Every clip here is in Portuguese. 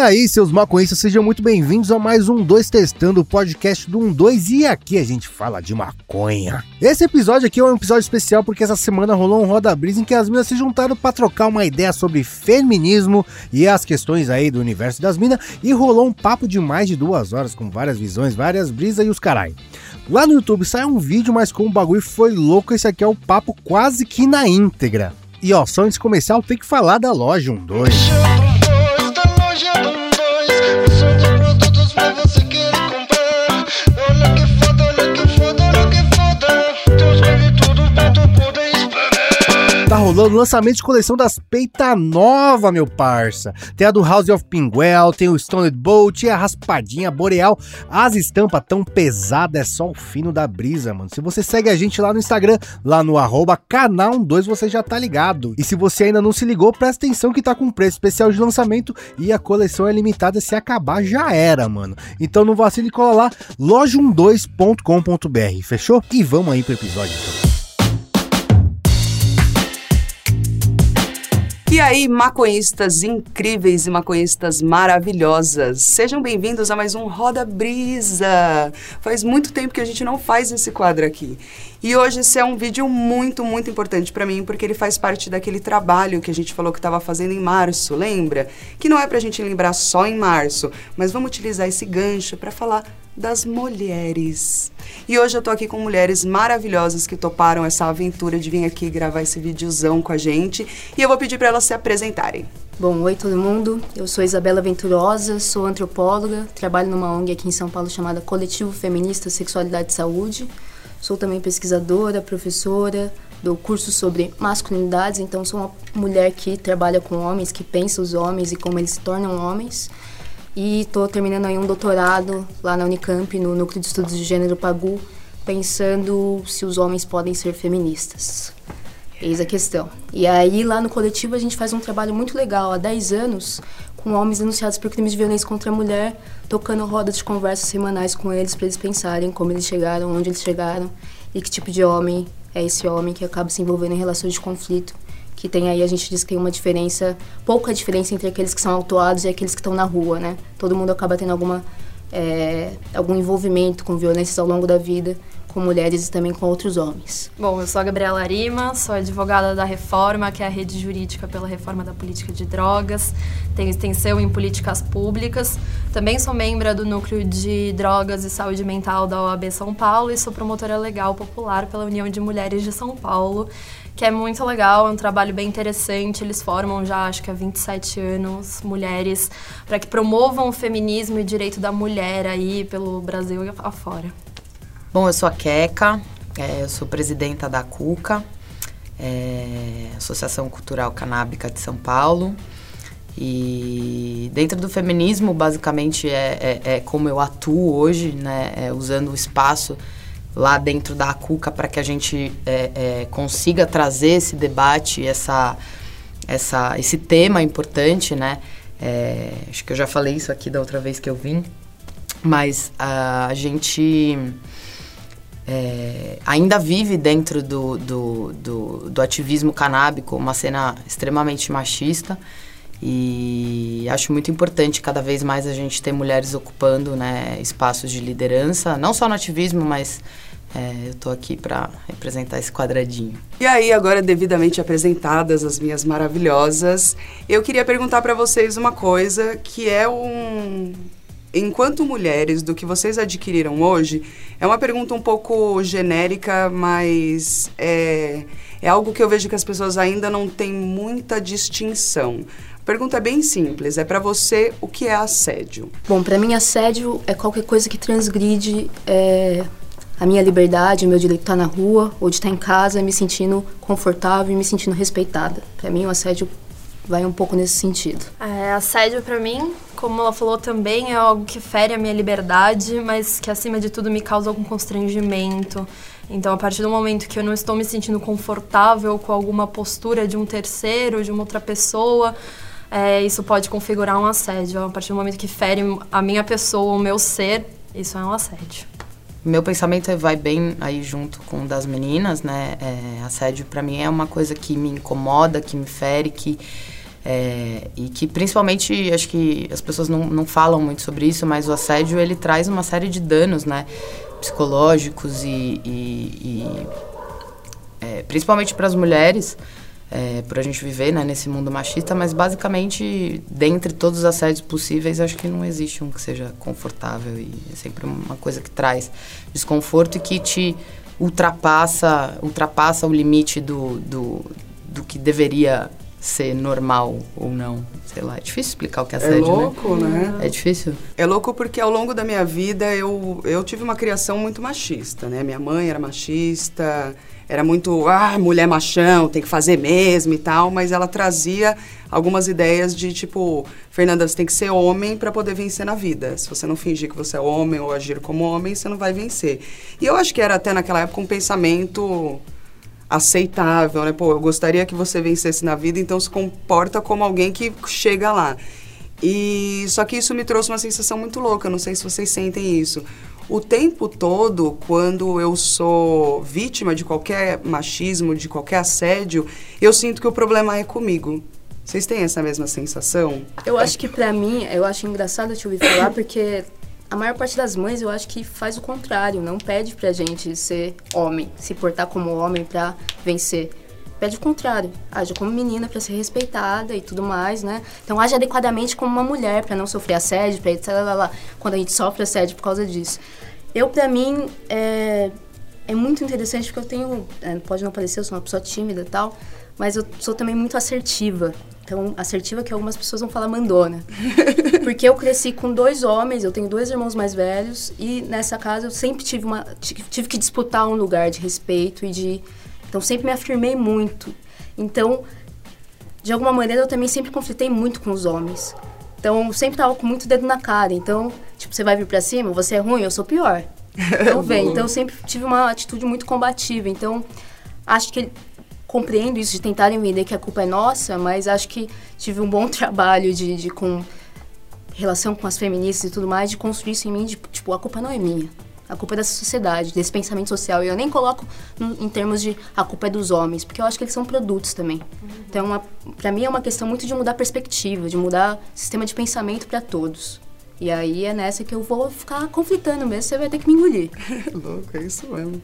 aí, seus maconhistas, sejam muito bem-vindos a mais um 2 Testando, o podcast do 12 e aqui a gente fala de maconha. Esse episódio aqui é um episódio especial porque essa semana rolou um Roda Brisa em que as minas se juntaram para trocar uma ideia sobre feminismo e as questões aí do universo das minas e rolou um papo de mais de duas horas com várias visões, várias brisas e os carai. Lá no YouTube sai um vídeo, mas como o bagulho foi louco, esse aqui é o papo quase que na íntegra. E ó, só antes de começar, eu tenho que falar da loja 12. Tá rolando lançamento de coleção das peita nova, meu parça. Tem a do House of Pinguel, tem o Stoned Bolt, a raspadinha boreal. As estampas tão pesadas, é só o fino da brisa, mano. Se você segue a gente lá no Instagram, lá no arroba canal12, você já tá ligado. E se você ainda não se ligou, presta atenção que tá com preço especial de lançamento e a coleção é limitada. Se acabar, já era, mano. Então não vacile e cola lá, loja12.com.br, fechou? E vamos aí pro episódio então. E aí, maconhistas incríveis e maconhistas maravilhosas, sejam bem-vindos a mais um Roda Brisa. Faz muito tempo que a gente não faz esse quadro aqui. E hoje esse é um vídeo muito, muito importante para mim, porque ele faz parte daquele trabalho que a gente falou que estava fazendo em março, lembra? Que não é para a gente lembrar só em março, mas vamos utilizar esse gancho para falar das mulheres. E hoje eu tô aqui com mulheres maravilhosas que toparam essa aventura de vir aqui gravar esse videozão com a gente. E eu vou pedir para elas se apresentarem. Bom, oi todo mundo. Eu sou Isabela Venturosa, sou antropóloga, trabalho numa ONG aqui em São Paulo chamada Coletivo Feminista Sexualidade e Saúde. Sou também pesquisadora, professora, dou curso sobre masculinidades, então sou uma mulher que trabalha com homens, que pensa os homens e como eles se tornam homens. E estou terminando aí um doutorado lá na Unicamp, no Núcleo de Estudos de Gênero Pagu, pensando se os homens podem ser feministas. Eis a questão. E aí, lá no coletivo, a gente faz um trabalho muito legal há 10 anos com homens denunciados por crimes de violência contra a mulher, tocando rodas de conversas semanais com eles para eles pensarem como eles chegaram, onde eles chegaram e que tipo de homem é esse homem que acaba se envolvendo em relações de conflito que tem aí, a gente diz que tem uma diferença, pouca diferença entre aqueles que são autuados e aqueles que estão na rua, né? Todo mundo acaba tendo alguma, é, algum envolvimento com violências ao longo da vida, com mulheres e também com outros homens. Bom, eu sou a Gabriela Arima, sou advogada da Reforma, que é a rede jurídica pela reforma da política de drogas, tenho extensão em políticas públicas, também sou membro do Núcleo de Drogas e Saúde Mental da OAB São Paulo e sou promotora legal popular pela União de Mulheres de São Paulo, que é muito legal, é um trabalho bem interessante. Eles formam já, acho que há 27 anos, mulheres para que promovam o feminismo e o direito da mulher aí pelo Brasil e afora. Bom, eu sou a Queca, é, eu sou presidenta da CUCA, é, Associação Cultural Canábica de São Paulo. E dentro do feminismo, basicamente, é, é, é como eu atuo hoje, né, é, usando o espaço lá dentro da Cuca para que a gente é, é, consiga trazer esse debate, essa, essa, esse tema importante, né? É, acho que eu já falei isso aqui da outra vez que eu vim, mas a, a gente é, ainda vive dentro do, do, do, do ativismo canábico uma cena extremamente machista. E acho muito importante cada vez mais a gente ter mulheres ocupando né, espaços de liderança, não só no ativismo, mas é, eu estou aqui para representar esse quadradinho. E aí, agora devidamente apresentadas as minhas maravilhosas, eu queria perguntar para vocês uma coisa que é um enquanto mulheres do que vocês adquiriram hoje, é uma pergunta um pouco genérica, mas é, é algo que eu vejo que as pessoas ainda não têm muita distinção. Pergunta é bem simples. É para você o que é assédio? Bom, para mim assédio é qualquer coisa que transgride é, a minha liberdade, o meu direito de estar na rua ou de estar em casa, me sentindo confortável e me sentindo respeitada. Para mim o assédio vai um pouco nesse sentido. É, assédio para mim, como ela falou também, é algo que fere a minha liberdade, mas que acima de tudo me causa algum constrangimento. Então, a partir do momento que eu não estou me sentindo confortável com alguma postura de um terceiro, de uma outra pessoa, é, isso pode configurar um assédio. A partir do momento que fere a minha pessoa, o meu ser, isso é um assédio. Meu pensamento vai bem aí junto com o das meninas, né? É, assédio para mim é uma coisa que me incomoda, que me fere, que É, e que principalmente, acho que as pessoas não, não falam muito sobre isso, mas o assédio ele traz uma série de danos, né? Psicológicos e, e, e é, principalmente para as mulheres, é, por a gente viver né, nesse mundo machista, mas basicamente, dentre todos os assédios possíveis, acho que não existe um que seja confortável e é sempre uma coisa que traz desconforto e que te ultrapassa, ultrapassa o limite do, do, do que deveria ser normal ou não. Sei lá, é difícil explicar o que é assédio, É louco, né? né? É difícil. É louco porque ao longo da minha vida eu, eu tive uma criação muito machista, né? Minha mãe era machista, era muito, ah, mulher machão, tem que fazer mesmo e tal, mas ela trazia algumas ideias de tipo, Fernanda, você tem que ser homem para poder vencer na vida. Se você não fingir que você é homem ou agir como homem, você não vai vencer. E eu acho que era até naquela época um pensamento aceitável, né? Pô, eu gostaria que você vencesse na vida, então se comporta como alguém que chega lá. E só que isso me trouxe uma sensação muito louca, não sei se vocês sentem isso. O tempo todo, quando eu sou vítima de qualquer machismo, de qualquer assédio, eu sinto que o problema é comigo. Vocês têm essa mesma sensação? Eu acho que pra mim, eu acho engraçado te ouvir falar, porque a maior parte das mães eu acho que faz o contrário, não pede pra gente ser homem, se portar como homem pra vencer. Pede o contrário, age como menina pra ser respeitada e tudo mais, né? Então age adequadamente como uma mulher pra não sofrer assédio, pra etc. Quando a gente sofre assédio por causa disso. Eu, pra mim, é, é muito interessante porque eu tenho. É, pode não parecer, eu sou uma pessoa tímida e tal, mas eu sou também muito assertiva. Então, assertiva que algumas pessoas vão falar mandona. Porque eu cresci com dois homens, eu tenho dois irmãos mais velhos, e nessa casa eu sempre tive, uma, tive que disputar um lugar de respeito e de. Então, sempre me afirmei muito. Então, de alguma maneira, eu também sempre conflitei muito com os homens. Então, sempre tava com muito dedo na cara. Então, tipo, você vai vir pra cima, você é ruim, eu sou pior. Então, vem. Então, eu sempre tive uma atitude muito combativa. Então, acho que compreendo isso de tentarem vender que a culpa é nossa, mas acho que tive um bom trabalho de, de com relação com as feministas e tudo mais, de construir isso em mim, de, tipo, a culpa não é minha. A culpa é dessa sociedade, desse pensamento social. E eu nem coloco em termos de a culpa é dos homens, porque eu acho que eles são produtos também. Então, uma, pra mim é uma questão muito de mudar perspectiva, de mudar sistema de pensamento para todos. E aí é nessa que eu vou ficar conflitando mesmo, você vai ter que me engolir. Louco, é isso mesmo.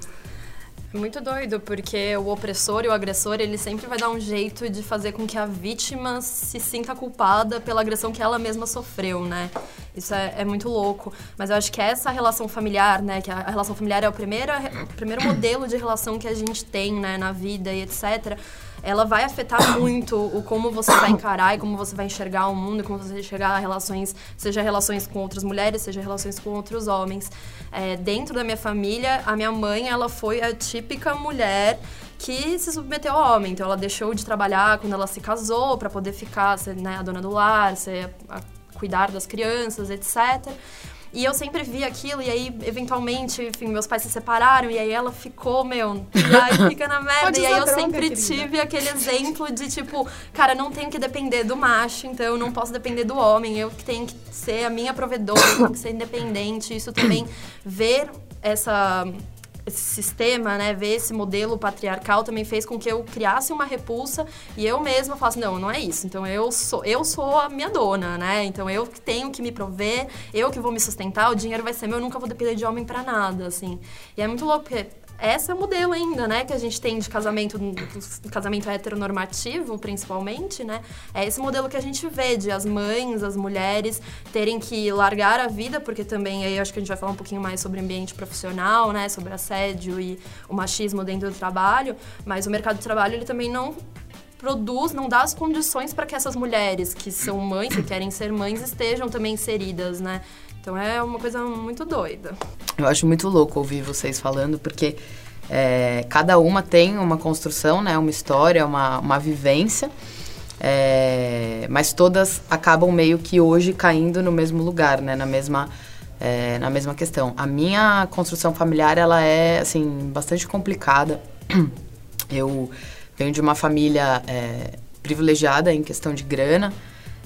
Muito doido, porque o opressor e o agressor, ele sempre vai dar um jeito de fazer com que a vítima se sinta culpada pela agressão que ela mesma sofreu, né? Isso é, é muito louco. Mas eu acho que essa relação familiar, né? Que a, a relação familiar é o primeiro, o primeiro modelo de relação que a gente tem, né? Na vida e etc ela vai afetar muito o como você vai encarar e como você vai enxergar o mundo, como você vai enxergar relações, seja relações com outras mulheres, seja relações com outros homens. É, dentro da minha família, a minha mãe, ela foi a típica mulher que se submeteu ao homem. Então, ela deixou de trabalhar quando ela se casou para poder ficar, ser né, a dona do lar, ser a, a cuidar das crianças, etc. E eu sempre vi aquilo, e aí, eventualmente, enfim, meus pais se separaram, e aí ela ficou, meu, e aí fica na merda. e aí eu sempre tive aquele exemplo de, tipo, cara, não tenho que depender do macho, então eu não posso depender do homem, eu que tenho que ser a minha provedora, eu tenho que ser independente. Isso também, ver essa esse sistema, né, ver esse modelo patriarcal também fez com que eu criasse uma repulsa e eu mesma falasse, não, não é isso. Então eu sou, eu sou a minha dona, né? Então eu tenho que me prover, eu que vou me sustentar, o dinheiro vai ser meu, eu nunca vou depender de homem para nada, assim. E é muito louco porque esse o modelo ainda, né, que a gente tem de casamento, casamento heteronormativo, principalmente, né? É esse modelo que a gente vê de as mães, as mulheres terem que largar a vida, porque também aí acho que a gente vai falar um pouquinho mais sobre ambiente profissional, né, sobre assédio e o machismo dentro do trabalho, mas o mercado de trabalho ele também não produz, não dá as condições para que essas mulheres que são mães, que querem ser mães, estejam também inseridas, né? Então é uma coisa muito doida. Eu acho muito louco ouvir vocês falando, porque é, cada uma tem uma construção, né? Uma história, uma, uma vivência. É, mas todas acabam meio que hoje caindo no mesmo lugar, né? Na mesma, é, na mesma questão. A minha construção familiar, ela é, assim, bastante complicada. Eu venho de uma família é, privilegiada em questão de grana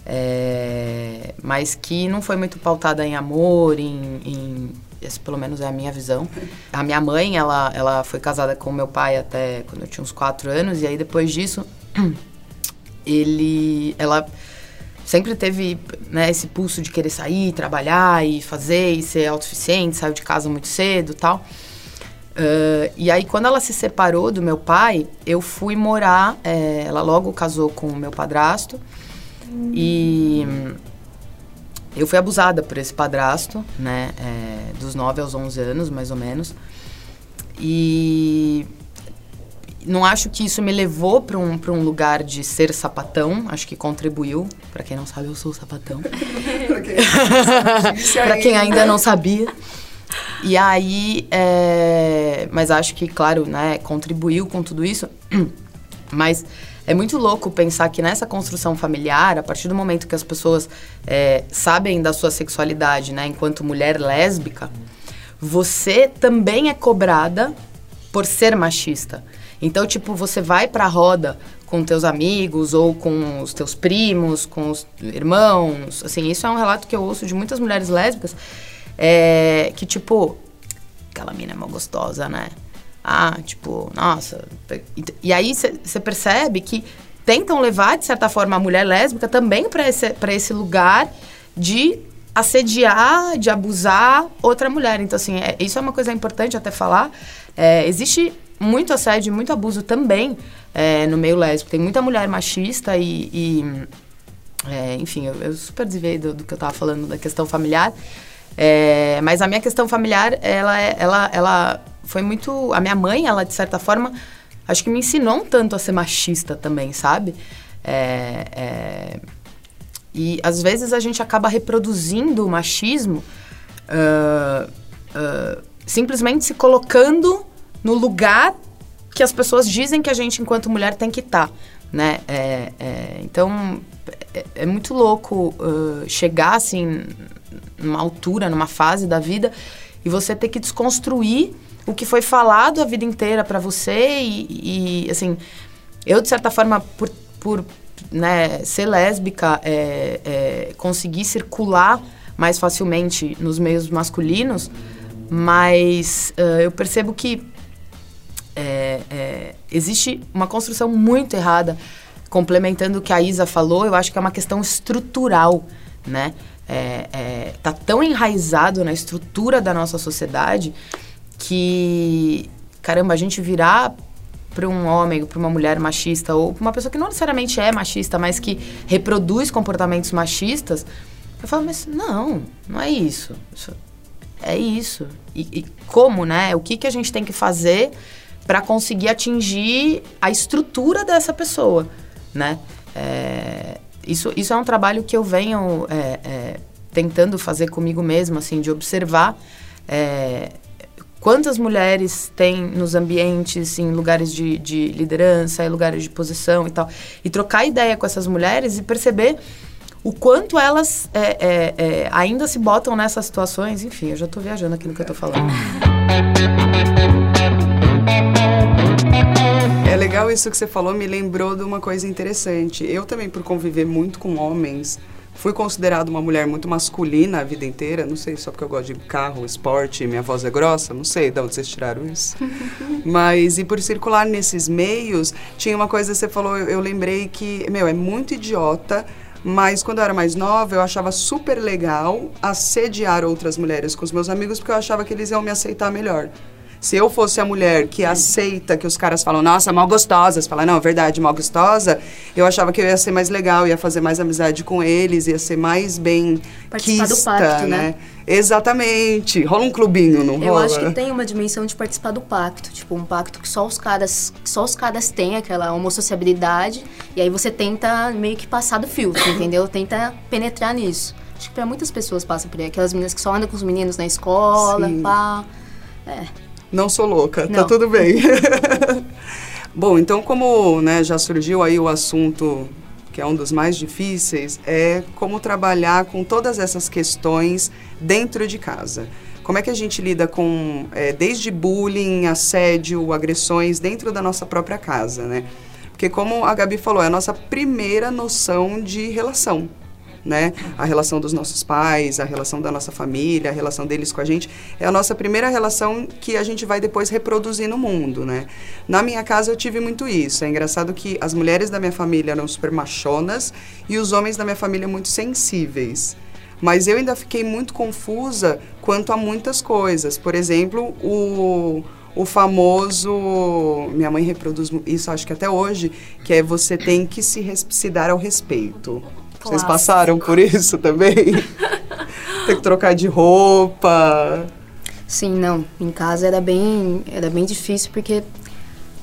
é, mas que não foi muito pautada em amor, em, em esse pelo menos é a minha visão. A minha mãe, ela, ela foi casada com meu pai até quando eu tinha uns quatro anos, e aí depois disso ele, ela sempre teve né, esse pulso de querer sair, trabalhar e fazer e ser autossuficiente, saiu de casa muito cedo tal. Uh, e aí, quando ela se separou do meu pai, eu fui morar. É, ela logo casou com o meu padrasto. E eu fui abusada por esse padrasto, né? É, dos 9 aos 11 anos, mais ou menos. E não acho que isso me levou para um, um lugar de ser sapatão. Acho que contribuiu. Para quem não sabe, eu sou sapatão. para quem ainda não sabia. E aí, é, mas acho que, claro, né, contribuiu com tudo isso. Mas é muito louco pensar que nessa construção familiar, a partir do momento que as pessoas é, sabem da sua sexualidade, né, enquanto mulher lésbica, você também é cobrada por ser machista. Então, tipo, você vai pra roda com teus amigos ou com os teus primos, com os irmãos. Assim, isso é um relato que eu ouço de muitas mulheres lésbicas. É, que, tipo, aquela mina é mal gostosa, né? Ah, tipo, nossa. E, aí você percebe que tentam levar, de certa forma, a mulher lésbica também para esse, esse lugar de assediar, de abusar outra mulher. Então, assim, é, isso é uma coisa importante até falar. É, existe muito assédio, muito abuso também é, no meio lésbico. Tem muita mulher machista e, e é, enfim, eu, eu, super desviei do, do, que eu estava falando da questão familiar. É, mas a minha questão familiar, ela, é, ela, ela foi muito... A minha mãe, ela, de certa forma, acho que me ensinou um tanto a ser machista também, sabe? É, é, e, às vezes, a gente acaba reproduzindo o machismo uh, uh, simplesmente se colocando no lugar que as pessoas dizem que a gente, enquanto mulher, tem que estar, tá, né? É, é, então, é, é, muito louco uh, chegar, assim, numa altura, numa fase da vida e você ter que desconstruir o que foi falado a vida inteira para você e, e, assim, eu, de certa forma, por, por né, ser lésbica, é, é, conseguir circular mais facilmente nos meios masculinos, mas uh, eu percebo que é, é, existe uma construção muito errada, complementando o que a Isa falou, eu acho que é uma questão estrutural, né? É, é tá tão enraizado na estrutura da nossa sociedade que, caramba, a gente virar para um homem, para uma mulher machista ou para uma pessoa que não necessariamente é machista, mas que reproduz comportamentos machistas, eu falo, mas não, não é isso. isso é isso. E, e, como, né? O que, que a gente tem que fazer para conseguir atingir a estrutura dessa pessoa, né? É, isso, isso é um trabalho que eu venho é, é, tentando fazer comigo mesma, assim, de observar é, quantas mulheres tem nos ambientes, em lugares de, de liderança, em lugares de posição e tal, e trocar ideia com essas mulheres e perceber o quanto elas é, é, é, ainda se botam nessas situações. Enfim, eu já estou viajando aqui no que eu estou falando. É legal isso que você falou, me lembrou de uma coisa interessante. Eu também, por conviver muito com homens, fui considerada uma mulher muito masculina a vida inteira. Não sei, só porque eu gosto de carro, esporte, minha voz é grossa. Não sei de onde vocês tiraram isso. Mas, e por circular nesses meios, tinha uma coisa que você falou, eu, eu lembrei que, meu, é muito idiota mas quando eu era mais nova, eu achava super legal assediar outras mulheres com os meus amigos, porque eu achava que eles iam me aceitar melhor. Se eu fosse a mulher que aceita que os caras falam, nossa, mal gostosa, você fala, não, é verdade, mal gostosa, eu achava que eu ia ser mais legal, ia fazer mais amizade com eles, ia ser mais bem Participar quista, do pacto, né? né? Exatamente. Rola um clubinho, não eu rola? Eu acho que tem uma dimensão de participar do pacto, tipo um pacto que só os caras, só os caras têm aquela homossociabilidade e aí você tenta meio que passar do filtro, entendeu? Tenta penetrar nisso. Acho que para muitas pessoas passa por aí, aquelas meninas que só andam com os meninos na escola, Sim. pá. É. Não sou louca, tá Não. tá tudo bem. Bom, então como né, já surgiu aí o assunto que é um dos mais difíceis, é como trabalhar com todas essas questões dentro de casa. Como é que a gente lida com é, desde bullying, assédio, agressões dentro da nossa própria casa, né? Porque como a Gabi falou, é a nossa primeira noção de relação, né? A relação dos nossos pais, a relação da nossa família, a relação deles com a gente, é a nossa primeira relação que a gente vai depois reproduzir no mundo, né? Na minha casa eu tive muito isso. É engraçado que as mulheres da minha família eram super machonas e os homens da minha família muito sensíveis. Mas eu ainda fiquei muito confusa quanto a muitas coisas. Por exemplo, o o famoso. Minha mãe reproduz isso, acho que até hoje, que é você tem que se, se dar ao respeito. Clássico. Vocês passaram por isso também? tem que trocar de roupa. Sim, não. Em casa era bem, era bem difícil porque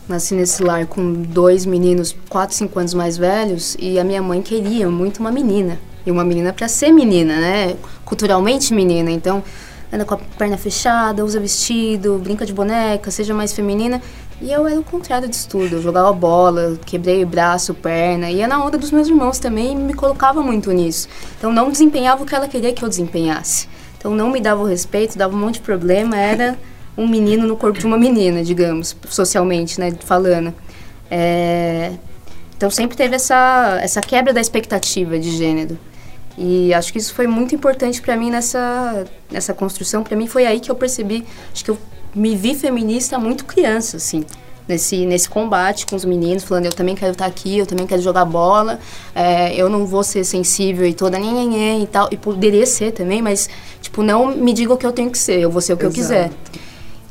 nasci nesse lar com dois meninos, quatro, cinco anos mais velhos, e a minha mãe queria muito uma menina. E uma menina para ser menina, né? Culturalmente menina. Então, anda com a perna fechada, usa vestido, brinca de boneca, seja mais feminina. E eu era o contrário disso tudo. Eu jogava bola, quebrei braço, perna, ia na onda dos meus irmãos também e me colocava muito nisso. Então não desempenhava o que ela queria que eu desempenhasse. Então não me dava o respeito, dava um monte de problema, era um menino no corpo de uma menina, digamos, socialmente, né, falando. É... Então sempre teve essa, essa quebra da expectativa de gênero. E acho que isso foi muito importante para mim nessa, nessa construção. Para mim foi aí que eu percebi, acho que eu me vi feminista muito criança, assim. Nesse, nesse combate com os meninos, falando, eu também quero estar aqui, eu também quero jogar bola, é, eu não vou ser sensível e toda nhenhenhen e tal, e poderia ser também, mas, tipo, não me diga o que eu tenho que ser, eu vou ser o que Exato. eu quiser.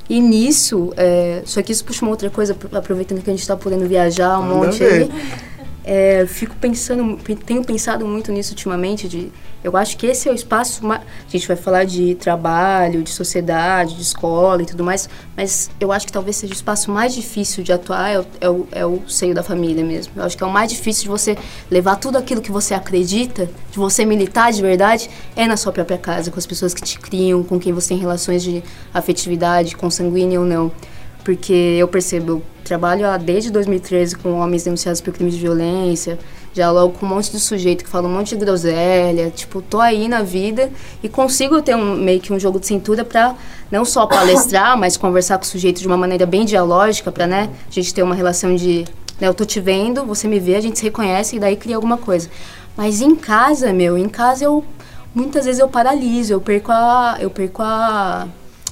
E nisso, é, só que isso puxa uma outra coisa, aproveitando que a gente está podendo viajar um monte aí. É, fico pensando, tenho pensado muito nisso ultimamente. De, eu acho que esse é o espaço. A gente vai falar de trabalho, de sociedade, de escola e tudo mais, mas eu acho que talvez seja o espaço mais difícil de atuar é o, é o, é o seio da família mesmo. Eu acho que é o mais difícil de você levar tudo aquilo que você acredita, de você militar de verdade, é na sua própria casa, com as pessoas que te criam, com quem você tem relações de afetividade, consanguínea ou não porque eu percebo, eu trabalho desde 2013 com homens denunciados por crimes de violência, já logo com um monte de sujeito que fala um monte de groselha, tipo, tô aí na vida e consigo ter um, meio que um jogo de cintura para não só palestrar, mas conversar com o sujeito de uma maneira bem dialógica, para né, a gente ter uma relação de, né, eu tô te vendo, você me vê, a gente se reconhece e daí cria alguma coisa. Mas em casa, meu, em casa eu muitas vezes eu paraliso, eu perco a eu perco a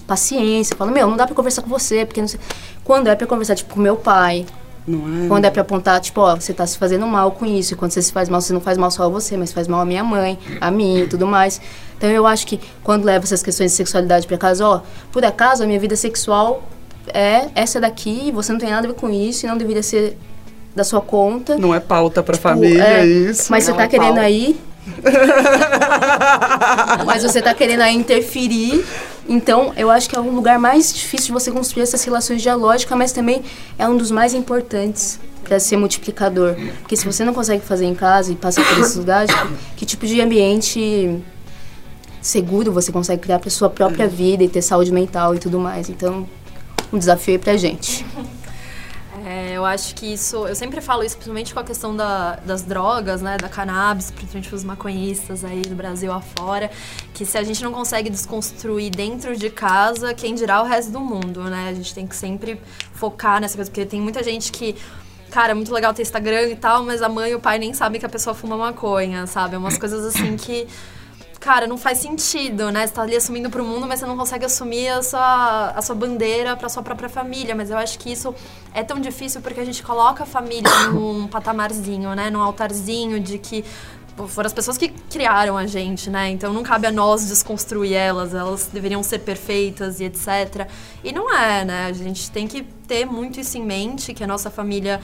paciência. Falo, meu, não dá pra conversar com você, porque não sei. Quando é pra conversar, tipo, com meu pai. Não é? Quando é pra apontar, tipo, ó, você tá se fazendo mal com isso. E quando você se faz mal, você não faz mal só a você, mas faz mal a minha mãe, a mim e tudo mais. Então eu acho que quando leva essas questões de sexualidade pra casa, ó, por acaso a minha vida sexual é essa daqui, você não tem nada a ver com isso e não deveria ser da sua conta. Não é pauta pra tipo, família, é, isso. Mas não você tá é querendo pauta. aí. mas você tá querendo aí interferir então, eu acho que é um lugar mais difícil de você construir essas relações dialógicas, mas também é um dos mais importantes para ser multiplicador. Porque se você não consegue fazer em casa e passar por esses lugares, que tipo de ambiente seguro você consegue criar para sua própria vida e ter saúde mental e tudo mais. Então, um desafio aí pra gente. É, eu acho que isso. Eu sempre falo isso, principalmente com a questão da, das drogas, né? Da cannabis, principalmente os maconhistas aí do Brasil afora. Que se a gente não consegue desconstruir dentro de casa, quem dirá o resto do mundo, né? A gente tem que sempre focar nessa coisa, porque tem muita gente que cara, é muito legal ter Instagram e tal, mas a mãe e o pai nem sabem que a pessoa fuma maconha, sabe? É umas coisas assim que cara, não faz sentido, né? Você tá ali assumindo pro mundo, mas você não consegue assumir a sua, a sua bandeira pra sua própria família. Mas eu acho que isso é tão difícil porque a gente coloca a família num patamarzinho, né? Num altarzinho de que foram as pessoas que criaram a gente, né? Então não cabe a nós desconstruir elas, elas deveriam ser perfeitas e etc. E não é, né? A gente tem que ter muito isso em mente, que a nossa família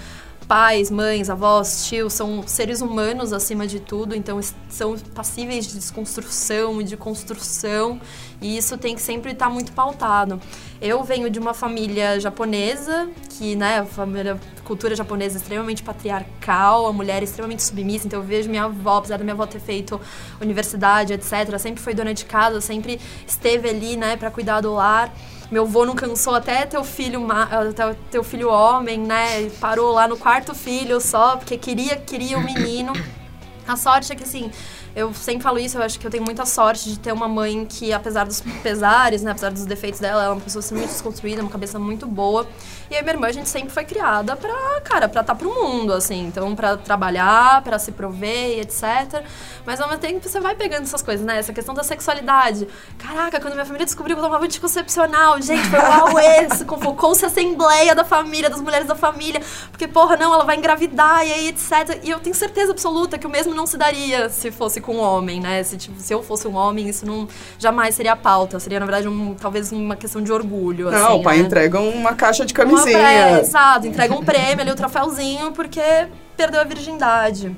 pais, mães, avós, tios são seres humanos acima de tudo, então são passíveis de desconstrução e de construção, e isso tem que sempre estar tá muito pautado. Eu venho de uma família japonesa, que, né, a família cultura japonesa é extremamente patriarcal, a mulher é extremamente submissa, então eu vejo minha avó, apesar da minha avó ter feito universidade, etc, sempre foi dona de casa, sempre esteve ali, né, para cuidar do lar meu avô não cansou até teu filho, até teu filho homem, né? Parou lá no quarto filho só, porque queria, queria o um menino. A sorte é que, assim, eu sempre falo isso, eu acho que eu tenho muita sorte de ter uma mãe que, apesar dos pesares, né, apesar dos defeitos dela, ela é uma pessoa assim, muito desconstruída, uma cabeça muito boa. E a minha irmã, a gente sempre foi criada pra, cara, pra estar tá pro mundo, assim. Então, pra trabalhar, pra se prover e etc. Mas ao mesmo tempo você vai pegando essas coisas, né? Essa questão da sexualidade. Caraca, quando minha família descobriu que eu tomava anticoncepcional, gente, foi o Aue, convocou-se a assembleia da família, das mulheres da família. Porque, porra, não, ela vai engravidar e aí, etc. E eu tenho certeza absoluta que o mesmo não se daria se fosse com um homem, né? Se, tipo, se eu fosse um homem, isso não jamais seria pauta. Seria, na verdade, um, talvez uma questão de orgulho. Não, assim, o pai né? entrega uma caixa de camisinha. Uma pré, exato, entrega um prêmio ali, o um troféuzinho, porque perdeu a virgindade.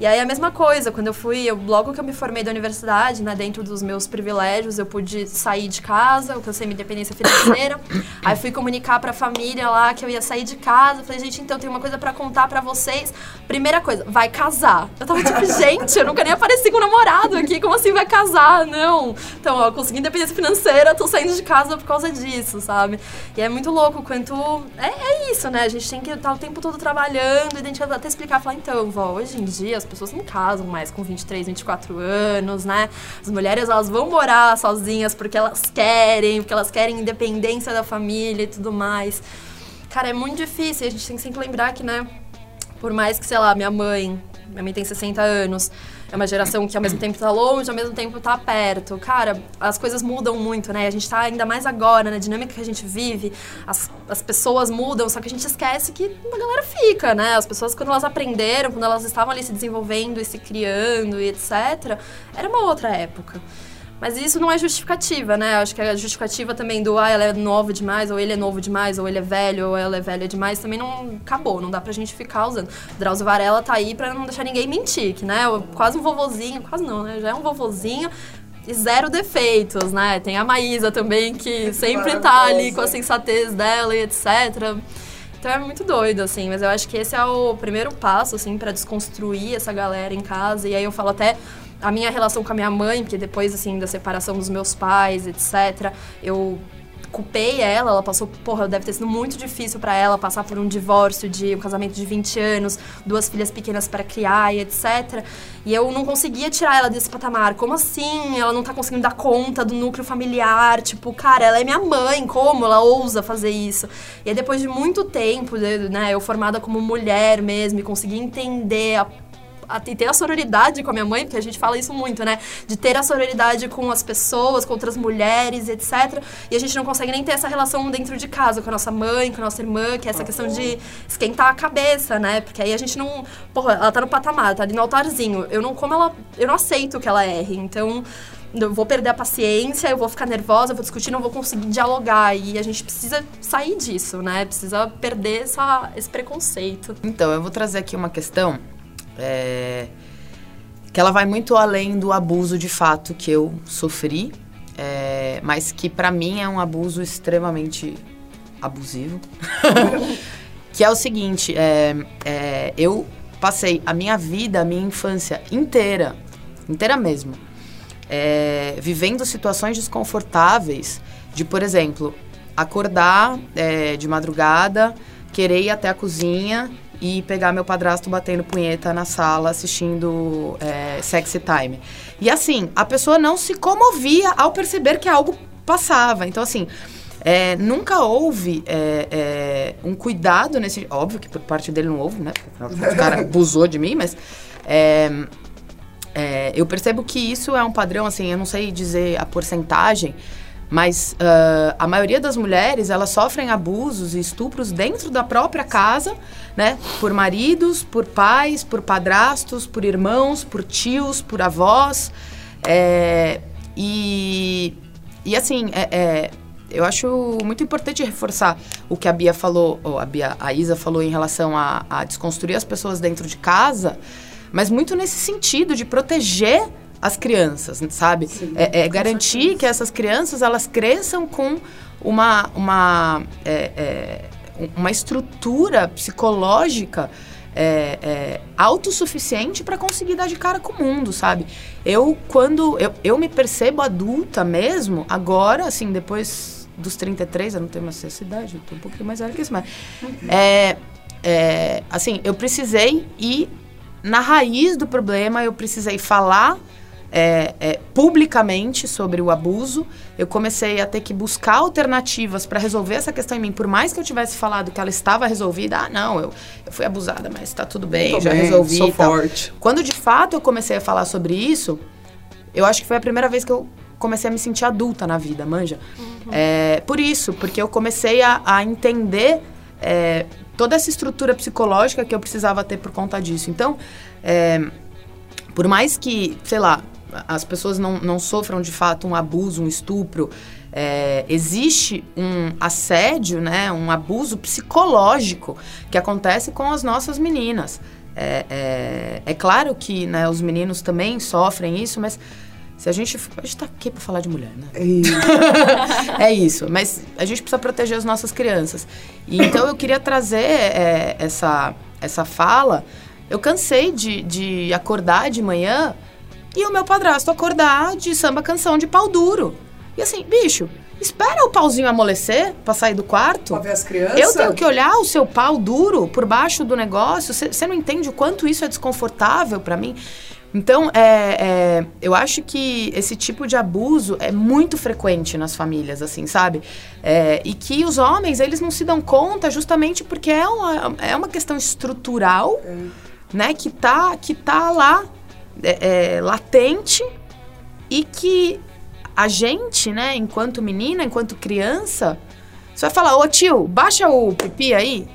E aí a mesma coisa, quando eu fui, eu, logo que eu me formei da universidade, né, dentro dos meus privilégios, eu pude sair de casa, eu alcancei minha independência financeira. aí fui comunicar para a família lá que eu ia sair de casa. Falei, gente, então tem uma coisa para contar para vocês. Primeira coisa, vai casar. Eu tava tipo, gente, eu nunca nem apareci com um namorado aqui, como assim vai casar? Não. Então, ó, consegui independência financeira, tô saindo de casa por causa disso, sabe? E é muito louco quanto é, é isso, né? A gente tem que estar o tempo todo trabalhando, identificar, até explicar, falar, então, vó, hoje em dia as pessoas não casam mais com 23, 24 anos, né? As mulheres, elas vão morar sozinhas porque elas querem, porque elas querem independência da família e tudo mais. Cara, é muito difícil. A gente tem que sempre lembrar que, né? Por mais que, sei lá, minha mãe, minha mãe tem 60 anos, é uma geração que ao mesmo tempo está longe, ao mesmo tempo está perto. Cara, as coisas mudam muito, né? A gente está ainda mais agora, na dinâmica que a gente vive, as, as pessoas mudam, só que a gente esquece que a galera fica, né? As pessoas, quando elas aprenderam, quando elas estavam ali se desenvolvendo e se criando e etc., era uma outra época. Mas isso não é justificativa, né? Acho que a justificativa também do ah, ela é nova demais, ou ele é novo demais, ou ele é velho, ou ela é velha demais, também não acabou, não dá pra gente ficar usando. Drauzio Varela tá aí pra não deixar ninguém mentir, que, né? Quase um vovozinho, quase não, né? Já é um vovozinho, e zero defeitos, né? Tem a Maísa também, que sempre tá ali com a sensatez dela e etc. Então é muito doido, assim, mas eu acho que esse é o primeiro passo, assim, para desconstruir essa galera em casa. E aí eu falo até a minha relação com a minha mãe, porque depois, assim, da separação dos meus pais, etc., eu culpei ela, ela passou, porra, deve ter sido muito difícil para ela passar por um divórcio de um casamento de 20 anos, duas filhas pequenas para criar e etc. E eu não conseguia tirar ela desse patamar. Como assim? Ela não tá conseguindo dar conta do núcleo familiar? Tipo, cara, ela é minha mãe, como ela ousa fazer isso? E aí, depois de muito tempo, né, eu formada como mulher mesmo, e consegui entender a a, ter a sororidade com a minha mãe, porque a gente fala isso muito, né? De ter a sororidade com as pessoas, com outras mulheres, etc. E a gente não consegue nem ter essa relação dentro de casa, com a nossa mãe, com a nossa irmã, que é essa questão de esquentar a cabeça, né? Porque aí a gente não. Porra, ela tá no patamar, tá ali no altarzinho. Eu não, como ela. Eu não aceito que ela erre. Então eu vou perder a paciência, eu vou ficar nervosa, eu vou discutir, não vou conseguir dialogar. E a gente precisa sair disso, né? Precisa perder essa, esse preconceito. Então, eu vou trazer aqui uma questão é, que ela vai muito além do abuso de fato que eu sofri, é, mas que para mim é um abuso extremamente abusivo. que é o seguinte, é, é, eu passei a minha vida, a minha infância inteira, inteira mesmo, é, vivendo situações desconfortáveis de, por exemplo, acordar é, de madrugada, querer ir até a cozinha e pegar meu padrasto batendo punheta na sala assistindo é, Sexy Time. E assim, a pessoa não se comovia ao perceber que algo passava. Então, assim, é, nunca houve é, é, um cuidado nesse. Óbvio que por parte dele não houve, né? O cara abusou de mim, mas. É, é, eu percebo que isso é um padrão, assim, eu não sei dizer a porcentagem, mas uh, a maioria das mulheres, elas sofrem abusos e estupros dentro da própria casa, né? Por maridos, por pais, por padrastos, por irmãos, por tios, por avós. É, e, e assim, é, é, eu acho muito importante reforçar o que a Bia falou, ou a, Bia, a Isa falou em relação a, a desconstruir as pessoas dentro de casa, mas muito nesse sentido de proteger as crianças, sabe? Sim, é, é garantir que essas crianças elas cresçam com uma, uma, é, é, uma estrutura psicológica é, é, autossuficiente para conseguir dar de cara com o mundo, sabe? Eu, quando eu, eu me percebo adulta mesmo, agora, assim, depois dos 33, eu não tenho mais essa idade, eu tô um pouquinho mais velha que isso, mas... Uhum. É, é, assim, eu precisei ir na raiz do problema, eu precisei falar é, é, publicamente sobre o abuso. Eu comecei a ter que buscar alternativas para resolver essa questão em mim. Por mais que eu tivesse falado que ela estava resolvida, ah, não, eu, eu fui abusada, mas está tudo bem, Tô já bem, resolvi. sou forte. Quando de fato eu comecei a falar sobre isso, eu acho que foi a primeira vez que eu comecei a me sentir adulta na vida, manja. É, por isso, porque eu comecei a, a entender é, toda essa estrutura psicológica que eu precisava ter por conta disso. Então, é, por mais que, sei lá, as pessoas não, não sofram de fato um abuso, um estupro, é, existe um assédio, né, um abuso psicológico que acontece com as nossas meninas. É, é, é claro que né, os meninos também sofrem isso, mas se a gente. A gente tá aqui pra falar de mulher, né? é isso, mas a gente precisa proteger as nossas crianças. E, então eu queria trazer é, essa, essa fala. Eu cansei de, de acordar de manhã e o meu padrasto acordar de samba canção de pau duro. E assim, bicho, espera o pauzinho amolecer pra sair do quarto. Pra ver as crianças? Eu tenho que olhar o seu pau duro por baixo do negócio. Você não entende o quanto isso é desconfortável pra mim? Então, é, é, eu acho que esse tipo de abuso é muito frequente nas famílias, assim, sabe? É, e que os homens, eles não se dão conta justamente porque é uma, é uma questão estrutural, né? Que tá, que tá lá, é, é, latente e que a gente, né, enquanto menina, enquanto criança, você vai falar, ô tio, baixa o pipi aí.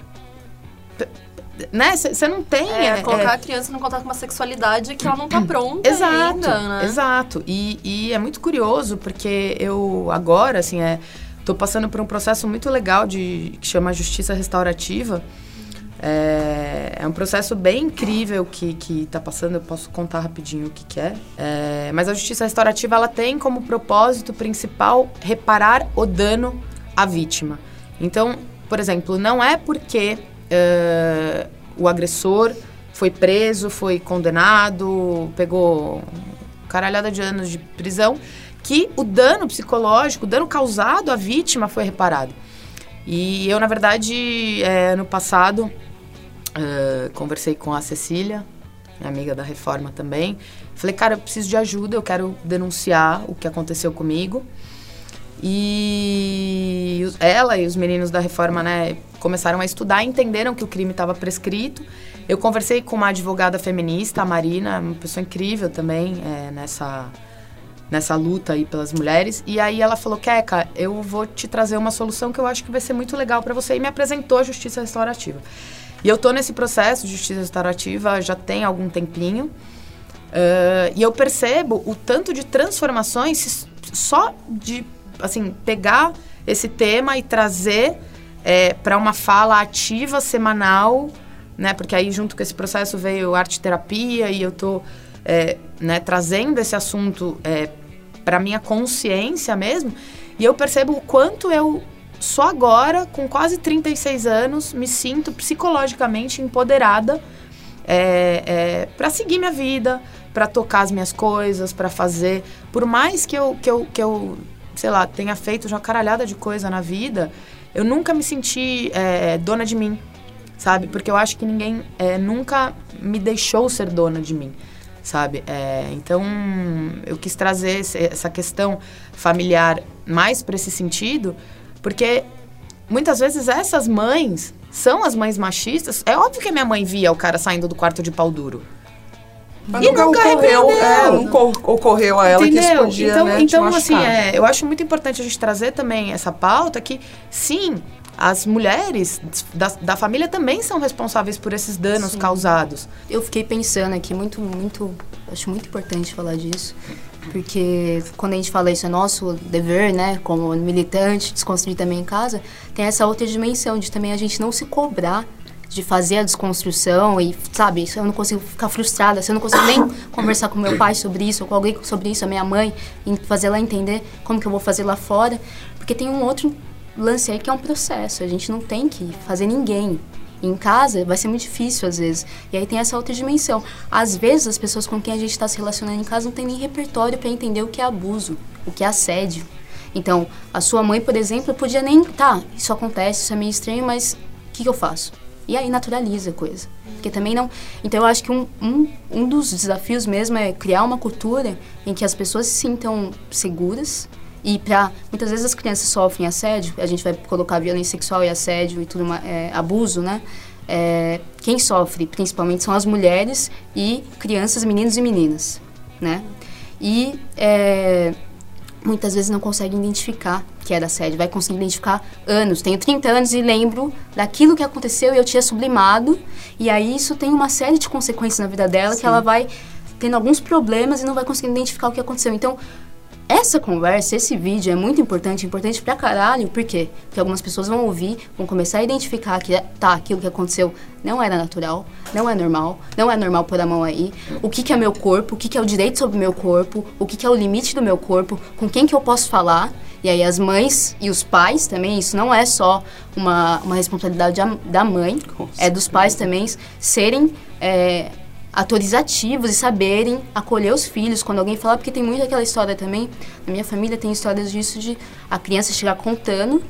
Né? Você não tem. É, é, colocar é- a criança no contato com uma sexualidade que ela não tá pronta Exato, ainda, né? exato. E, e é muito curioso, porque eu agora, assim, é, tô passando por um processo muito legal de que chama Justiça Restaurativa. É, é um processo bem incrível que, que tá passando, eu posso contar rapidinho o que, que é. É, Mas a Justiça Restaurativa, ela tem como propósito principal reparar o dano à vítima. Então, por exemplo, não é porque eh, o agressor foi preso, foi condenado, pegou caralhada de anos de prisão, que o dano psicológico, o dano causado à vítima foi reparado. E eu, na verdade, eh, ano passado, eh, conversei com a Cecília, minha amiga da Reforma também. Falei, cara, eu preciso de ajuda, eu quero denunciar o que aconteceu comigo. E ela e os meninos da reforma, né, começaram a estudar, entenderam que o crime estava prescrito. Eu conversei com uma advogada feminista, a Marina, uma pessoa incrível também é, nessa nessa luta aí pelas mulheres. E aí ela falou, Keca, eu vou te trazer uma solução que eu acho que vai ser muito legal para você. E me apresentou a justiça restaurativa. E eu tô nesse processo de justiça restaurativa já tem algum tempinho. Ah, e eu percebo o tanto de transformações só de assim pegar esse tema e trazer para uma fala ativa semanal, né? Porque aí junto com esse processo veio arte terapia e eu tô é, né, trazendo esse assunto para minha consciência mesmo. E eu percebo o quanto eu só agora, com quase 36 anos, me sinto psicologicamente empoderada é, para seguir minha vida, para tocar as minhas coisas, para fazer. Por mais que eu, que, eu, que eu, sei lá, tenha feito uma caralhada de coisa na vida, eu nunca me senti é, dona de mim, sabe? Porque eu acho que ninguém é, nunca me deixou ser dona de mim, sabe? É, então, eu quis trazer essa questão familiar mais para esse sentido, porque muitas vezes essas mães são as mães machistas. É óbvio que a minha mãe via o cara saindo do quarto de pau duro. Mas E nunca, nunca ocorreu, é, nunca ocorreu a ela que isso Entendeu? podia então, né, te então assim, é, eu acho muito importante a gente trazer também essa pauta que, sim, as mulheres da, da família também são responsáveis por esses danos causados. Eu fiquei pensando aqui, muito, muito. Acho muito importante falar disso. Porque quando a gente fala isso, é nosso dever, né? Como militante, desconstruir também em casa, tem essa outra dimensão de também a gente não se cobrar de fazer a desconstrução e, sabe, se eu não consigo ficar frustrada, se eu não consigo nem conversar com meu pai sobre isso, ou com alguém sobre isso, a minha mãe, e fazer ela entender como que eu vou fazer lá fora. Porque tem um outro lance aí que é um processo, a gente não tem que fazer ninguém. Em casa vai ser muito difícil às vezes. E aí tem essa outra dimensão. Às vezes as pessoas com quem a gente está se relacionando em casa não tem nem repertório para entender o que é abuso, o que é assédio. Então, a sua mãe, por exemplo, podia nem. Tá, isso acontece, isso é meio estranho, mas o que, que eu faço? E aí naturaliza a coisa. Porque também não. Então eu acho que um, um, um dos desafios mesmo é criar uma cultura em que as pessoas se sintam seguras. E para muitas vezes as crianças sofrem assédio, a gente vai colocar violência sexual e assédio e tudo é, abuso, né? É, quem sofre principalmente são as mulheres e crianças, meninos e meninas, né? E é, muitas vezes não conseguem identificar que era assédio, vai conseguir identificar anos. Tenho 30 anos e lembro daquilo que aconteceu e eu tinha sublimado, e aí isso tem uma série de consequências na vida dela Sim. que ela vai tendo alguns problemas e não vai conseguir identificar o que aconteceu. Então, essa conversa, esse vídeo é muito importante, importante pra caralho, por quê? Porque algumas pessoas vão ouvir, vão começar a identificar que tá, aquilo que aconteceu não era natural, não é normal, não é normal pôr a mão aí. O que, que é meu corpo, o que, que é o direito sobre o meu corpo, o que, que é o limite do meu corpo, com quem que eu posso falar. E aí as mães e os pais também, isso não é só uma, uma responsabilidade da mãe, é dos pais também serem é, atores ativos e saberem acolher os filhos quando alguém fala, porque tem muito aquela história também, na minha família tem histórias disso de a criança chegar contando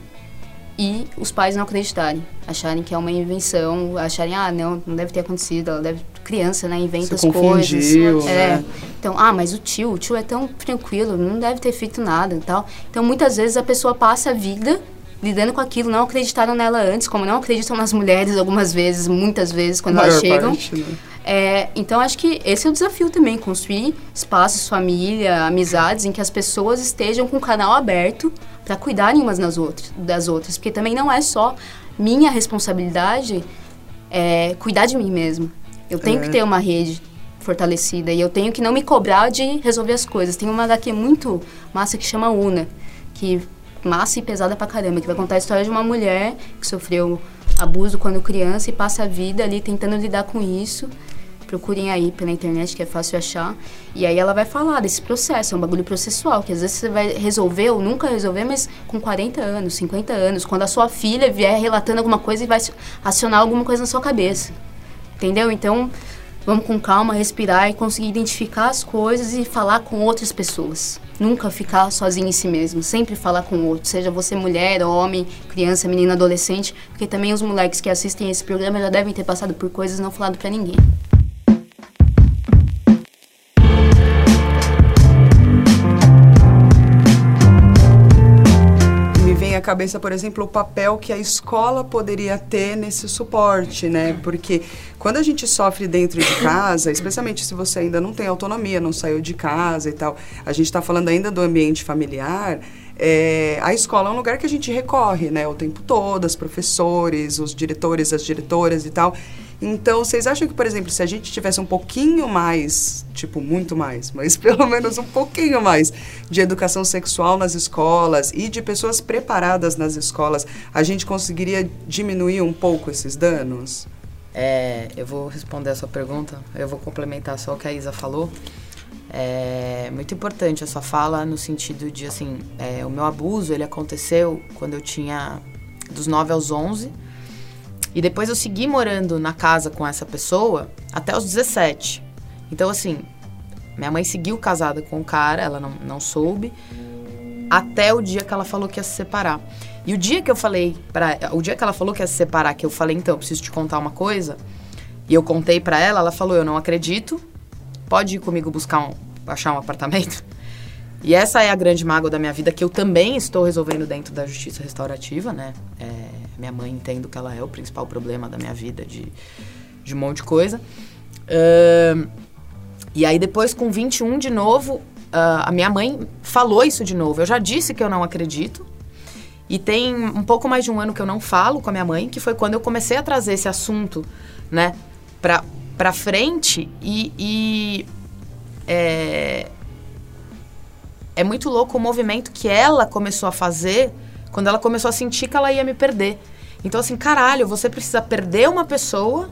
e os pais não acreditarem, acharem que é uma invenção, acharem, ah, não, não deve ter acontecido, ela deve, criança, né, inventa as coisas. É. Né? Então, ah, mas o tio, o tio é tão tranquilo, não deve ter feito nada e tal. Então, muitas vezes a pessoa passa a vida lidando com aquilo, não acreditaram nela antes, como não acreditam nas mulheres algumas vezes, muitas vezes, quando elas chegam. Parte, né? É, então, acho que esse é o desafio também, construir espaços, família, amizades, em que as pessoas estejam com o canal aberto para cuidarem umas nas outras, das outras. Porque também não é só minha responsabilidade é, cuidar de mim mesmo. Eu tenho é. que ter uma rede fortalecida e eu tenho que não me cobrar de resolver as coisas. Tem uma daqui muito massa que chama Una, que massa e pesada pra caramba, que vai contar a história de uma mulher que sofreu abuso quando criança e passa a vida ali tentando lidar com isso. Procurem aí pela internet, que é fácil achar. E aí ela vai falar desse processo, é um bagulho processual, que às vezes você vai resolver ou nunca resolver, mas com 40 anos, 50 anos, quando a sua filha vier relatando alguma coisa e vai acionar alguma coisa na sua cabeça. Entendeu? Então, vamos com calma, respirar e conseguir identificar as coisas e falar com outras pessoas. Nunca ficar sozinho em si mesmo, sempre falar com outros, seja você mulher, homem, criança, menina, adolescente, porque também os moleques que assistem esse programa já devem ter passado por coisas não falado para ninguém. Cabeça, por exemplo, o papel que a escola poderia ter nesse suporte, né? Porque quando a gente sofre dentro de casa, especialmente se você ainda não tem autonomia, não saiu de casa e tal, a gente está falando ainda do ambiente familiar, é, a escola é um lugar que a gente recorre, né? O tempo todo, os professores, os diretores, as diretoras e tal. Então, vocês acham que, por exemplo, se a gente tivesse um pouquinho mais, tipo, muito mais, mas pelo menos um pouquinho mais de educação sexual nas escolas e de pessoas preparadas nas escolas, a gente conseguiria diminuir um pouco esses danos? É, eu vou responder a sua pergunta, eu vou complementar só o que a Isa falou. É muito importante a sua fala no sentido de, assim, é, o meu abuso, ele aconteceu quando eu tinha dos 9 aos 11, e depois eu segui morando na casa com essa pessoa até os 17. Então, assim, minha mãe seguiu casada com o cara, ela não, não soube, até o dia que ela falou que ia se separar. E o dia que eu falei para o dia que ela falou que ia se separar, que eu falei, então, eu preciso te contar uma coisa, e eu contei para ela, ela falou, eu não acredito, pode ir comigo buscar um, achar um apartamento? E essa é a grande mágoa da minha vida, que eu também estou resolvendo dentro da justiça restaurativa, né? É, minha mãe entendo que ela é o principal problema da minha vida, de, de um monte de coisa. Uh, e aí depois, com 21 de novo, uh, a minha mãe falou isso de novo. Eu já disse que eu não acredito. E tem um pouco mais de um ano que eu não falo com a minha mãe, que foi quando eu comecei a trazer esse assunto, né, pra, pra frente e... e é, é muito louco o movimento que ela começou a fazer quando ela começou a sentir que ela ia me perder. Então, assim, caralho, você precisa perder uma pessoa.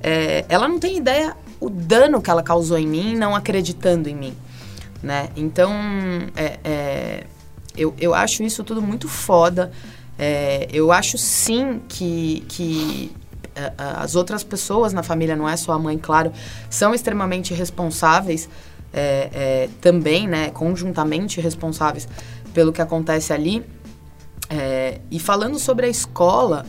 É, ela não tem ideia o dano que ela causou em mim, não acreditando em mim, né? Então, é, é, eu, eu acho isso tudo muito foda. É, eu acho sim que, que é, as outras pessoas na família, não é só a mãe, claro, são extremamente responsáveis é, é, também, né, conjuntamente responsáveis pelo que acontece ali. É, e falando sobre a escola,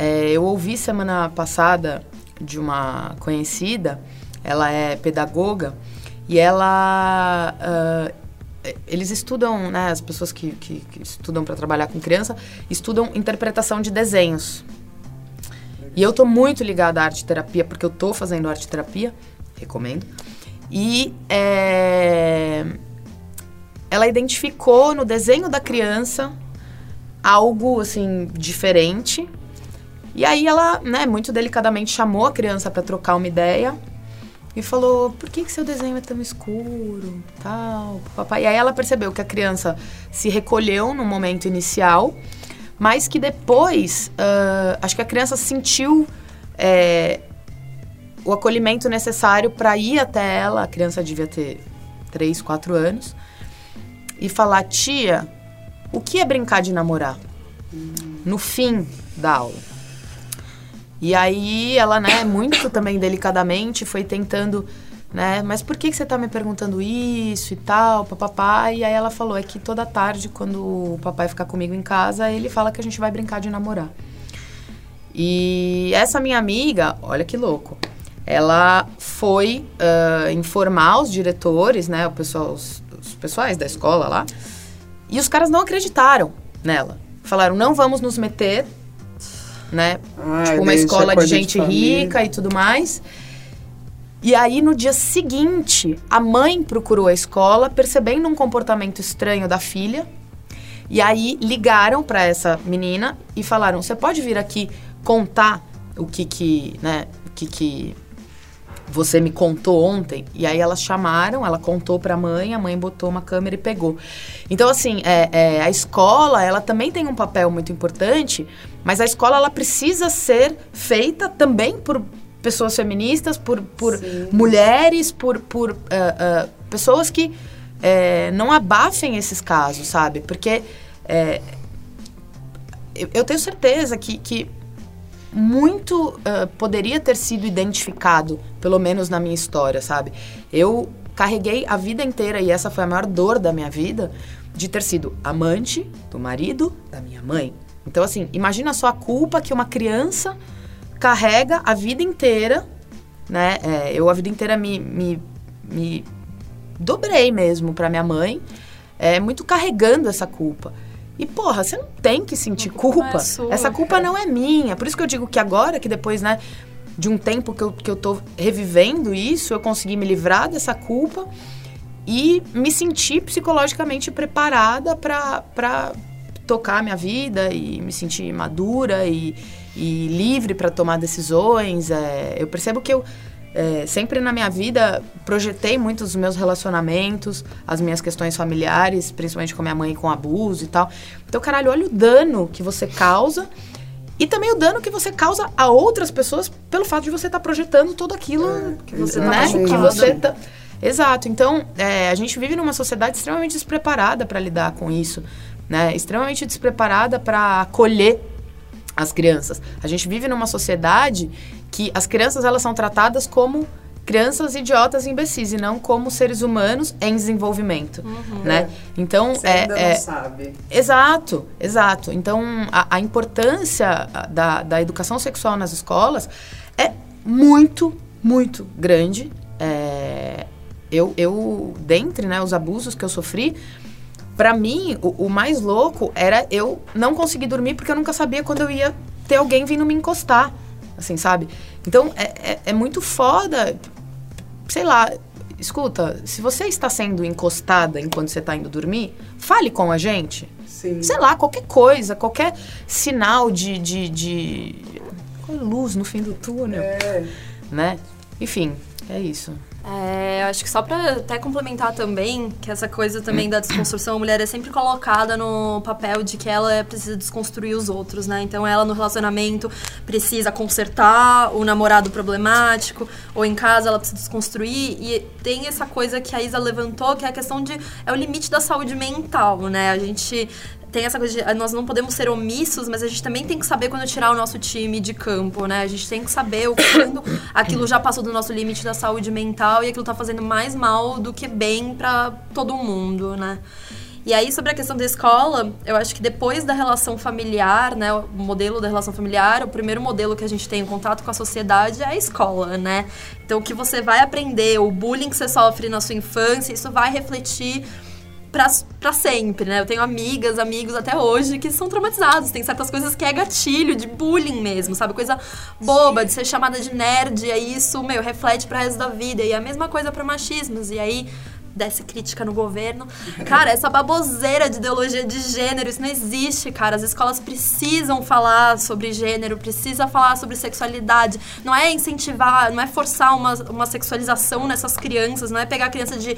É, eu ouvi semana passada de uma conhecida, ela é pedagoga, e ela. Uh, eles estudam, né, as pessoas que, que, que estudam para trabalhar com criança, estudam interpretação de desenhos. E eu tô muito ligada à arte terapia, porque eu tô fazendo arte terapia, recomendo. E é, ela identificou no desenho da criança algo assim diferente. E aí ela, né, muito delicadamente chamou a criança para trocar uma ideia e falou: "Por que que seu desenho é tão escuro?", tal, papai. E aí ela percebeu que a criança se recolheu no momento inicial, mas que depois, uh, acho que a criança sentiu é, o acolhimento necessário para ir até ela. A criança devia ter 3, 4 anos e falar: "Tia, o que é brincar de namorar?" No fim da aula. E aí ela, né, muito também delicadamente foi tentando, né, mas por que, que você tá me perguntando isso e tal, papapá? E aí ela falou, é que toda tarde, quando o papai ficar comigo em casa, ele fala que a gente vai brincar de namorar. E essa minha amiga, olha que louco, ela foi uh, informar os diretores, né, o pessoal, os, os pessoais da escola lá, e os caras não acreditaram nela. Falaram, não vamos nos meter né? Ai, tipo, uma escola de gente de rica e tudo mais. E aí, no dia seguinte, a mãe procurou a escola, percebendo um comportamento estranho da filha. E aí, ligaram para essa menina e falaram: Você pode vir aqui contar o que que, né? O que que você me contou ontem. E aí elas chamaram, ela contou para a mãe, a mãe botou uma câmera e pegou. Então, assim, é, é, a escola, ela também tem um papel muito importante, mas a escola, ela precisa ser feita também por pessoas feministas, por, por mulheres, por, por uh, uh, pessoas que uh, não abafem esses casos, sabe? Porque eu, eu, tenho certeza que, que muito uh, poderia ter sido identificado, pelo menos na minha história, sabe? Eu carreguei a vida inteira, e essa foi a maior dor da minha vida, de ter sido amante do marido da minha mãe. Então, assim, imagina só a culpa que uma criança carrega a vida inteira, né? É, eu a vida inteira me, me, me dobrei mesmo para minha mãe, é, muito carregando essa culpa. E, porra, você não tem que sentir culpa. É sua, Essa culpa cara. não é minha. Por isso que eu digo que agora, que depois, né, de um tempo que eu, que eu tô revivendo isso, eu consegui me livrar dessa culpa e me sentir psicologicamente preparada para tocar a minha vida e me sentir madura e, e livre para tomar decisões. É, eu percebo que eu é, sempre na minha vida projetei muito os meus relacionamentos, as minhas questões familiares, principalmente com a minha mãe com abuso e tal. Então, caralho, olha o dano que você causa e também o dano que você causa a outras pessoas pelo fato de você estar tá projetando tudo aquilo é, que você né? tá que você tá... Exato. Então, é, a gente vive numa sociedade extremamente despreparada para lidar com isso, né? Extremamente despreparada para acolher as crianças. A gente vive numa sociedade que as crianças elas são tratadas como crianças idiotas e imbecis e não como seres humanos em desenvolvimento, uhum. né? Então Você é, ainda é não sabe. Exato, exato. Então a, a importância da, da educação sexual nas escolas é muito, muito grande. É, eu, eu dentre né, os abusos que eu sofri, para mim o, o mais louco era eu não conseguir dormir porque eu nunca sabia quando eu ia ter alguém vindo me encostar assim, sabe? Então, é, é, é muito foda, sei lá, escuta, se você está sendo encostada enquanto você está indo dormir, fale com a gente. Sim. Sei lá, qualquer coisa, qualquer sinal de, de, de luz no fim do túnel, é. né? Enfim, é isso. É, acho que só para até complementar também, que essa coisa também da desconstrução, a mulher é sempre colocada no papel de que ela precisa desconstruir os outros, né? Então ela no relacionamento precisa consertar o namorado problemático, ou em casa ela precisa desconstruir. E tem essa coisa que a Isa levantou, que é a questão de. é o limite da saúde mental, né? A gente tem essa coisa de ah, nós não podemos ser omissos, mas a gente também tem que saber quando tirar o nosso time de campo, né? A gente tem que saber o, quando aquilo já passou do nosso limite da saúde mental e aquilo tá fazendo mais mal do que bem para todo mundo, né? E aí, sobre a questão da escola, eu acho que depois da relação familiar, né, o modelo da relação familiar, o primeiro modelo que a gente tem em contato com a sociedade é a escola, né? Então, o que você vai aprender, o bullying que você sofre na sua infância, isso vai refletir para sempre, né? Eu tenho amigas, amigos até hoje que são traumatizados. Tem certas coisas que é gatilho, de bullying mesmo, sabe? Coisa boba, de ser chamada de nerd, e aí isso, meu, reflete para resto da vida. E a mesma coisa para machismos. E aí desse crítica no governo. Cara, essa baboseira de ideologia de gênero, isso não existe, cara. As escolas precisam falar sobre gênero, precisa falar sobre sexualidade. Não é incentivar, não é forçar uma, uma sexualização nessas crianças, não é pegar criança de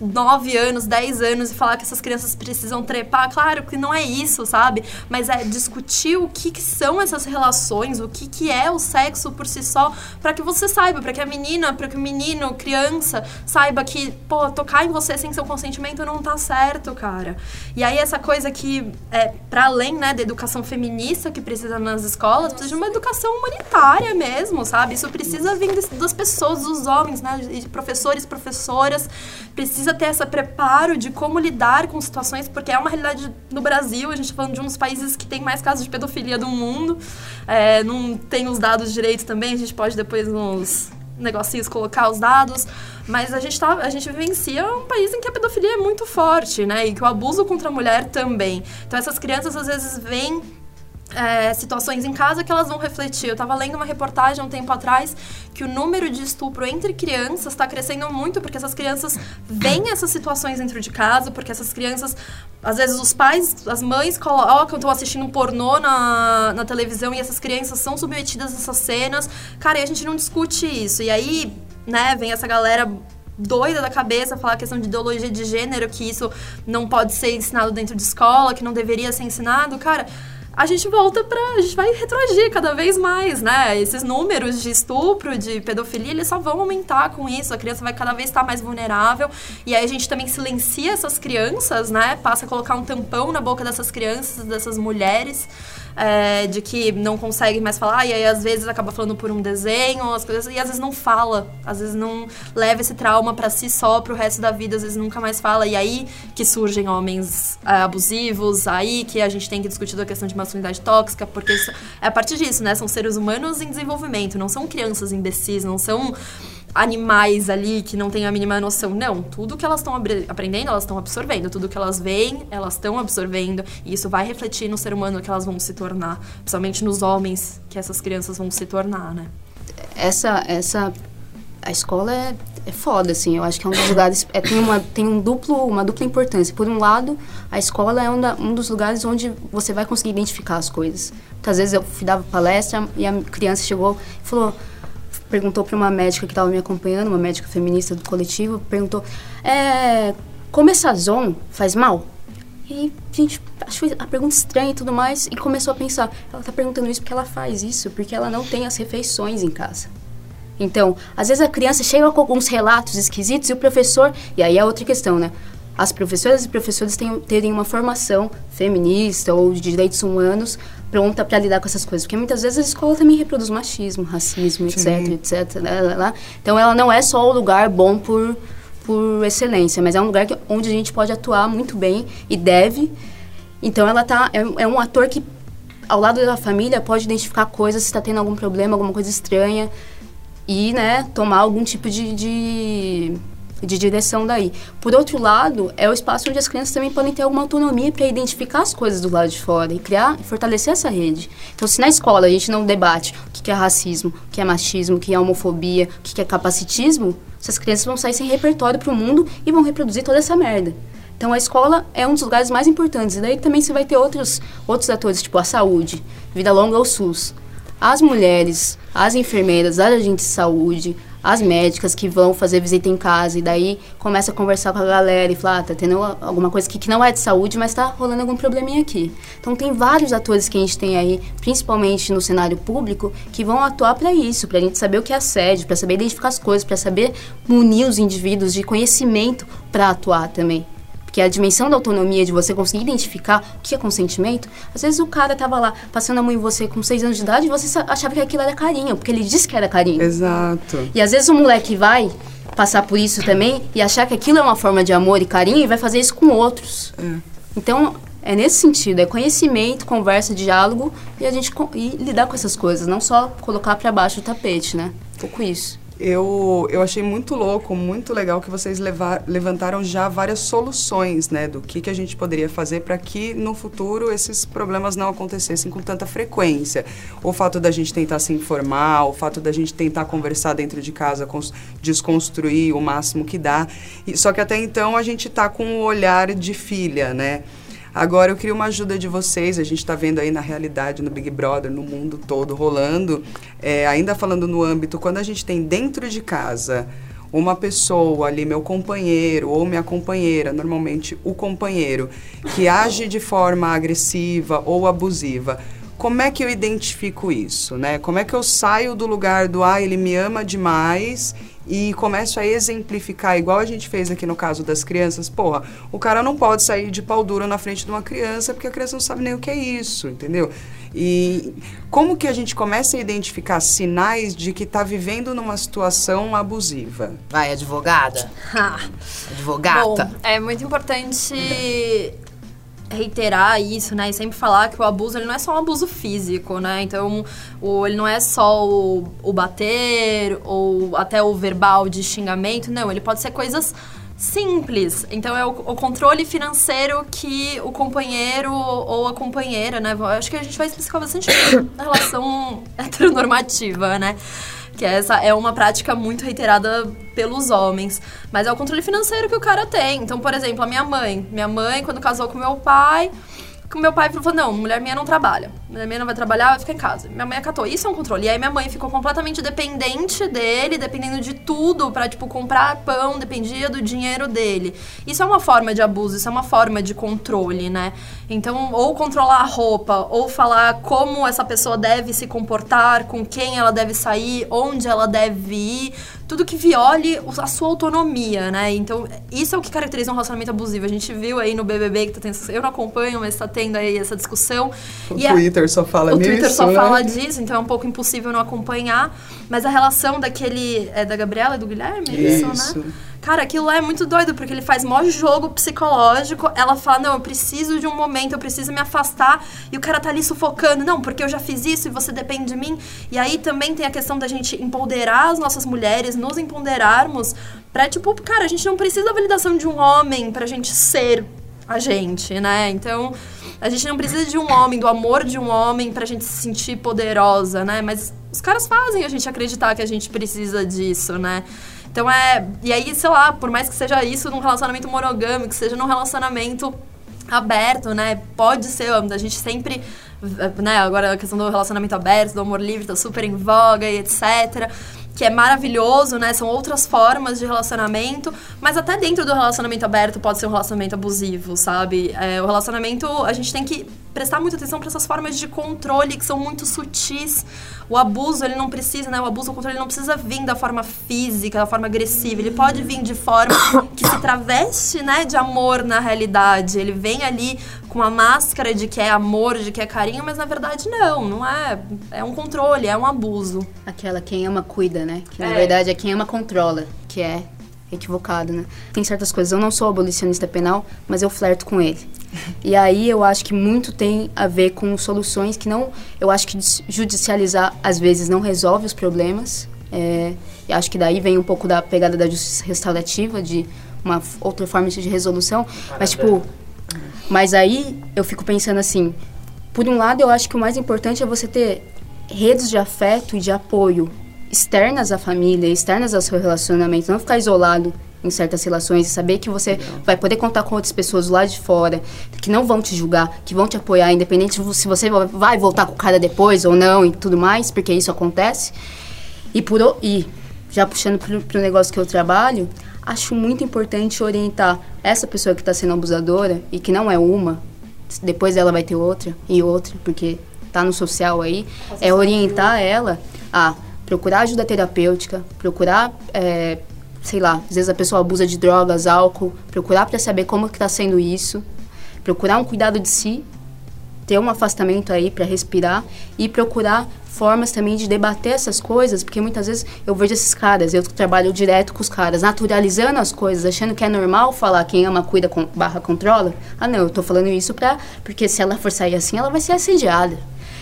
9 anos, 10 anos e falar que essas crianças precisam trepar. Claro que não é isso, sabe? Mas é discutir o que, que são essas relações, o que, que é o sexo por si só, para que você saiba, para que a menina, para que o menino, criança, saiba que, pô, tô tocar em você sem seu consentimento não tá certo, cara. E aí essa coisa que, é, para além, né, da educação feminista que precisa nas escolas, precisa de uma educação humanitária mesmo, sabe? Isso precisa vir das pessoas, dos homens, né, de professores, professoras, precisa ter esse preparo de como lidar com situações, porque é uma realidade no Brasil, a gente tá falando de um dos países que tem mais casos de pedofilia do mundo, é, não tem os dados direitos também, a gente pode depois nos negocinhos colocar os dados, mas a gente, tá, a gente vivencia um país em que a pedofilia é muito forte, né? E que o abuso contra a mulher também. Então essas crianças às vezes vêm é, situações em casa que elas vão refletir. Eu estava lendo uma reportagem um tempo atrás que o número de estupro entre crianças está crescendo muito porque essas crianças veem essas situações dentro de casa, porque essas crianças, às vezes os pais, as mães colocam, estão assistindo um pornô na, na televisão e essas crianças são submetidas a essas cenas. Cara, e a gente não discute isso. E aí, né, vem essa galera doida da cabeça falar a questão de ideologia de gênero, que isso não pode ser ensinado dentro de escola, que não deveria ser ensinado. Cara, a gente volta para a gente vai retroagir cada vez mais, né? Esses números de estupro, de pedofilia, eles só vão aumentar com isso. A criança vai cada vez estar mais vulnerável e aí a gente também silencia essas crianças, né? Passa a colocar um tampão na boca dessas crianças, dessas mulheres é, de que não consegue mais falar, e aí às vezes acaba falando por um desenho, as coisas, e às vezes não fala, às vezes não leva esse trauma para si só pro resto da vida, às vezes nunca mais fala, e aí que surgem homens é, abusivos, aí que a gente tem que discutir a questão de masculinidade tóxica, porque isso, é a partir disso, né? São seres humanos em desenvolvimento, não são crianças imbecis, não são animais ali que não têm a mínima noção. Não, tudo que elas estão aprendendo, elas estão absorvendo. Tudo que elas veem, elas estão absorvendo. E isso vai refletir no ser humano que elas vão se tornar. Principalmente nos homens que essas crianças vão se tornar, né? Essa, essa a escola é, é foda, assim. Eu acho que é um dos lugares. É, tem uma, tem um duplo, uma dupla importância. Por um lado, a escola é um, da, um dos lugares onde você vai conseguir identificar as coisas. Muitas vezes eu dava palestra e a criança chegou e falou: perguntou para uma médica que estava me acompanhando, uma médica feminista do coletivo, perguntou: é, comer sazon faz mal? E a gente achou a pergunta estranha e tudo mais e começou a pensar: ela está perguntando isso porque ela faz isso, porque ela não tem as refeições em casa. Então, às vezes a criança chega com alguns relatos esquisitos e o professor. E aí é outra questão, né? As professoras e professores têm, terem uma formação feminista ou de direitos humanos pronta para lidar com essas coisas. Porque muitas vezes a escola também reproduz machismo, racismo, Sim. etc, etc. Lá, lá, lá. Então ela não é só o lugar bom por, por excelência, mas é um lugar que, onde a gente pode atuar muito bem e deve. Então ela tá é, é um ator que ao lado da família pode identificar coisas se está tendo algum problema, alguma coisa estranha e né tomar algum tipo de, de de direção daí. Por outro lado, é o espaço onde as crianças também podem ter alguma autonomia para identificar as coisas do lado de fora e criar fortalecer essa rede. Então, se na escola a gente não debate o que é racismo, o que é machismo, o que é homofobia, o que é capacitismo, essas crianças vão sair sem repertório para o mundo e vão reproduzir toda essa merda. Então a escola é um dos lugares mais importantes. E daí também você vai ter outros, outros atores, tipo a saúde, vida longa ao SUS. As mulheres, as enfermeiras, as agentes de saúde, as médicas que vão fazer visita em casa e daí começa a conversar com a galera e falar, ah, tá tendo alguma coisa que, que não é de saúde, mas tá rolando algum probleminha aqui. Então tem vários atores que a gente tem aí, principalmente no cenário público, que vão atuar para isso, pra gente saber o que é assédio, para saber identificar as coisas, para saber munir os indivíduos de conhecimento para atuar também. Porque a dimensão da autonomia, de você conseguir identificar o que é consentimento, às vezes o cara tava lá passando a mão em você com seis anos de idade e você achava que aquilo era carinho, porque ele disse que era carinho. Exato. E às vezes o moleque vai passar por isso também e achar que aquilo é uma forma de amor e carinho e vai fazer isso com outros. É. Então, é nesse sentido, é conhecimento, conversa, diálogo e a gente e lidar com essas coisas, não só colocar para baixo do tapete, né? Um pouco isso. Eu, eu achei muito louco, muito legal que vocês levar, levantaram já várias soluções, né, do que, que a gente poderia fazer para que no futuro esses problemas não acontecessem com tanta frequência. O fato da gente tentar se informar, o fato da gente tentar conversar dentro de casa, cons- desconstruir o máximo que dá. E, só que até então a gente está com o olhar de filha, né? Agora eu queria uma ajuda de vocês. A gente está vendo aí na realidade, no Big Brother, no mundo todo rolando. É, ainda falando no âmbito, quando a gente tem dentro de casa uma pessoa ali, meu companheiro ou minha companheira, normalmente o companheiro, que age de forma agressiva ou abusiva. Como é que eu identifico isso, né? Como é que eu saio do lugar do ah, ele me ama demais e começo a exemplificar, igual a gente fez aqui no caso das crianças, porra, o cara não pode sair de pau duro na frente de uma criança porque a criança não sabe nem o que é isso, entendeu? E como que a gente começa a identificar sinais de que está vivendo numa situação abusiva? Vai, advogada. Ah, Advogata. Bom, é muito importante reiterar isso, né? E sempre falar que o abuso ele não é só um abuso físico, né? Então, o, ele não é só o, o bater ou até o verbal de xingamento, não. Ele pode ser coisas simples. Então, é o, o controle financeiro que o companheiro ou a companheira, né? Acho que a gente vai explicar bastante a relação heteronormativa, né? Que essa é uma prática muito reiterada pelos homens. Mas é o controle financeiro que o cara tem. Então, por exemplo, a minha mãe. Minha mãe, quando casou com meu pai, o meu pai falou, não, mulher minha não trabalha. Mulher minha não vai trabalhar, vai ficar em casa. Minha mãe acatou. Isso é um controle. E aí minha mãe ficou completamente dependente dele, dependendo de tudo pra, tipo, comprar pão, dependia do dinheiro dele. Isso é uma forma de abuso, isso é uma forma de controle, né? Então, ou controlar a roupa, ou falar como essa pessoa deve se comportar, com quem ela deve sair, onde ela deve ir, tudo que viole o- a sua autonomia, né? Então, isso é o que caracteriza um relacionamento abusivo. A gente viu aí no BBB que tá tendo, eu não acompanho, mas tá tendo aí essa discussão. O E a- Twitter só fala o nisso, Twitter só né? fala disso, então é um pouco impossível não acompanhar. Mas a relação daquele. É da Gabriela e do Guilherme? Isso. né? Cara, aquilo lá é muito doido, porque ele faz maior jogo psicológico. Ela fala: Não, eu preciso de um momento, eu preciso me afastar. E o cara tá ali sufocando: Não, porque eu já fiz isso e você depende de mim. E aí também tem a questão da gente empoderar as nossas mulheres, nos empoderarmos, pra, tipo, cara, a gente não precisa da validação de um homem pra gente ser a gente, né? Então, a gente não precisa de um homem, do amor de um homem pra gente se sentir poderosa, né? Mas os caras fazem a gente acreditar que a gente precisa disso, né? Então é. E aí, sei lá, por mais que seja isso num relacionamento monogâmico, seja num relacionamento aberto, né? Pode ser, a gente sempre, né? Agora a questão do relacionamento aberto, do amor livre, tá super em voga e etc. Que é maravilhoso, né? São outras formas de relacionamento, mas até dentro do relacionamento aberto pode ser um relacionamento abusivo, sabe? É, o relacionamento, a gente tem que prestar muita atenção para essas formas de controle que são muito sutis. O abuso, ele não precisa, né? O abuso, o controle, ele não precisa vir da forma física, da forma agressiva. Ele pode vir de forma que se traveste, né, de amor na realidade. Ele vem ali com a máscara de que é amor, de que é carinho, mas na verdade não, não é. É um controle, é um abuso. Aquela quem ama cuida, né? Que na É. verdade é quem ama controla, que é equivocado, né? Tem certas coisas, eu não sou abolicionista penal, mas eu flerto com ele. E aí eu acho que muito tem a ver com soluções que não. Eu acho que judicializar às vezes não resolve os problemas. É, e acho que daí vem um pouco da pegada da justiça restaurativa, de uma outra forma de resolução. Mas, tipo. Mas aí eu fico pensando assim: por um lado, eu acho que o mais importante é você ter redes de afeto e de apoio externas à família, externas ao seu relacionamento, não ficar isolado em certas relações e saber que você vai poder contar com outras pessoas lá de fora, que não vão te julgar, que vão te apoiar, independente de se você vai voltar com o cara depois ou não e tudo mais, porque isso acontece. E, por, e já puxando para o negócio que eu trabalho, acho muito importante orientar essa pessoa que está sendo abusadora e que não é uma, depois ela vai ter outra e outra, porque tá no social aí, é orientar ela a procurar ajuda terapêutica, procurar, é, sei lá, às vezes a pessoa abusa de drogas, álcool, procurar para saber como que tá sendo isso, procurar um cuidado de si, ter um afastamento aí para respirar e procurar formas também de debater essas coisas, porque muitas vezes eu vejo esses caras, eu trabalho direto com os caras, naturalizando as coisas, achando que é normal falar quem ama, cuida, com, barra, controla. Ah, não, eu tô falando isso pra, porque se ela for sair assim, ela vai ser assediada.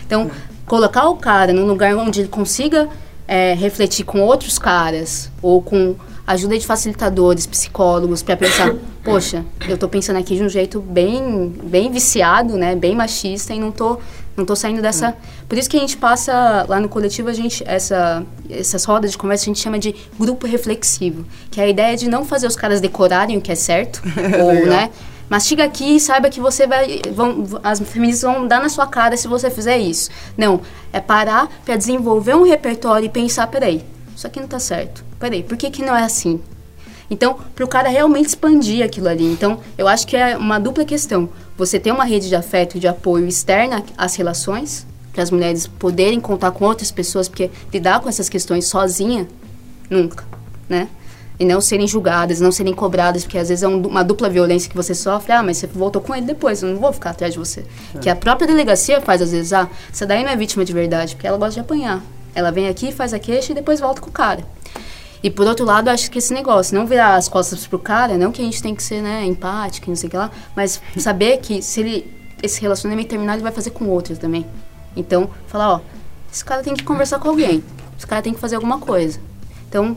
Então, colocar o cara num lugar onde ele consiga é, refletir com outros caras, ou com ajuda de facilitadores, psicólogos, para pensar, poxa, eu tô pensando aqui de um jeito bem, bem viciado, né, bem machista, e não tô não tô saindo dessa. Por isso que a gente passa lá no coletivo, a gente essa essas rodas de conversa a gente chama de grupo reflexivo, que é a ideia de não fazer os caras decorarem o que é certo, ou, né? Mas chega aqui e saiba que você vai. Vão, as feministas vão dar na sua cara se você fizer isso. Não. É parar para desenvolver um repertório e pensar, peraí, isso aqui não tá certo. Peraí, por que, que não é assim? Então, para o cara realmente expandir aquilo ali. Então, eu acho que é uma dupla questão. Você ter uma rede de afeto e de apoio externa às relações, para as mulheres poderem contar com outras pessoas, porque lidar com essas questões sozinha, nunca, né? E não serem julgadas, não serem cobradas, porque às vezes é um, uma dupla violência que você sofre. Ah, mas você voltou com ele depois, eu não vou ficar atrás de você. É. Que a própria delegacia faz às vezes, ah, essa daí não é vítima de verdade, porque ela gosta de apanhar. Ela vem aqui, faz a queixa e depois volta com o cara. E por outro lado, acho que esse negócio, não virar as costas pro cara, não que a gente tem que ser, né, empático, não sei o que lá, mas saber que se ele, esse relacionamento terminar, ele vai fazer com outros também. Então, falar, ó, esse cara tem que conversar com alguém, esse cara tem que fazer alguma coisa. Então,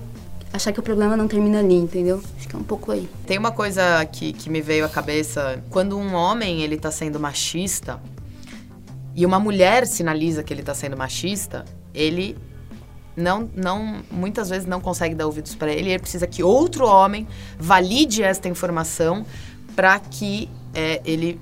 achar que o problema não termina ali, entendeu? Acho que é um pouco aí. Tem uma coisa que, que me veio à cabeça, quando um homem, ele tá sendo machista, e uma mulher sinaliza que ele tá sendo machista, ele não, não, muitas vezes não consegue dar ouvidos para ele. Ele precisa que outro homem valide esta informação para que é, ele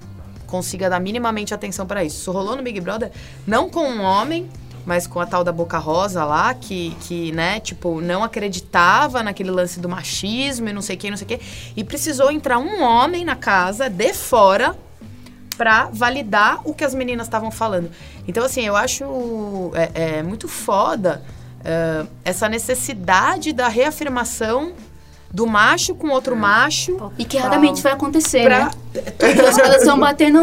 consiga dar minimamente atenção para isso. Isso rolou no Big Brother, não com um homem, mas com a tal da Boca Rosa lá, que, que, né, tipo, não acreditava naquele lance do machismo e não sei o que, não sei o que. E precisou entrar um homem na casa, de fora, para validar o que as meninas estavam falando. Então, assim, eu acho é, é muito foda uh, essa necessidade da reafirmação do macho com outro macho. E que raramente vai acontecer, pra... né? Elas estão batendo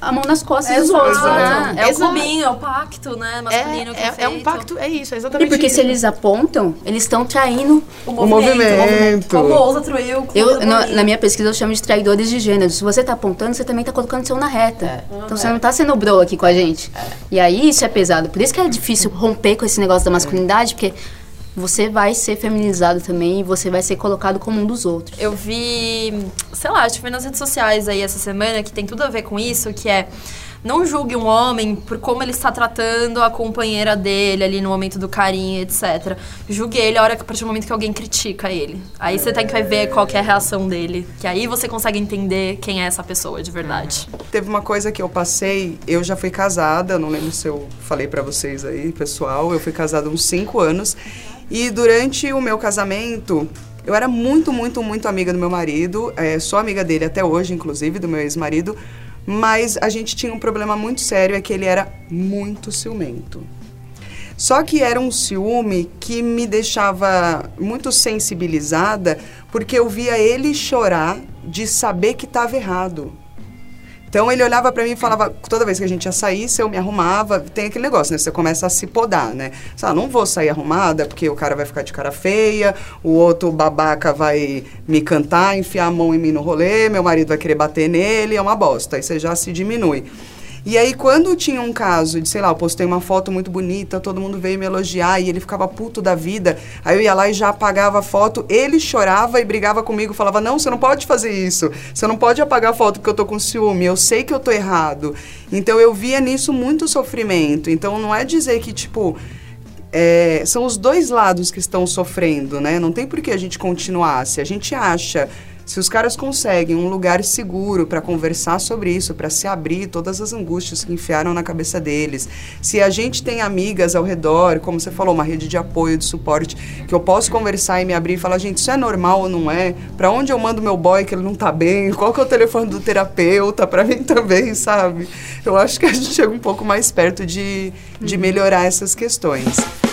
a mão nas costas dos outros, né? É o clubinho, é o pacto, né? Masculino é, que é, é, é um pacto, é isso, é exatamente E porque isso. se eles apontam, eles estão traindo o movimento. O movimento. Como ousa traiu eu, na, na, minha pesquisa eu chamo de traidores de gênero. Se você está apontando, você também está colocando o seu na reta. É. Então você não está sendo bro aqui com a gente. É. E aí isso é pesado. Por isso que é difícil romper com esse negócio da masculinidade, porque você vai ser feminizado também e você vai ser colocado como um dos outros. Eu vi, sei lá, acho que foi nas redes sociais aí essa semana que tem tudo a ver com isso, que é não julgue um homem por como ele está tratando a companheira dele ali no momento do carinho, etc. Julgue ele a hora que a partir do momento que alguém critica ele. Aí você tem que ver qual que é a reação dele, que aí você consegue entender quem é essa pessoa de verdade. Teve uma coisa que eu passei, eu já fui casada, não lembro se eu falei para vocês aí, pessoal, eu fui casada uns 5 anos e durante o meu casamento, eu era muito, muito, muito amiga do meu marido. É, sou amiga dele até hoje, inclusive, do meu ex-marido. Mas a gente tinha um problema muito sério, é que ele era muito ciumento. Só que era um ciúme que me deixava muito sensibilizada, porque eu via ele chorar de saber que estava errado. Então ele olhava para mim e falava, toda vez que a gente ia sair, se eu me arrumava, tem aquele negócio, né? Você começa a se podar, né? Você, não vou sair arrumada porque o cara vai ficar de cara feia, o outro babaca vai me cantar, enfiar a mão em mim no rolê, meu marido vai querer bater nele, é uma bosta. Aí você já se diminui. E aí, quando tinha um caso de, sei lá, eu postei uma foto muito bonita, todo mundo veio me elogiar e ele ficava puto da vida, aí eu ia lá e já apagava a foto, ele chorava e brigava comigo, falava: Não, você não pode fazer isso, você não pode apagar a foto porque eu tô com ciúme, eu sei que eu tô errado. Então eu via nisso muito sofrimento. Então não é dizer que, tipo. É, são os dois lados que estão sofrendo, né? Não tem por que a gente continuar. Se a gente acha se os caras conseguem um lugar seguro para conversar sobre isso, para se abrir todas as angústias que enfiaram na cabeça deles, se a gente tem amigas ao redor, como você falou, uma rede de apoio, de suporte, que eu posso conversar e me abrir e falar, gente, isso é normal ou não é? Para onde eu mando meu boy que ele não tá bem? Qual que é o telefone do terapeuta para mim também, sabe? Eu acho que a gente chega um pouco mais perto de, de melhorar essas questões.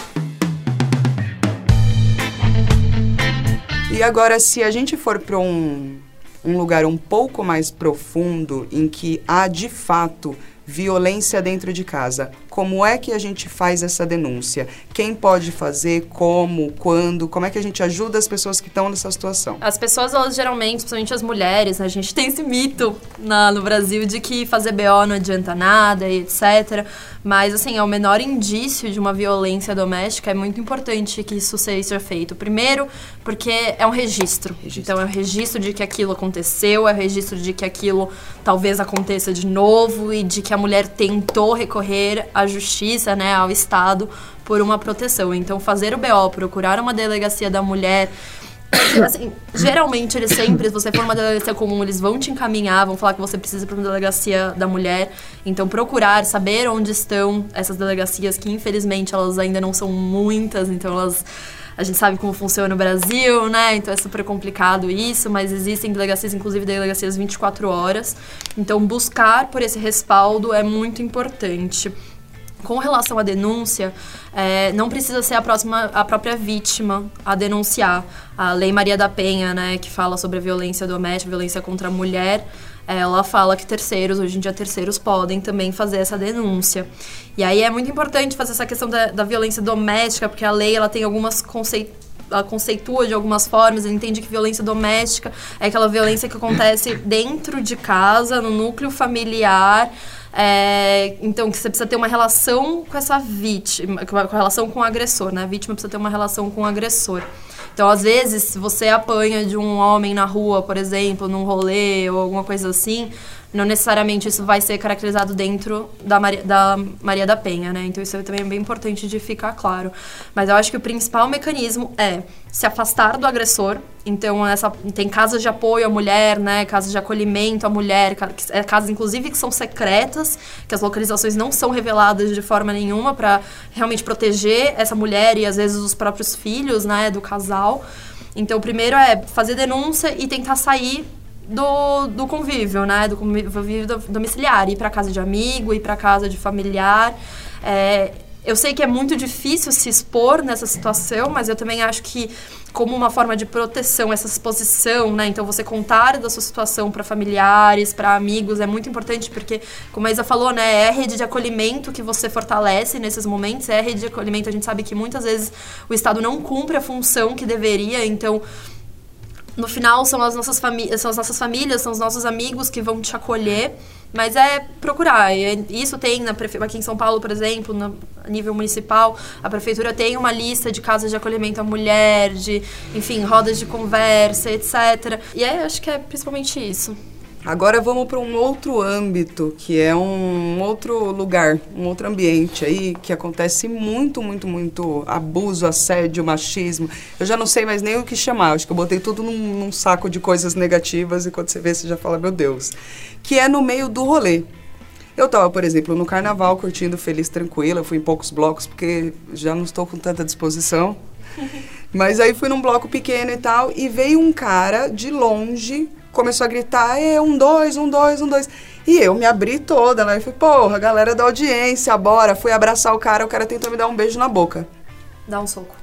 E agora, se a gente for para um, um lugar um pouco mais profundo, em que há de fato violência dentro de casa, Como é que a gente faz essa denúncia? Quem pode fazer? Como? Quando? Como é que a gente ajuda as pessoas que estão nessa situação? As pessoas, elas geralmente, principalmente as mulheres, né, a gente tem esse mito na, no Brasil de que fazer BO não adianta nada e etc. Mas, assim, é o menor indício de uma violência doméstica. É muito importante que isso seja feito. Primeiro, porque é um registro. registro. Então, é um registro de que aquilo aconteceu, é um registro de que aquilo talvez aconteça de novo e de que a mulher tentou recorrer à justiça, né, ao Estado, por uma proteção. Então, fazer o BO, procurar uma delegacia da mulher assim, geralmente eles sempre, se você for uma delegacia comum, eles vão te encaminhar, vão falar que você precisa para uma delegacia da mulher. Então, procurar, saber onde estão essas delegacias, que infelizmente elas ainda não são muitas, então elas. A gente sabe como funciona no Brasil, né? Então é super complicado isso, mas existem delegacias, inclusive delegacias 24 horas. Então, buscar por esse respaldo é muito importante. Com relação à denúncia, é, não precisa ser a próxima, a própria vítima a denunciar. A Lei Maria da Penha, né, que fala sobre a violência doméstica, violência contra a mulher, ela fala que terceiros, hoje em dia terceiros podem também fazer essa denúncia. E aí é muito importante fazer essa questão da, da violência doméstica, porque a lei ela tem algumas conceitos ela conceitua de algumas formas, ela entende que violência doméstica é aquela violência que acontece dentro de casa, no núcleo familiar, é, então, que você precisa ter uma relação com essa vítima, com a relação com o agressor, né? A vítima precisa ter uma relação com o agressor. Então, às vezes, se você apanha de um homem na rua, por exemplo, num rolê ou alguma coisa assim, não necessariamente isso vai ser caracterizado dentro da Maria da, Maria da Penha, né? Então isso também é bem importante de ficar claro. Mas eu acho que o principal mecanismo é se afastar do agressor. Então essa, tem casas de apoio à mulher, né? Casas de acolhimento à mulher, é, casas inclusive que são secretas, que as localizações não são reveladas de forma nenhuma para realmente proteger essa mulher e às vezes os próprios filhos, né, do casal. Então, o primeiro é fazer denúncia e tentar sair do, do convívio, né? Do convívio domiciliar, ir para casa de amigo, ir para casa de familiar. É, eu sei que é muito difícil se expor nessa situação, mas eu também acho que como uma forma de proteção essa exposição, né? Então você contar da sua situação para familiares, para amigos é muito importante porque, como a Isa falou, né, é a rede de acolhimento que você fortalece nesses momentos, é a rede de acolhimento. A gente sabe que muitas vezes o Estado não cumpre a função que deveria, então no final são as nossas famílias, são as nossas famílias, são os nossos amigos que vão te acolher, mas é procurar. É, isso tem na prefe... aqui em São Paulo, por exemplo, no a nível municipal, a prefeitura tem uma lista de casas de acolhimento à mulher, de, enfim, rodas de conversa, etc. E é, acho que é principalmente isso. Agora vamos para um outro âmbito, que é um outro lugar, um outro ambiente aí que acontece muito, muito, muito abuso, assédio, machismo. Eu já não sei mais nem o que chamar. Acho que eu botei tudo num, num saco de coisas negativas e quando você vê, você já fala, meu Deus. Que é no meio do rolê. Eu estava, por exemplo, no carnaval curtindo feliz, tranquila. Fui em poucos blocos porque já não estou com tanta disposição. Mas aí fui num bloco pequeno e tal e veio um cara de longe começou a gritar, é, um, dois, um, dois, um, dois. E eu me abri toda, né? E falei, porra, galera da audiência, bora. Fui abraçar o cara, o cara tentou me dar um beijo na boca. Dá um soco.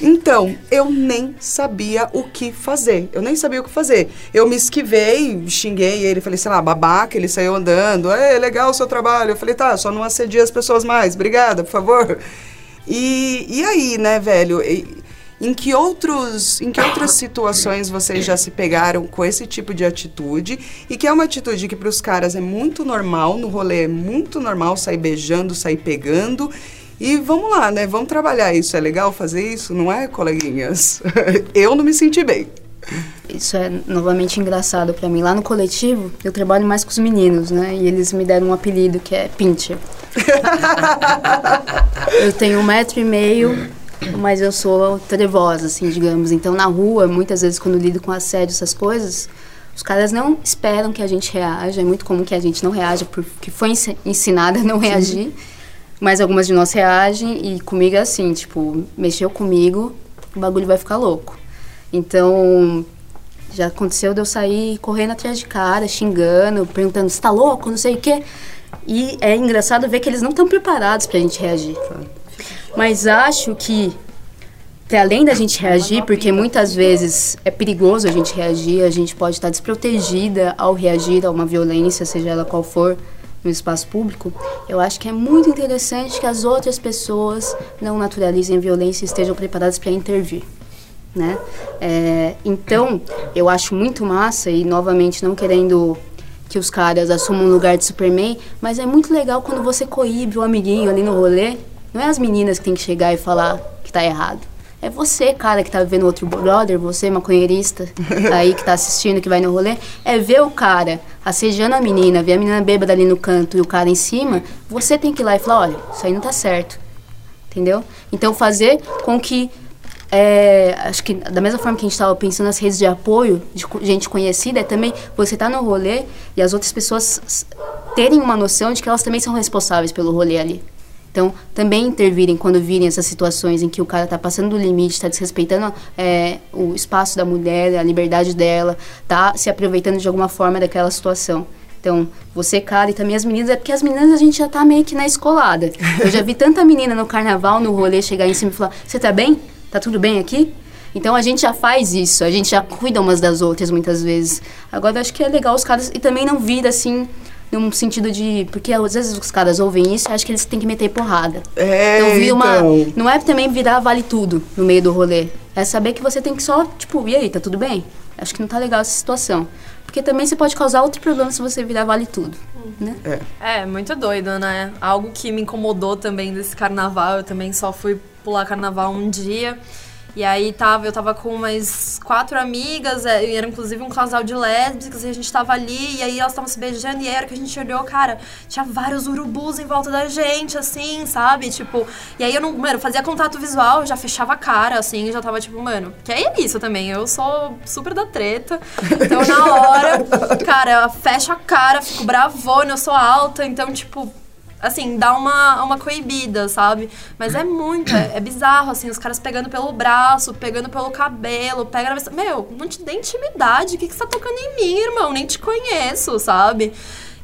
Então, eu nem sabia o que fazer. Eu nem sabia o que fazer. Eu me esquivei, xinguei ele, falei, sei lá, babaca, ele saiu andando. É, legal o seu trabalho. Eu falei, tá, só não assedia as pessoas mais. Obrigada, por favor. E, e aí, né, velho? E, em que, outros, em que outras situações vocês já se pegaram com esse tipo de atitude? E que é uma atitude que para os caras é muito normal, no rolê é muito normal sair beijando, sair pegando. E vamos lá, né? Vamos trabalhar isso. É legal fazer isso? Não é, coleguinhas? eu não me senti bem. Isso é novamente engraçado para mim. Lá no coletivo, eu trabalho mais com os meninos, né? E eles me deram um apelido que é Pincher. eu tenho um metro e meio mas eu sou trevosa, assim, digamos. Então, na rua, muitas vezes, quando lido com assédio, essas coisas, os caras não esperam que a gente reaja. É muito comum que a gente não reaja porque foi ensinada a não Sim. reagir. Mas algumas de nós reagem e comigo é assim, tipo, mexeu comigo, o bagulho vai ficar louco. Então, já aconteceu de eu sair correndo atrás de cara, xingando, perguntando se tá louco, não sei o quê. E é engraçado ver que eles não estão preparados pra gente reagir. Mas acho que, além da gente reagir, porque muitas vezes é perigoso a gente reagir, a gente pode estar desprotegida ao reagir a uma violência, seja ela qual for, no espaço público, eu acho que é muito interessante que as outras pessoas não naturalizem violência e estejam preparadas para intervir. Né? É, então, eu acho muito massa, e novamente não querendo que os caras assumam o lugar de Superman, mas é muito legal quando você coíbe o amiguinho ali no rolê. Não é as meninas que tem que chegar e falar que tá errado. É você, cara, que tá vendo outro brother, você, maconheirista, aí que tá assistindo, que vai no rolê. É ver o cara assediando a menina, ver a menina bêbada ali no canto e o cara em cima. Você tem que ir lá e falar: olha, isso aí não tá certo. Entendeu? Então, fazer com que. É, acho que da mesma forma que a gente estava pensando nas redes de apoio, de gente conhecida, é também você tá no rolê e as outras pessoas terem uma noção de que elas também são responsáveis pelo rolê ali. Então, também intervirem quando virem essas situações em que o cara está passando do limite, está desrespeitando é, o espaço da mulher, a liberdade dela, está se aproveitando de alguma forma daquela situação. Então, você, cara, e também as meninas, é porque as meninas a gente já tá meio que na escolada. Eu já vi tanta menina no carnaval, no rolê, chegar em cima e falar: Você tá bem? Tá tudo bem aqui? Então a gente já faz isso, a gente já cuida umas das outras muitas vezes. Agora acho que é legal os caras e também não vira assim num sentido de. Porque às vezes os caras ouvem isso e acham que eles têm que meter porrada. É, então, vi uma. então. Não é também virar vale tudo no meio do rolê. É saber que você tem que só, tipo, e aí, tá tudo bem? Acho que não tá legal essa situação. Porque também você pode causar outro problema se você virar vale tudo. Né? É, muito doido, né? Algo que me incomodou também desse carnaval, eu também só fui pular carnaval um dia. E aí tava, eu tava com umas quatro amigas, é, era inclusive um casal de lésbicas, e a gente tava ali, e aí elas estavam se beijando, e aí era que a gente olhou, cara, tinha vários urubus em volta da gente, assim, sabe? Tipo, e aí eu não, mano, fazia contato visual, já fechava a cara, assim, já tava tipo, mano, que é isso também, eu sou super da treta, então na hora, cara, fecho a cara, fico bravona, eu sou alta, então, tipo, assim, dá uma, uma coibida, sabe? Mas é muito, é, é bizarro, assim, os caras pegando pelo braço, pegando pelo cabelo, pega na Meu, não te dê intimidade, o que, que você tá tocando em mim, irmão? Nem te conheço, sabe?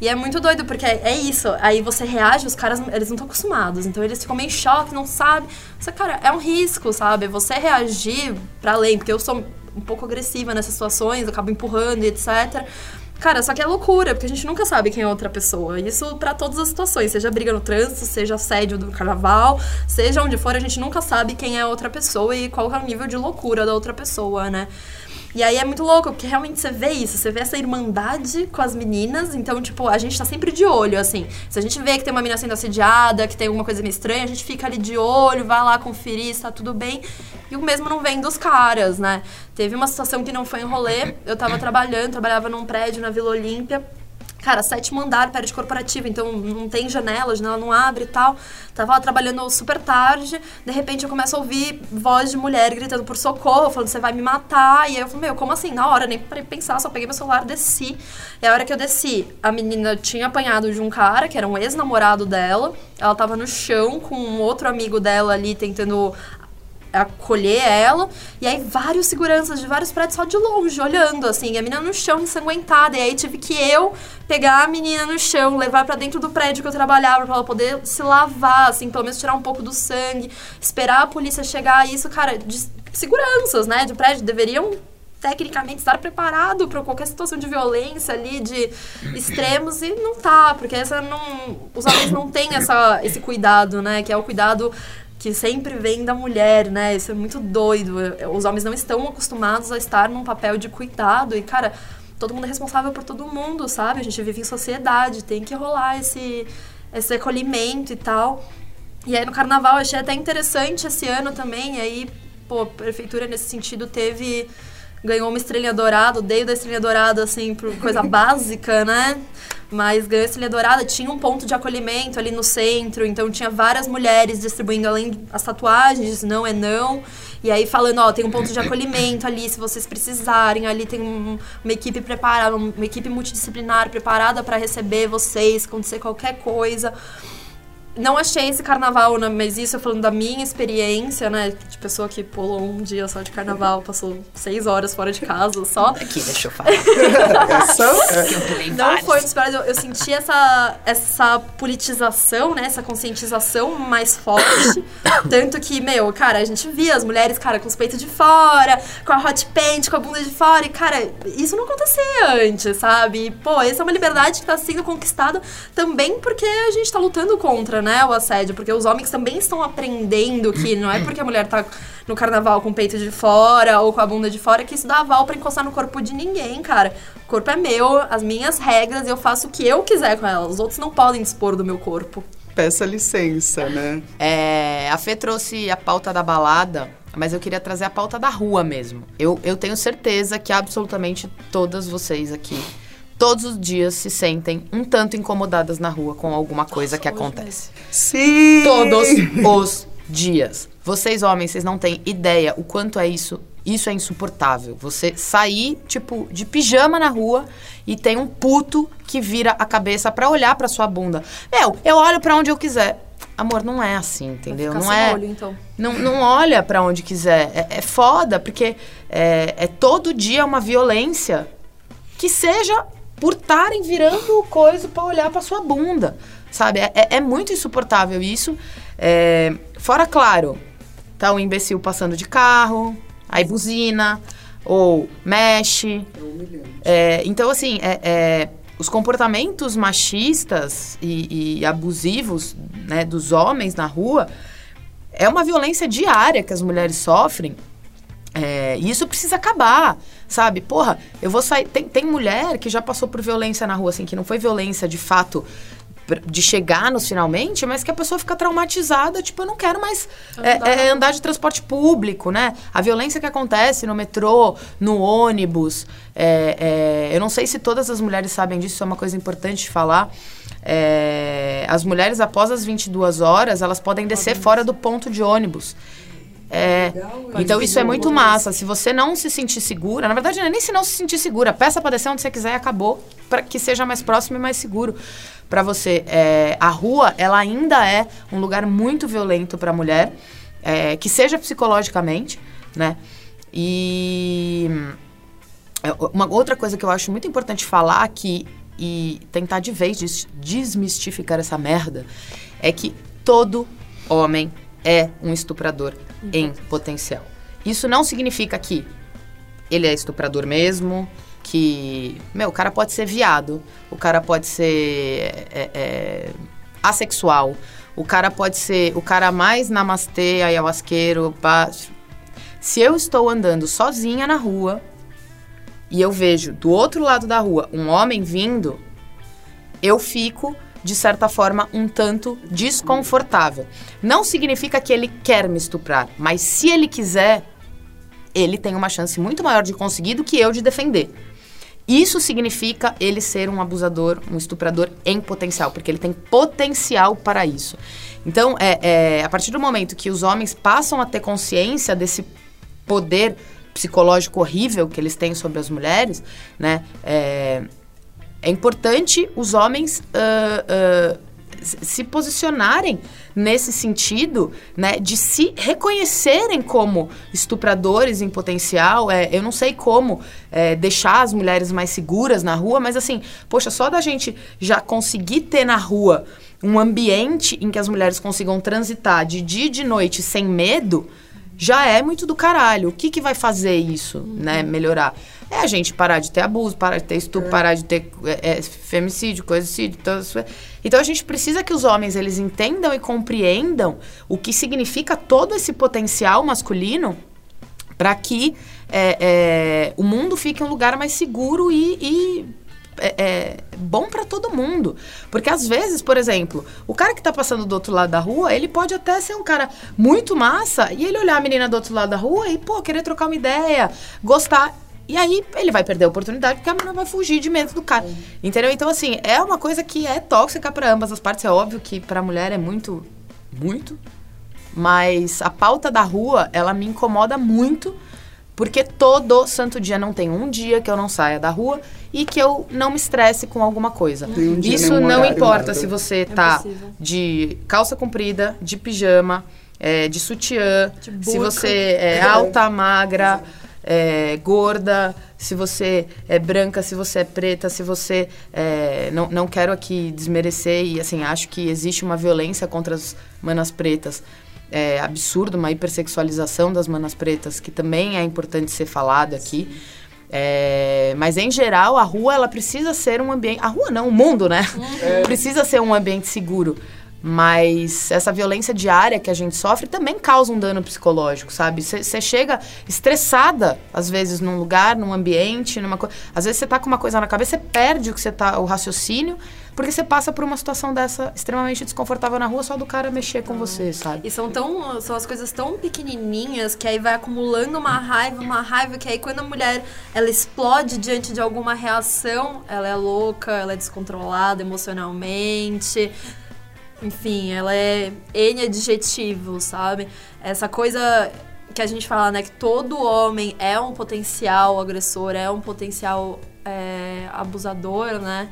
E é muito doido, porque é, é isso. Aí você reage, os caras, eles não estão acostumados. Então eles ficam meio em choque, não sabem. Só, cara, é um risco, sabe? Você reagir pra além, porque eu sou um pouco agressiva nessas situações, eu acabo empurrando e etc. Cara, só que é loucura, porque a gente nunca sabe quem é outra pessoa. Isso para todas as situações, seja briga no trânsito, seja assédio do carnaval, seja onde for, a gente nunca sabe quem é outra pessoa e qual é o nível de loucura da outra pessoa, né? E aí é muito louco, porque realmente você vê isso, você vê essa irmandade com as meninas, então, tipo, a gente tá sempre de olho, assim. Se a gente vê que tem uma menina sendo assediada, que tem alguma coisa meio estranha, a gente fica ali de olho, vai lá conferir se tá tudo bem. E o mesmo não vem dos caras, né? Teve uma situação que não foi em rolê, eu tava trabalhando, trabalhava num prédio na Vila Olímpia, Cara, sétimo andar, prédio corporativo, então não tem janela, a janela não abre e tal. Tava lá trabalhando super tarde, de repente eu começo a ouvir voz de mulher gritando por socorro, falando, você vai me matar. E aí eu falei, meu, como assim? Na hora, nem parei pensar, só peguei meu celular desci. E a hora que eu desci, a menina tinha apanhado de um cara, que era um ex-namorado dela. Ela tava no chão com um outro amigo dela ali tentando acolher ela. E aí, vários seguranças de vários prédios só de longe, olhando, assim. a menina no chão, ensanguentada. E aí, tive que eu pegar a menina no chão, levar para dentro do prédio que eu trabalhava, pra ela poder se lavar, assim, pelo menos tirar um pouco do sangue. Esperar a polícia chegar. Isso, cara, de seguranças, né, de prédio, deveriam tecnicamente estar preparado para qualquer situação de violência ali, de extremos, e não tá, porque essa não, os homens não têm essa, esse cuidado, né? Que é o cuidado que sempre vem da mulher, né? Isso é muito doido. Os homens não estão acostumados a estar num papel de cuidado e, cara, todo mundo é responsável por todo mundo, sabe? A gente vive em sociedade, tem que rolar esse, esse acolhimento e tal. E aí no carnaval achei até interessante esse ano também, e aí, pô, a prefeitura nesse sentido teve ganhou uma estrelinha dourada, odeio da estrelinha dourada, assim, por coisa básica, né? Mas ganhou a estrelinha dourada, tinha um ponto de acolhimento ali no centro, então tinha várias mulheres distribuindo além as tatuagens, não é não. E aí falando, ó, tem um ponto de acolhimento ali, se vocês precisarem, ali tem um, uma equipe preparada, uma equipe multidisciplinar preparada para receber vocês, acontecer qualquer coisa não achei esse carnaval, né, mas isso eu falando da minha experiência, né? De pessoa que pulou um dia só de carnaval, passou seis horas fora de casa só. Aqui, deixa eu falar. Não foi inspirado, eu, eu senti essa, essa politização, né? Essa conscientização mais forte. Tanto que, meu, cara, a gente via as mulheres, cara, com os peitos de fora, com a hot pant, com a bunda de fora. E, cara, isso não acontecia antes, sabe? E, pô, essa é uma liberdade que tá sendo conquistada também porque a gente tá lutando contra, né, o assédio. Porque os homens também estão aprendendo que não é porque a mulher tá no carnaval com o peito de fora ou com a bunda de fora que isso dá aval pra encostar no corpo de ninguém, cara. O corpo é meu, as minhas regras, eu faço o que eu quiser com ela. Os outros não podem dispor do meu corpo. Peça licença, né? É, a Fê trouxe a pauta da balada, mas eu queria trazer a pauta da rua mesmo. Eu, eu tenho certeza que absolutamente todas vocês aqui, todos os dias se sentem um tanto incomodadas na rua com alguma coisa que acontece. Sim! Todos os dias. Vocês, homens, vocês não têm ideia o quanto é isso. Isso é insuportável. Você sair, tipo, de pijama na rua e tem um puto que vira a cabeça pra olhar pra sua bunda. Meu, eu olho pra onde eu quiser. Amor, não é assim, entendeu? Não é. olho, então. Não, não olha pra onde quiser. É, é foda, porque é, é todo dia uma violência que seja por estarem virando coisa pra olhar pra sua bunda. Sabe? É, é- é muito insuportável isso. É, fora, claro, tá um imbecil passando de carro, aí buzina, ou mexe. É, então, assim, é- é, os comportamentos machistas e, e abusivos né, dos homens na rua é uma violência diária que as mulheres sofrem. É, e isso precisa acabar, sabe? Porra, eu vou sair. Tem, tem mulher que já passou por violência na rua, assim, que não foi violência de fato de chegar nos finalmente, mas que a pessoa fica traumatizada, tipo, eu não quero mais é, Andar. é, andar de transporte público, né? A violência que acontece no metrô, no ônibus. é, é, eu não sei se todas as mulheres sabem disso, isso é uma coisa importante de falar. É, as mulheres, após as 22 horas, elas podem descer fora do ponto de ônibus. É, então isso é muito massa. Se você não se sentir segura, na verdade não é nem se não se sentir segura, peça pra descer onde você quiser e acabou, para que seja mais próximo e mais seguro pra você. É, a rua, ela ainda é um lugar muito violento pra mulher, é, que seja psicologicamente, né? E é, uma outra coisa que eu acho muito importante falar aqui e tentar de vez des- desmistificar essa merda é que todo homem é um estuprador em potencial. Isso não significa que ele é estuprador mesmo, que. Meu, o cara pode ser viado, o cara pode ser é, é, assexual, o cara pode ser o cara mais namastê, ayahuasqueiro. pá. Se eu estou andando sozinha na rua e eu vejo do outro lado da rua um homem vindo, eu fico, de certa forma, um tanto desconfortável. Não significa que ele quer me estuprar, mas se ele quiser, ele tem uma chance muito maior de conseguir do que eu de defender. Isso significa ele ser um abusador, um estuprador em potencial, porque ele tem potencial para isso. Então, é, é, a partir do momento que os homens passam a ter consciência desse poder psicológico horrível que eles têm sobre as mulheres, né? É, é importante os homens ah, ah, se posicionarem nesse sentido, né, de se reconhecerem como estupradores em potencial. É, eu não sei como é, deixar as mulheres mais seguras na rua, mas assim, poxa, só da gente já conseguir ter na rua um ambiente em que as mulheres consigam transitar de dia e de noite sem medo, já é muito do caralho. O que, que vai fazer isso, né? Melhorar? É a gente parar de ter abuso, parar de ter estupro, parar de ter é, é, femicídio, coisicídio. todas as coisas. Então a gente precisa que os homens eles entendam e compreendam o que significa todo esse potencial masculino para que é, é, o mundo fique um lugar mais seguro e, e, é, é, bom para todo mundo. Porque às vezes, por exemplo, o cara que tá passando do outro lado da rua, ele pode até ser um cara muito massa e ele olhar a menina do outro lado da rua e, pô, querer trocar uma ideia, gostar. E aí ele vai perder a oportunidade porque a menina vai fugir de medo do cara. Entendeu? Então, assim, é uma coisa que é tóxica para ambas as partes. É óbvio que pra mulher é muito, muito. Mas a pauta da rua, ela me incomoda muito Porque todo santo dia não tem um dia que eu não saia da rua e que eu não me estresse com alguma coisa. Um dia, Isso não importa nada. se você tá possível. de calça comprida, de pijama, é, de sutiã, De se você é alta, magra, é, gorda, se você é branca, se você é preta, se você é, não, não quero aqui desmerecer e assim acho que existe uma violência contra as manas pretas. É absurdo uma hipersexualização das manas pretas que também é importante ser falado aqui. É, mas em geral a rua ela precisa ser um ambiente, a rua não, o mundo, né? Precisa ser um ambiente seguro. Mas essa violência diária que a gente sofre também causa um dano psicológico, sabe? Você chega estressada, às vezes, num lugar, num ambiente, numa coisa. Às vezes você tá com uma coisa na cabeça, você perde o que você tá, o raciocínio, porque você passa por uma situação dessa extremamente desconfortável na rua só do cara mexer com você, sabe? E são tão. São as coisas tão pequenininhas que aí vai acumulando uma raiva, uma raiva que aí quando a mulher ela explode diante de alguma reação, ela é louca, ela é descontrolada emocionalmente. Enfim, ela é N adjetivo, sabe? Essa coisa que a gente fala, né? Que todo homem é um potencial agressor, é um potencial é, abusador, né?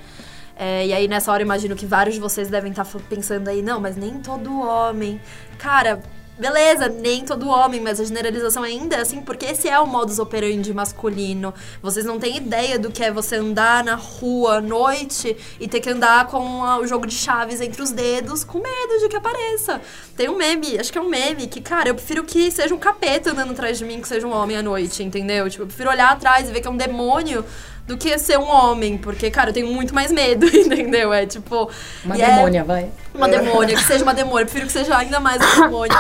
É, e aí, nessa hora, imagino que vários de vocês devem estar pensando aí, não, mas nem todo homem. Cara, beleza, nem todo homem, mas a generalização ainda é assim, porque esse é o modus operandi masculino. Vocês não têm ideia do que é você andar na rua à noite e ter que andar com o jogo de chaves entre os dedos, com medo de que apareça. Tem um meme, acho que é um meme, que, cara, eu prefiro que seja um capeta andando atrás de mim que seja um homem à noite, entendeu? Tipo, eu prefiro olhar atrás e ver que é um demônio do que ser um homem, porque, cara, eu tenho muito mais medo, entendeu? É tipo. Uma é- demônia, vai. uma demônia, que seja uma demônia. Eu prefiro que seja ainda mais uma demônia.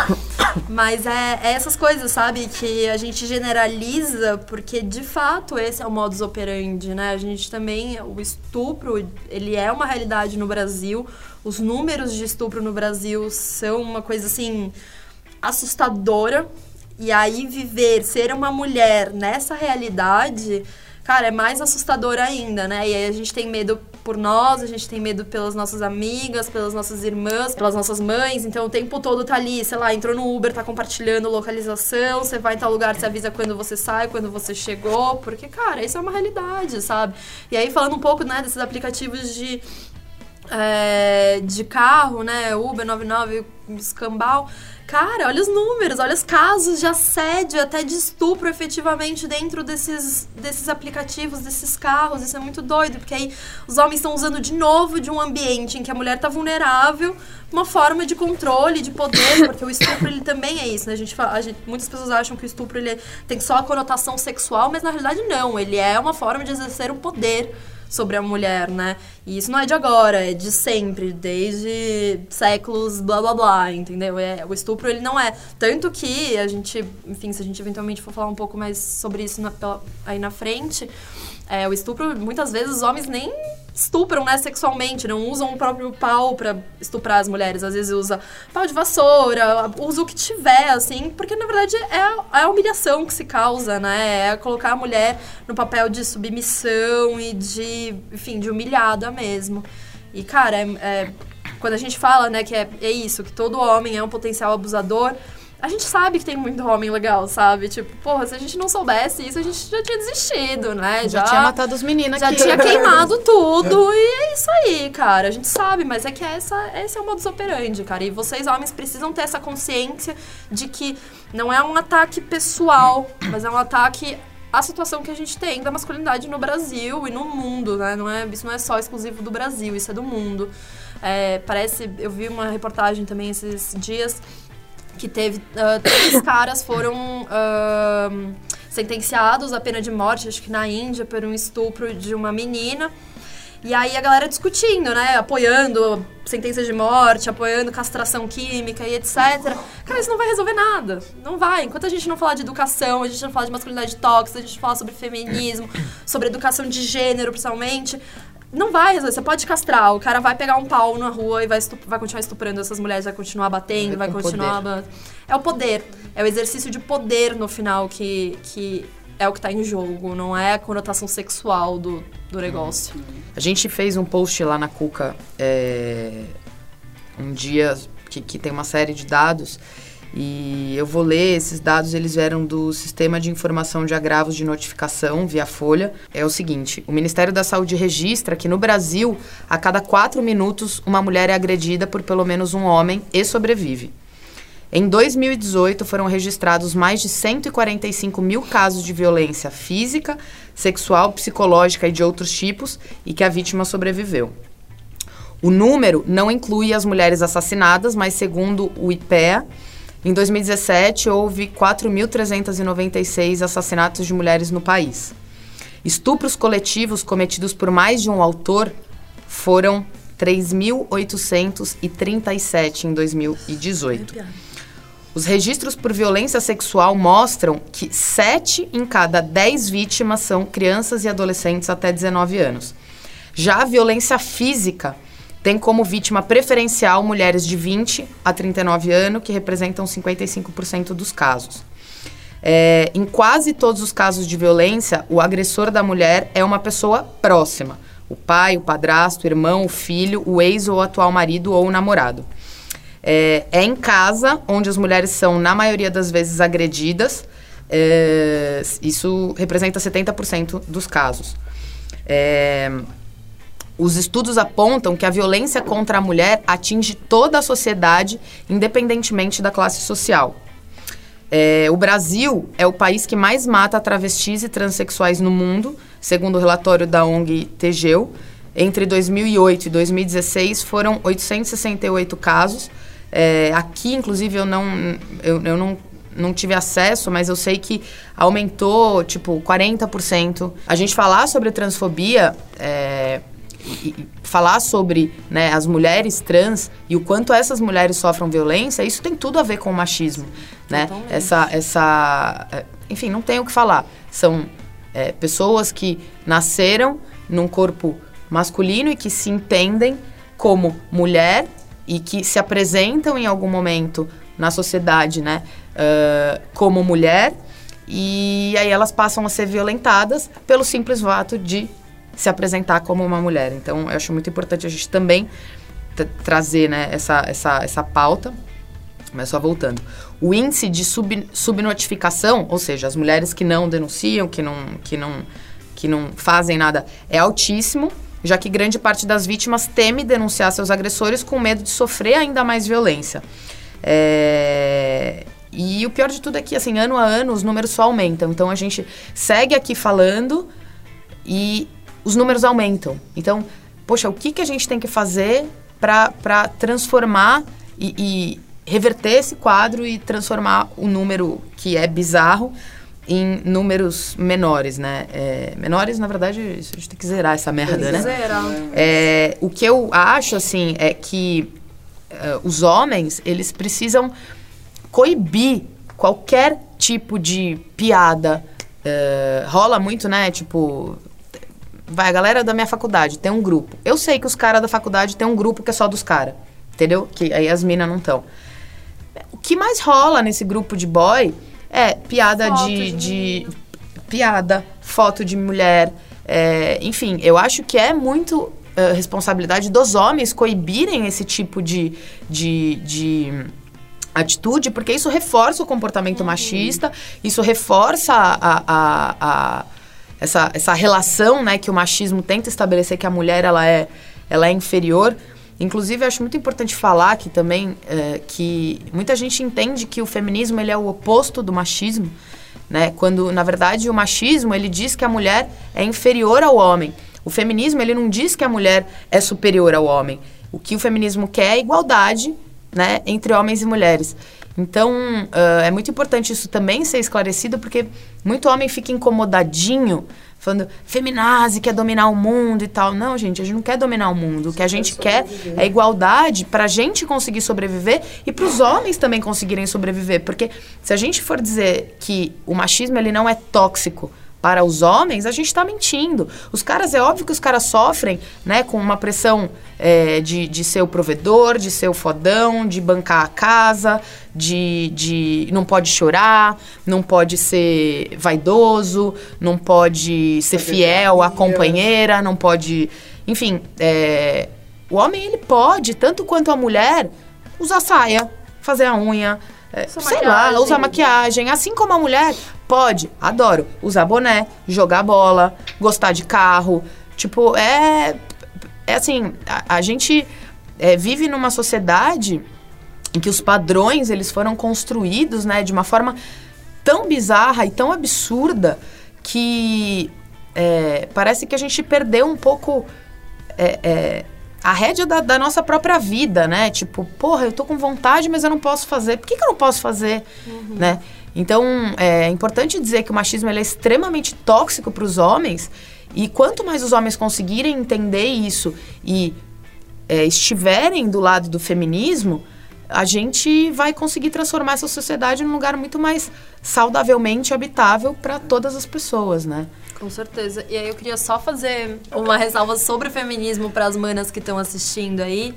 Mas é, é essas coisas, sabe? Que a gente generaliza, porque de fato esse é o modus operandi, né? A gente também, o estupro, ele é uma realidade no Brasil. Os números de estupro no Brasil são uma coisa assim assustadora. E aí viver, ser uma mulher nessa realidade, cara, é mais assustador ainda, né? E aí a gente tem medo por nós, a gente tem medo pelas nossas amigas, pelas nossas irmãs, pelas nossas mães. Então o tempo todo tá ali, sei lá, entrou no Uber, tá compartilhando localização, você vai em tal lugar, você avisa quando você sai, quando você chegou, porque, cara, isso é uma realidade, sabe? E aí falando um pouco, né, desses aplicativos de é, de carro, né? Uber 99, escambau. Cara, olha os números, olha os casos de assédio, até de estupro efetivamente dentro desses, desses aplicativos, desses carros. Isso é muito doido, porque aí os homens estão usando de novo de um ambiente em que a mulher tá vulnerável, uma forma de controle, de poder, porque o estupro ele também é isso, né? A gente, a gente- muitas pessoas acham que o estupro ele é- tem só a conotação sexual, mas na realidade não. Ele é uma forma de exercer o poder sobre a mulher, né? E isso não é de agora, é de sempre, desde séculos, blá blá blá, entendeu? É, o estupro ele não é. Tanto que a gente, enfim, se a gente eventualmente for falar um pouco mais sobre isso na- pela- aí na frente, é, o estupro, muitas vezes os homens nem estupram, né, sexualmente, não usam o próprio pau pra estuprar as mulheres. Às vezes usa pau de vassoura, usa o que tiver, assim, porque na verdade é, a- é a humilhação que se causa, né? É colocar a mulher no papel de submissão e de, enfim, de humilhada mesmo. E, cara, é, é- quando a gente fala, né, que é, é isso, que todo homem é um potencial abusador, a gente sabe que tem muito homem legal, sabe? Tipo, porra, se a gente não soubesse isso, a gente já tinha desistido, né? Já, tinha matado os meninos Já aqui. tinha queimado tudo e é isso aí, cara. A gente sabe, mas é que essa, esse é o modus operandi, cara. E vocês, homens, precisam ter essa consciência de que não é um ataque pessoal, mas é um ataque à situação que a gente tem da masculinidade no Brasil e no mundo, né? Não é, isso não é só exclusivo do Brasil, isso é do mundo. É, parece, eu vi uma reportagem também esses dias que teve ah, três caras foram ah, sentenciados à pena de morte, acho que na Índia, por um estupro de uma menina. E aí a galera discutindo, né? Apoiando sentença de morte, apoiando castração química e etc. Cara, isso não vai resolver nada. Não vai. Enquanto a gente não falar de educação, a gente não falar de masculinidade tóxica, a gente falar sobre feminismo, sobre educação de gênero, principalmente, não vai resolver. Você pode castrar, o cara vai pegar um pau na rua e vai, vai continuar estuprando essas mulheres, vai continuar batendo, vai com continuar. ba- É o poder. É o exercício de poder no final que, que é o que tá em jogo, não é a conotação sexual do, do negócio. A gente fez um post lá na Cuca é, um dia que, que tem uma série de dados E eu vou ler esses dados, eles vieram do Sistema de Informação de Agravos de Notificação, via Folha. É o seguinte: o Ministério da Saúde registra que no Brasil, a cada quatro minutos, uma mulher é agredida por pelo menos um homem e sobrevive. Em 2018, foram registrados mais de 145 mil casos de violência física, sexual, psicológica e de outros tipos, e que a vítima sobreviveu. O número não inclui as mulheres assassinadas, mas segundo o IPEA, em 2017 houve 4.396 assassinatos de mulheres no país. Estupros coletivos cometidos por mais de um autor foram 3.837 em 2018. Os registros por violência sexual mostram que 7 em cada 10 vítimas são crianças e adolescentes até 19 anos. Já a violência física tem como vítima preferencial mulheres de 20 a 39 anos, que representam 55% dos casos. É, em quase todos os casos de violência, o agressor da mulher é uma pessoa próxima: o pai, o padrasto, o irmão, o filho, o ex ou atual marido ou namorado. É, é em casa onde as mulheres são, na maioria das vezes, agredidas. É, isso representa 70% dos casos. É, os estudos apontam que a violência contra a mulher atinge toda a sociedade, independentemente da classe social. É, o Brasil é o país que mais mata travestis e transexuais no mundo, segundo o relatório da ONG Tegeu. Entre 2008 e 2016 foram 868 casos, é, aqui, inclusive, eu não, eu, eu não, não tive acesso, mas eu sei que aumentou, tipo, 40%. A gente falar sobre transfobia, é, e, falar sobre né, as mulheres trans e o quanto essas mulheres sofrem violência, isso tem tudo a ver com o machismo, né? Essa, essa, é, enfim, não tem o que falar. São é, pessoas que nasceram num corpo masculino e que se entendem como mulher e que se apresentam em algum momento na sociedade, né, uh, como mulher, e aí elas passam a ser violentadas pelo simples fato de se apresentar como uma mulher. Então, eu acho muito importante a gente também trazer né, essa, essa, essa pauta. Mas só voltando. O índice de sub, subnotificação, ou seja, as mulheres que não denunciam, que não, que, não, que não fazem nada, é altíssimo já que grande parte das vítimas teme denunciar seus agressores com medo de sofrer ainda mais violência. É... E o pior de tudo é que, assim, ano a ano, os números só aumentam. Então, a gente segue aqui falando e os números aumentam. Então, poxa, o que, que a gente tem que fazer para transformar e, e reverter esse quadro e transformar o número que é bizarro em números menores, né? É, menores, na verdade, a gente tem que zerar essa merda, né? Zerar. É, o que eu acho, assim, é que uh, os homens, eles precisam coibir qualquer tipo de piada. Uh, rola muito, né? Tipo, vai, a galera da minha faculdade tem um grupo. Eu sei que os caras da faculdade tem um grupo que é só dos caras, entendeu? Que aí as minas não estão. O que mais rola nesse grupo de boy é, piada de, de, de, Piada, foto de mulher. É, enfim, eu acho que é muito uh, responsabilidade dos homens coibirem esse tipo de, de, de atitude, porque isso reforça o comportamento uhum. machista, isso reforça a, a, a, essa, essa relação né, que o machismo tenta estabelecer que a mulher ela é, ela é inferior. Inclusive, acho muito importante falar aqui também é, que muita gente entende que o feminismo ele é o oposto do machismo, né? Quando, na verdade, o machismo ele diz que a mulher é inferior ao homem. O feminismo ele não diz que a mulher é superior ao homem. O que o feminismo quer é igualdade né, entre homens e mulheres. Então, uh, é muito importante isso também ser esclarecido, porque muito homem fica incomodadinho falando feminazi quer dominar o mundo e tal. Não, gente, a gente não quer dominar o mundo. O que a gente quer é igualdade para a gente conseguir sobreviver e para os homens também conseguirem sobreviver. Porque se a gente for dizer que o machismo ele não é tóxico, para os homens, a gente está mentindo. Os caras, é óbvio que os caras sofrem, né, com uma pressão é, de, de ser o provedor, de ser o fodão, de bancar a casa, de, de não pode chorar, não pode ser vaidoso, não pode ser fiel à companheira, não pode. Enfim, é, o homem ele pode, tanto quanto a mulher, usar saia, fazer a unha, é, Usa sei maquiagem. lá, usar maquiagem. Assim como a mulher pode, adoro, usar boné, jogar bola, gostar de carro. Tipo, é. É assim, a, a gente é, vive numa sociedade em que os padrões eles foram construídos, né, de uma forma tão bizarra e tão absurda que é, parece que a gente perdeu um pouco é, é, a rédea da, da nossa própria vida, né? Tipo, porra, eu tô com vontade, mas eu não posso fazer. Por que, que eu não posso fazer, né? Então, é importante dizer que o machismo é extremamente tóxico para os homens e quanto mais os homens conseguirem entender isso e é, estiverem do lado do feminismo, a gente vai conseguir transformar essa sociedade num lugar muito mais saudavelmente habitável para todas as pessoas, né? Com certeza. E aí eu queria só fazer uma ressalva sobre o feminismo para as manas que estão assistindo aí.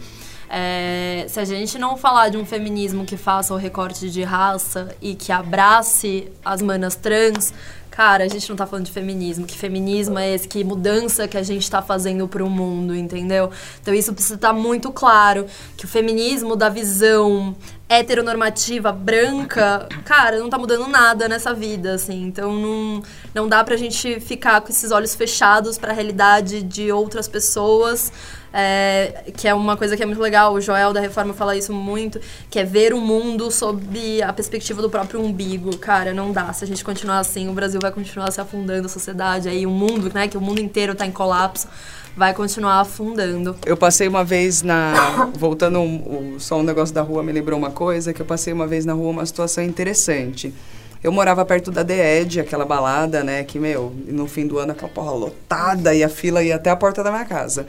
É, se a gente não falar de um feminismo que faça o recorte de raça e que abrace as manas trans, cara, a gente não tá falando de feminismo. Que feminismo é esse? Que mudança que a gente tá fazendo pro mundo, entendeu? Então isso precisa estar muito claro. Que o feminismo da visão heteronormativa, branca, cara, não tá mudando nada nessa vida, assim. Então não, não dá pra gente ficar com esses olhos fechados pra realidade de outras pessoas. é, que é uma coisa que é muito legal, o Joel da Reforma fala isso muito, que é ver o mundo sob a perspectiva do próprio umbigo. Cara, não dá. Se a gente continuar assim, o Brasil vai continuar se afundando, a sociedade aí, o mundo, né, que o mundo inteiro tá em colapso, vai continuar afundando. Eu passei uma vez na. Voltando um- o- só um negócio da rua me lembrou uma coisa, que eu passei uma vez na rua uma situação interessante. Eu morava perto da DED, aquela balada, né? Que, meu, no fim do ano aquela porra lotada e a fila ia até a porta da minha casa.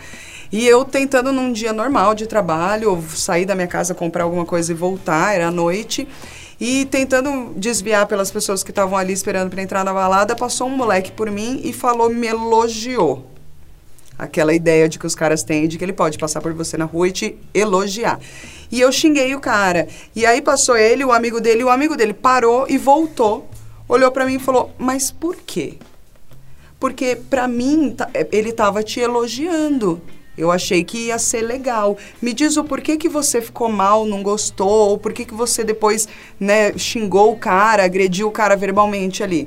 E eu tentando num dia normal de trabalho, sair da minha casa, comprar alguma coisa e voltar, era à noite. E tentando desviar pelas pessoas que estavam ali esperando para entrar na balada, passou um moleque por mim e falou, me elogiou aquela ideia de que os caras têm de que ele pode passar por você na rua e te elogiar. E eu xinguei o cara. E aí passou ele, o amigo dele, o amigo dele parou e voltou, olhou pra mim e falou: "Mas por quê?" Porque pra mim ta- ele tava te elogiando. Eu achei que ia ser legal. Me diz o porquê que você ficou mal, não gostou, ou por que que você depois, né, xingou o cara, agrediu o cara verbalmente ali.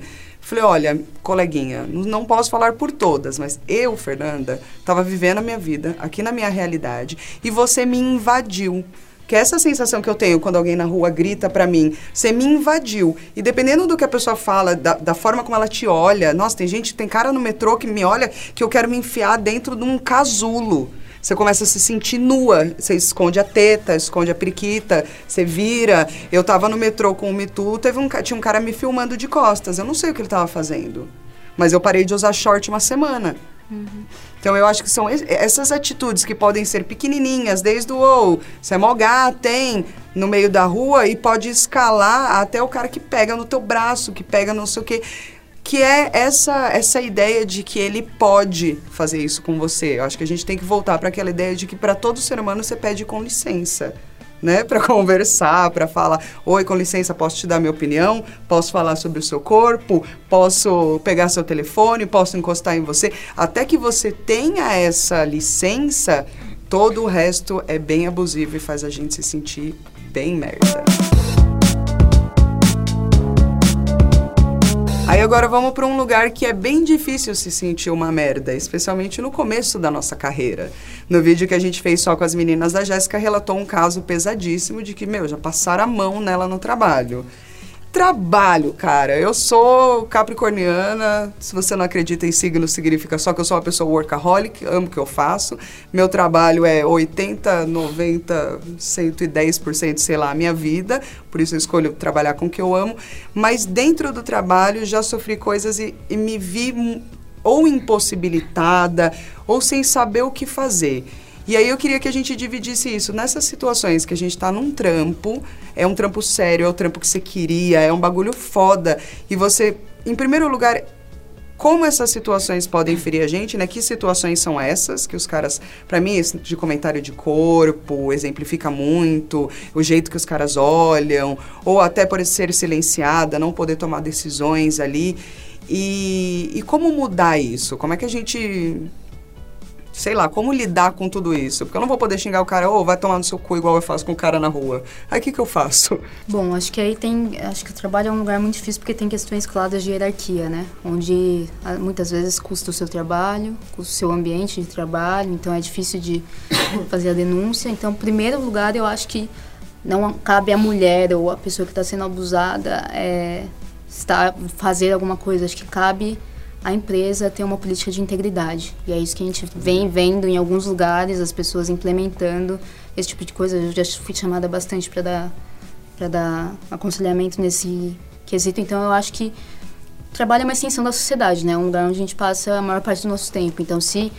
Falei, olha, coleguinha, não posso falar por todas, mas eu, Fernanda, estava vivendo a minha vida, aqui na minha realidade, e você me invadiu. Que é essa sensação que eu tenho quando alguém na rua grita pra mim, você me invadiu. E dependendo do que a pessoa fala, da, da forma como ela te olha, nossa, tem gente, tem cara no metrô que me olha que eu quero me enfiar dentro de um casulo. Você começa a se sentir nua, você esconde a teta, esconde a periquita, você vira. Eu tava no metrô com o Mitu, teve um, tinha um cara me filmando de costas. Eu não sei o que ele tava fazendo. Mas eu parei de usar short uma semana. Então eu acho que são es- essas atitudes que podem ser pequenininhas, desde o ou, você é mó gata, hein, no meio da rua e pode escalar até o cara que pega no teu braço, que pega não sei o quê. Que é essa, essa ideia de que ele pode fazer isso com você. Eu acho que a gente tem que voltar para aquela ideia de que para todo ser humano você pede com licença né, para conversar, para falar, oi, com licença, posso te dar minha opinião? Posso falar sobre o seu corpo? Posso pegar seu telefone? Posso encostar em você? Até que você tenha essa licença, todo o resto é bem abusivo e faz a gente se sentir bem merda. Aí agora vamos para um lugar que é bem difícil se sentir uma merda, especialmente no começo da nossa carreira. No vídeo que a gente fez só com as meninas da Jéssica, relatou um caso pesadíssimo de que, meu, já passaram a mão nela no trabalho. Trabalho, cara. Eu sou capricorniana. Se você não acredita em signo, significa só que eu sou uma pessoa workaholic, amo o que eu faço. Meu trabalho é 80, 90, 110%, sei lá, a minha vida. Por isso eu escolho trabalhar com o que eu amo. Mas dentro do trabalho já sofri coisas e, e me vi ou impossibilitada ou sem saber o que fazer. E aí eu queria que a gente dividisse isso nessas situações que a gente está num trampo, é um trampo sério, é o trampo que você queria, é um bagulho foda. E você, em primeiro lugar, como essas situações podem ferir a gente, né? Que situações são essas que os caras, Pra mim, esse de comentário de corpo exemplifica muito o jeito que os caras olham, ou até por ser silenciada, não poder tomar decisões ali. E, e como mudar isso? Como é que a gente sei lá, como lidar com tudo isso? Porque eu não vou poder xingar o cara, ô, vai tomar no seu cu igual eu faço com o cara na rua. Aí o que, que eu faço? Bom, acho que aí tem. Acho que o trabalho é um lugar muito difícil porque tem questões claras de hierarquia, né? Onde muitas vezes custa o seu trabalho, custa o seu ambiente de trabalho, então é difícil de fazer a denúncia. Então, em primeiro lugar, eu acho que não cabe à mulher ou à pessoa que está sendo abusada é, estar, fazer alguma coisa. Acho que cabe a empresa ter uma política de integridade. E é isso que a gente vem vendo em alguns lugares, as pessoas implementando esse tipo de coisa. Eu já fui chamada bastante para dar, dar aconselhamento nesse quesito. Então, eu acho que trabalho é uma extensão da sociedade, né? É um lugar onde a gente passa a maior parte do nosso tempo. Então, se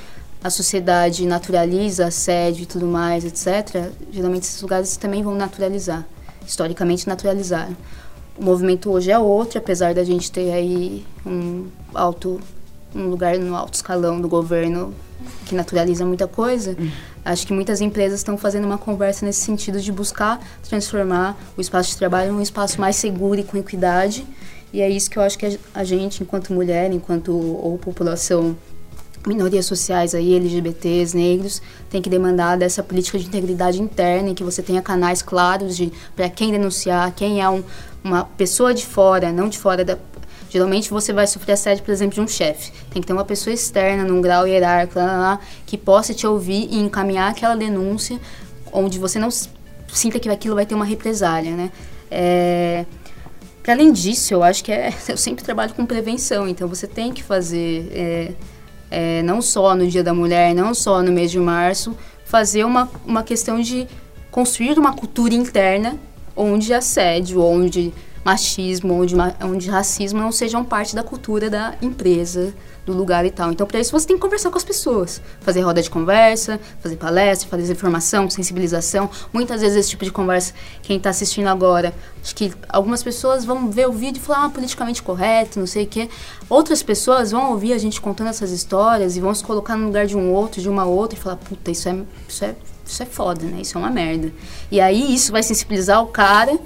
a sociedade naturaliza assédio e tudo mais, etc., geralmente esses lugares também vão naturalizar. Historicamente, naturalizaram. O movimento hoje é outro, apesar da gente ter aí um alto um lugar no alto escalão do governo que naturaliza muita coisa. Uhum. Acho que muitas empresas estão fazendo uma conversa nesse sentido de buscar transformar o espaço de trabalho em um espaço mais seguro e com equidade. E é isso que eu acho que a gente, enquanto mulher, enquanto ou população minorias sociais aí, LGBTs, negros, tem que demandar dessa política de integridade interna em que você tenha canais claros de para quem denunciar, quem é um, uma pessoa de fora, não de fora da Geralmente você vai sofrer assédio, por exemplo, de um chefe. Tem que ter uma pessoa externa, num grau hierárquico, lá, lá, que possa te ouvir e encaminhar aquela denúncia, onde você não sinta que aquilo vai ter uma represália, né? É... Além disso, eu acho que é, eu sempre trabalho com prevenção, então você tem que fazer, é, é, não só no Dia da Mulher, não só no mês de março, fazer uma, uma questão de construir uma cultura interna onde assédio, onde machismo, onde, onde racismo não sejam parte da cultura da empresa, do lugar e tal. Então, para isso, você tem que conversar com as pessoas. Fazer roda de conversa, fazer palestra, fazer informação, sensibilização. Muitas vezes, esse tipo de conversa, quem está assistindo agora, acho que algumas pessoas vão ver o vídeo e falar, ah, politicamente correto, não sei o quê. Outras pessoas vão ouvir a gente contando essas histórias e vão se colocar no lugar de um outro, de uma outra, e falar, puta, isso é, isso é, isso é foda, né? Isso é uma merda. E aí, isso vai sensibilizar o cara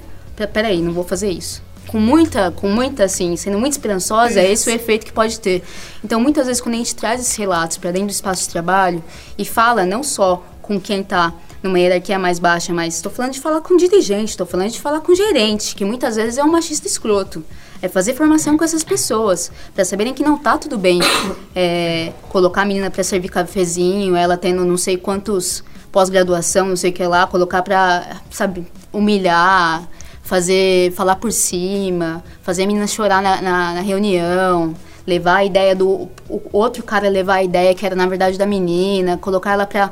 peraí, não vou fazer isso. Com muita, com muita, assim, sendo muito esperançosa, é esse o efeito que pode ter. Então, muitas vezes, quando a gente traz esses relatos para dentro do espaço de trabalho e fala não só com quem está numa hierarquia mais baixa, mas estou falando de falar com dirigente, estou falando de falar com gerente, que muitas vezes é um machista escroto. É fazer formação com essas pessoas, para saberem que não tá tudo bem é, colocar a menina para servir cafezinho, ela tendo não sei quantos pós-graduação, não sei o que lá, colocar para, sabe, humilhar, fazer, falar por cima, fazer a menina chorar na, na, na reunião, levar a ideia do outro cara levar a ideia que era na verdade da menina, colocar ela para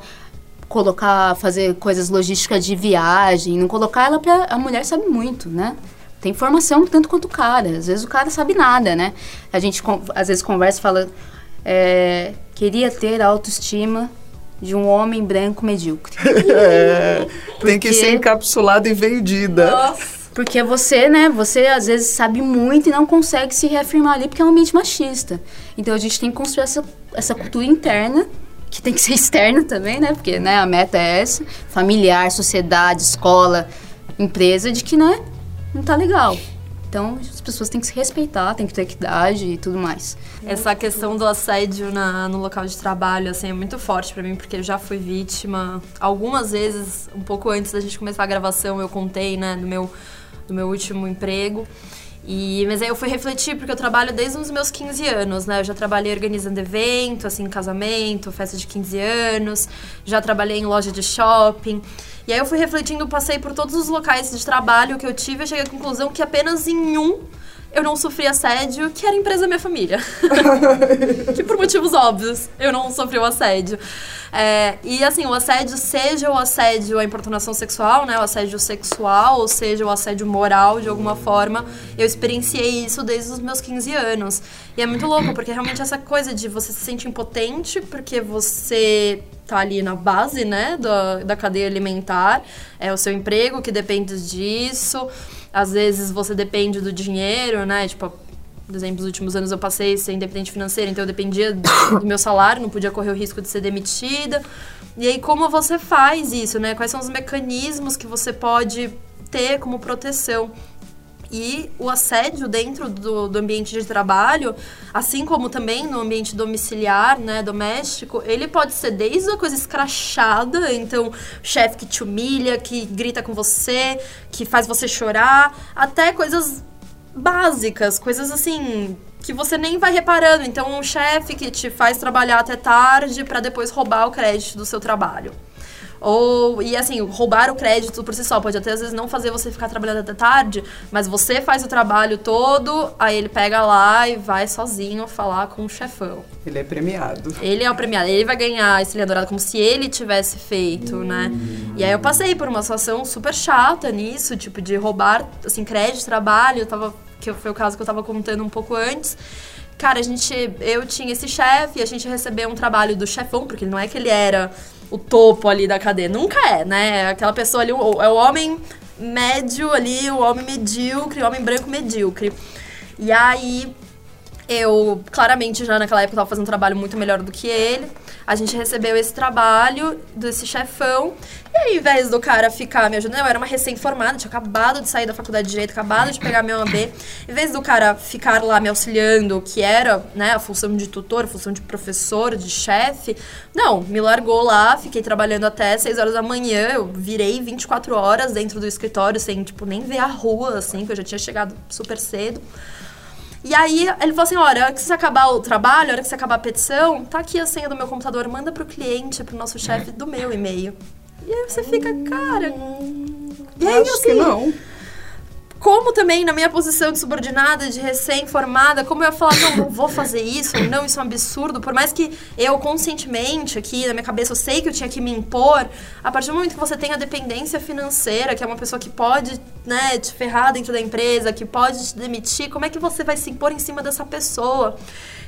colocar fazer coisas logísticas de viagem, não colocar ela para a mulher sabe muito, né? Tem formação tanto quanto o cara. Às vezes o cara sabe nada, né? A gente às vezes conversa e fala é, queria ter autoestima de um homem branco medíocre. É, tem que ser encapsulado e vendida. Nossa. Porque você, né, você às vezes sabe muito e não consegue se reafirmar ali porque é um ambiente machista. Então a gente tem que construir essa, essa cultura interna, que tem que ser externa também, né? Porque né, a meta é essa, familiar, sociedade, escola, empresa, de que, né, não tá legal. Então, as pessoas têm que se respeitar, têm que ter equidade e tudo mais. Essa questão do assédio na, no local de trabalho, assim, é muito forte para mim, porque eu já fui vítima. Algumas vezes, um pouco antes da gente começar a gravação, eu contei, né, do meu do meu último emprego. E, mas aí eu fui refletir, porque eu trabalho desde os meus 15 anos, né? Eu já trabalhei organizando evento, assim, casamento, festa de 15 anos, já trabalhei em loja de shopping. E aí eu fui refletindo, passei por todos os locais de trabalho que eu tive e cheguei à conclusão que apenas em um eu não sofri assédio, que era a empresa da minha família. que por motivos óbvios eu não sofri o assédio. É, e assim, o assédio, seja o assédio, a importunação sexual, né? O assédio sexual, ou seja o assédio moral, de alguma forma, eu experienciei isso desde os meus 15 anos. E é muito louco, porque realmente essa coisa de você se sentir impotente, porque você tá ali na base, né, da, da cadeia alimentar, é o seu emprego que depende disso. Às vezes você depende do dinheiro, né? Tipo, por exemplo, nos últimos anos eu passei a ser independente financeira, então eu dependia do meu salário, não podia correr o risco de ser demitida. E aí, como você faz isso, né? Quais são os mecanismos que você pode ter como proteção? E o assédio dentro do, do, ambiente de trabalho, assim como também no ambiente domiciliar, né, doméstico, ele pode ser desde a coisa escrachada, então, chefe que te humilha, que grita com você, que faz você chorar, até coisas básicas, coisas assim que você nem vai reparando. Então, um chefe que te faz trabalhar até tarde para depois roubar o crédito do seu trabalho. Ou, e assim, roubar o crédito por si só pode até às vezes não fazer você ficar trabalhando até tarde, mas você faz o trabalho todo, aí ele pega lá e vai sozinho falar com o chefão. Ele é premiado. Ele é o premiado, ele vai ganhar esse dourado como se ele tivesse feito, né? E aí eu passei por uma situação super chata nisso, tipo, de roubar, assim, crédito, trabalho, tava, que foi o caso que eu tava contando um pouco antes. Cara, a gente, eu tinha esse chefe, a gente recebeu um trabalho do chefão, porque não é que ele era o topo ali da cadeia. Nunca é, né? Aquela pessoa ali, o, é o homem médio ali, o homem medíocre, o homem branco medíocre. E aí, eu, claramente, já naquela época, estava fazendo um trabalho muito melhor do que ele. A gente recebeu esse trabalho desse chefão. E aí, ao invés do cara ficar me ajudando, eu era uma recém-formada, tinha acabado de sair da faculdade de Direito, acabado de pegar meu AB. Em vez do cara ficar lá me auxiliando, que era né, a função de tutor, a função de professor, de chefe, não, me largou lá, fiquei trabalhando até 6 horas da manhã. Eu virei 24 horas dentro do escritório, sem, tipo, nem ver a rua, assim, que eu já tinha chegado super cedo. E aí ele falou assim: olha, a hora que você acabar o trabalho, a hora que você acabar a petição, tá aqui a senha do meu computador, manda pro cliente, pro nosso chefe do meu e-mail. E aí você fica, cara. E aí, Acho assim, que não como também na minha posição de subordinada, de recém-formada, como eu ia falar, não, não vou fazer isso, não, isso é um absurdo, por mais que eu conscientemente aqui na minha cabeça eu sei que eu tinha que me impor, a partir do momento que você tem a dependência financeira, que é uma pessoa que pode, né, te ferrar dentro da empresa, que pode te demitir, como é que você vai se impor em cima dessa pessoa?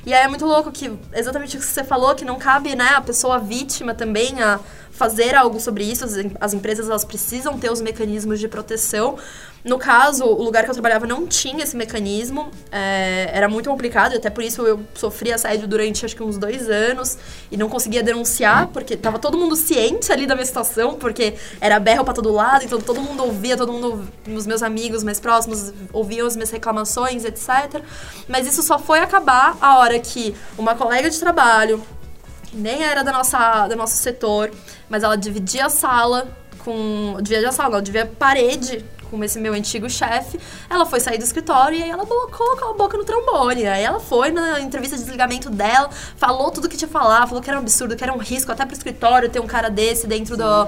E aí é muito louco que exatamente o que você falou, que não cabe, né, a pessoa vítima também a fazer algo sobre isso. As, as empresas elas precisam ter os mecanismos de proteção, no caso, o lugar que eu trabalhava não tinha esse mecanismo, é, era muito complicado, até por isso eu sofri assédio durante acho que uns dois anos e não conseguia denunciar, porque tava todo mundo ciente ali da minha situação, porque era berro pra todo lado, então todo mundo ouvia, todo mundo, os meus amigos mais próximos ouviam as minhas reclamações, etc. Mas isso só foi acabar a hora que uma colega de trabalho, nem era da nossa, do nosso setor, mas ela dividia a sala com. Dividia a sala, não, dividia parede com esse meu antigo chefe, ela foi sair do escritório e aí ela colocou a boca no trombone. Aí ela foi na entrevista de desligamento dela, falou tudo que tinha falar, falou que era um absurdo, que era um risco até pro escritório ter um cara desse dentro do,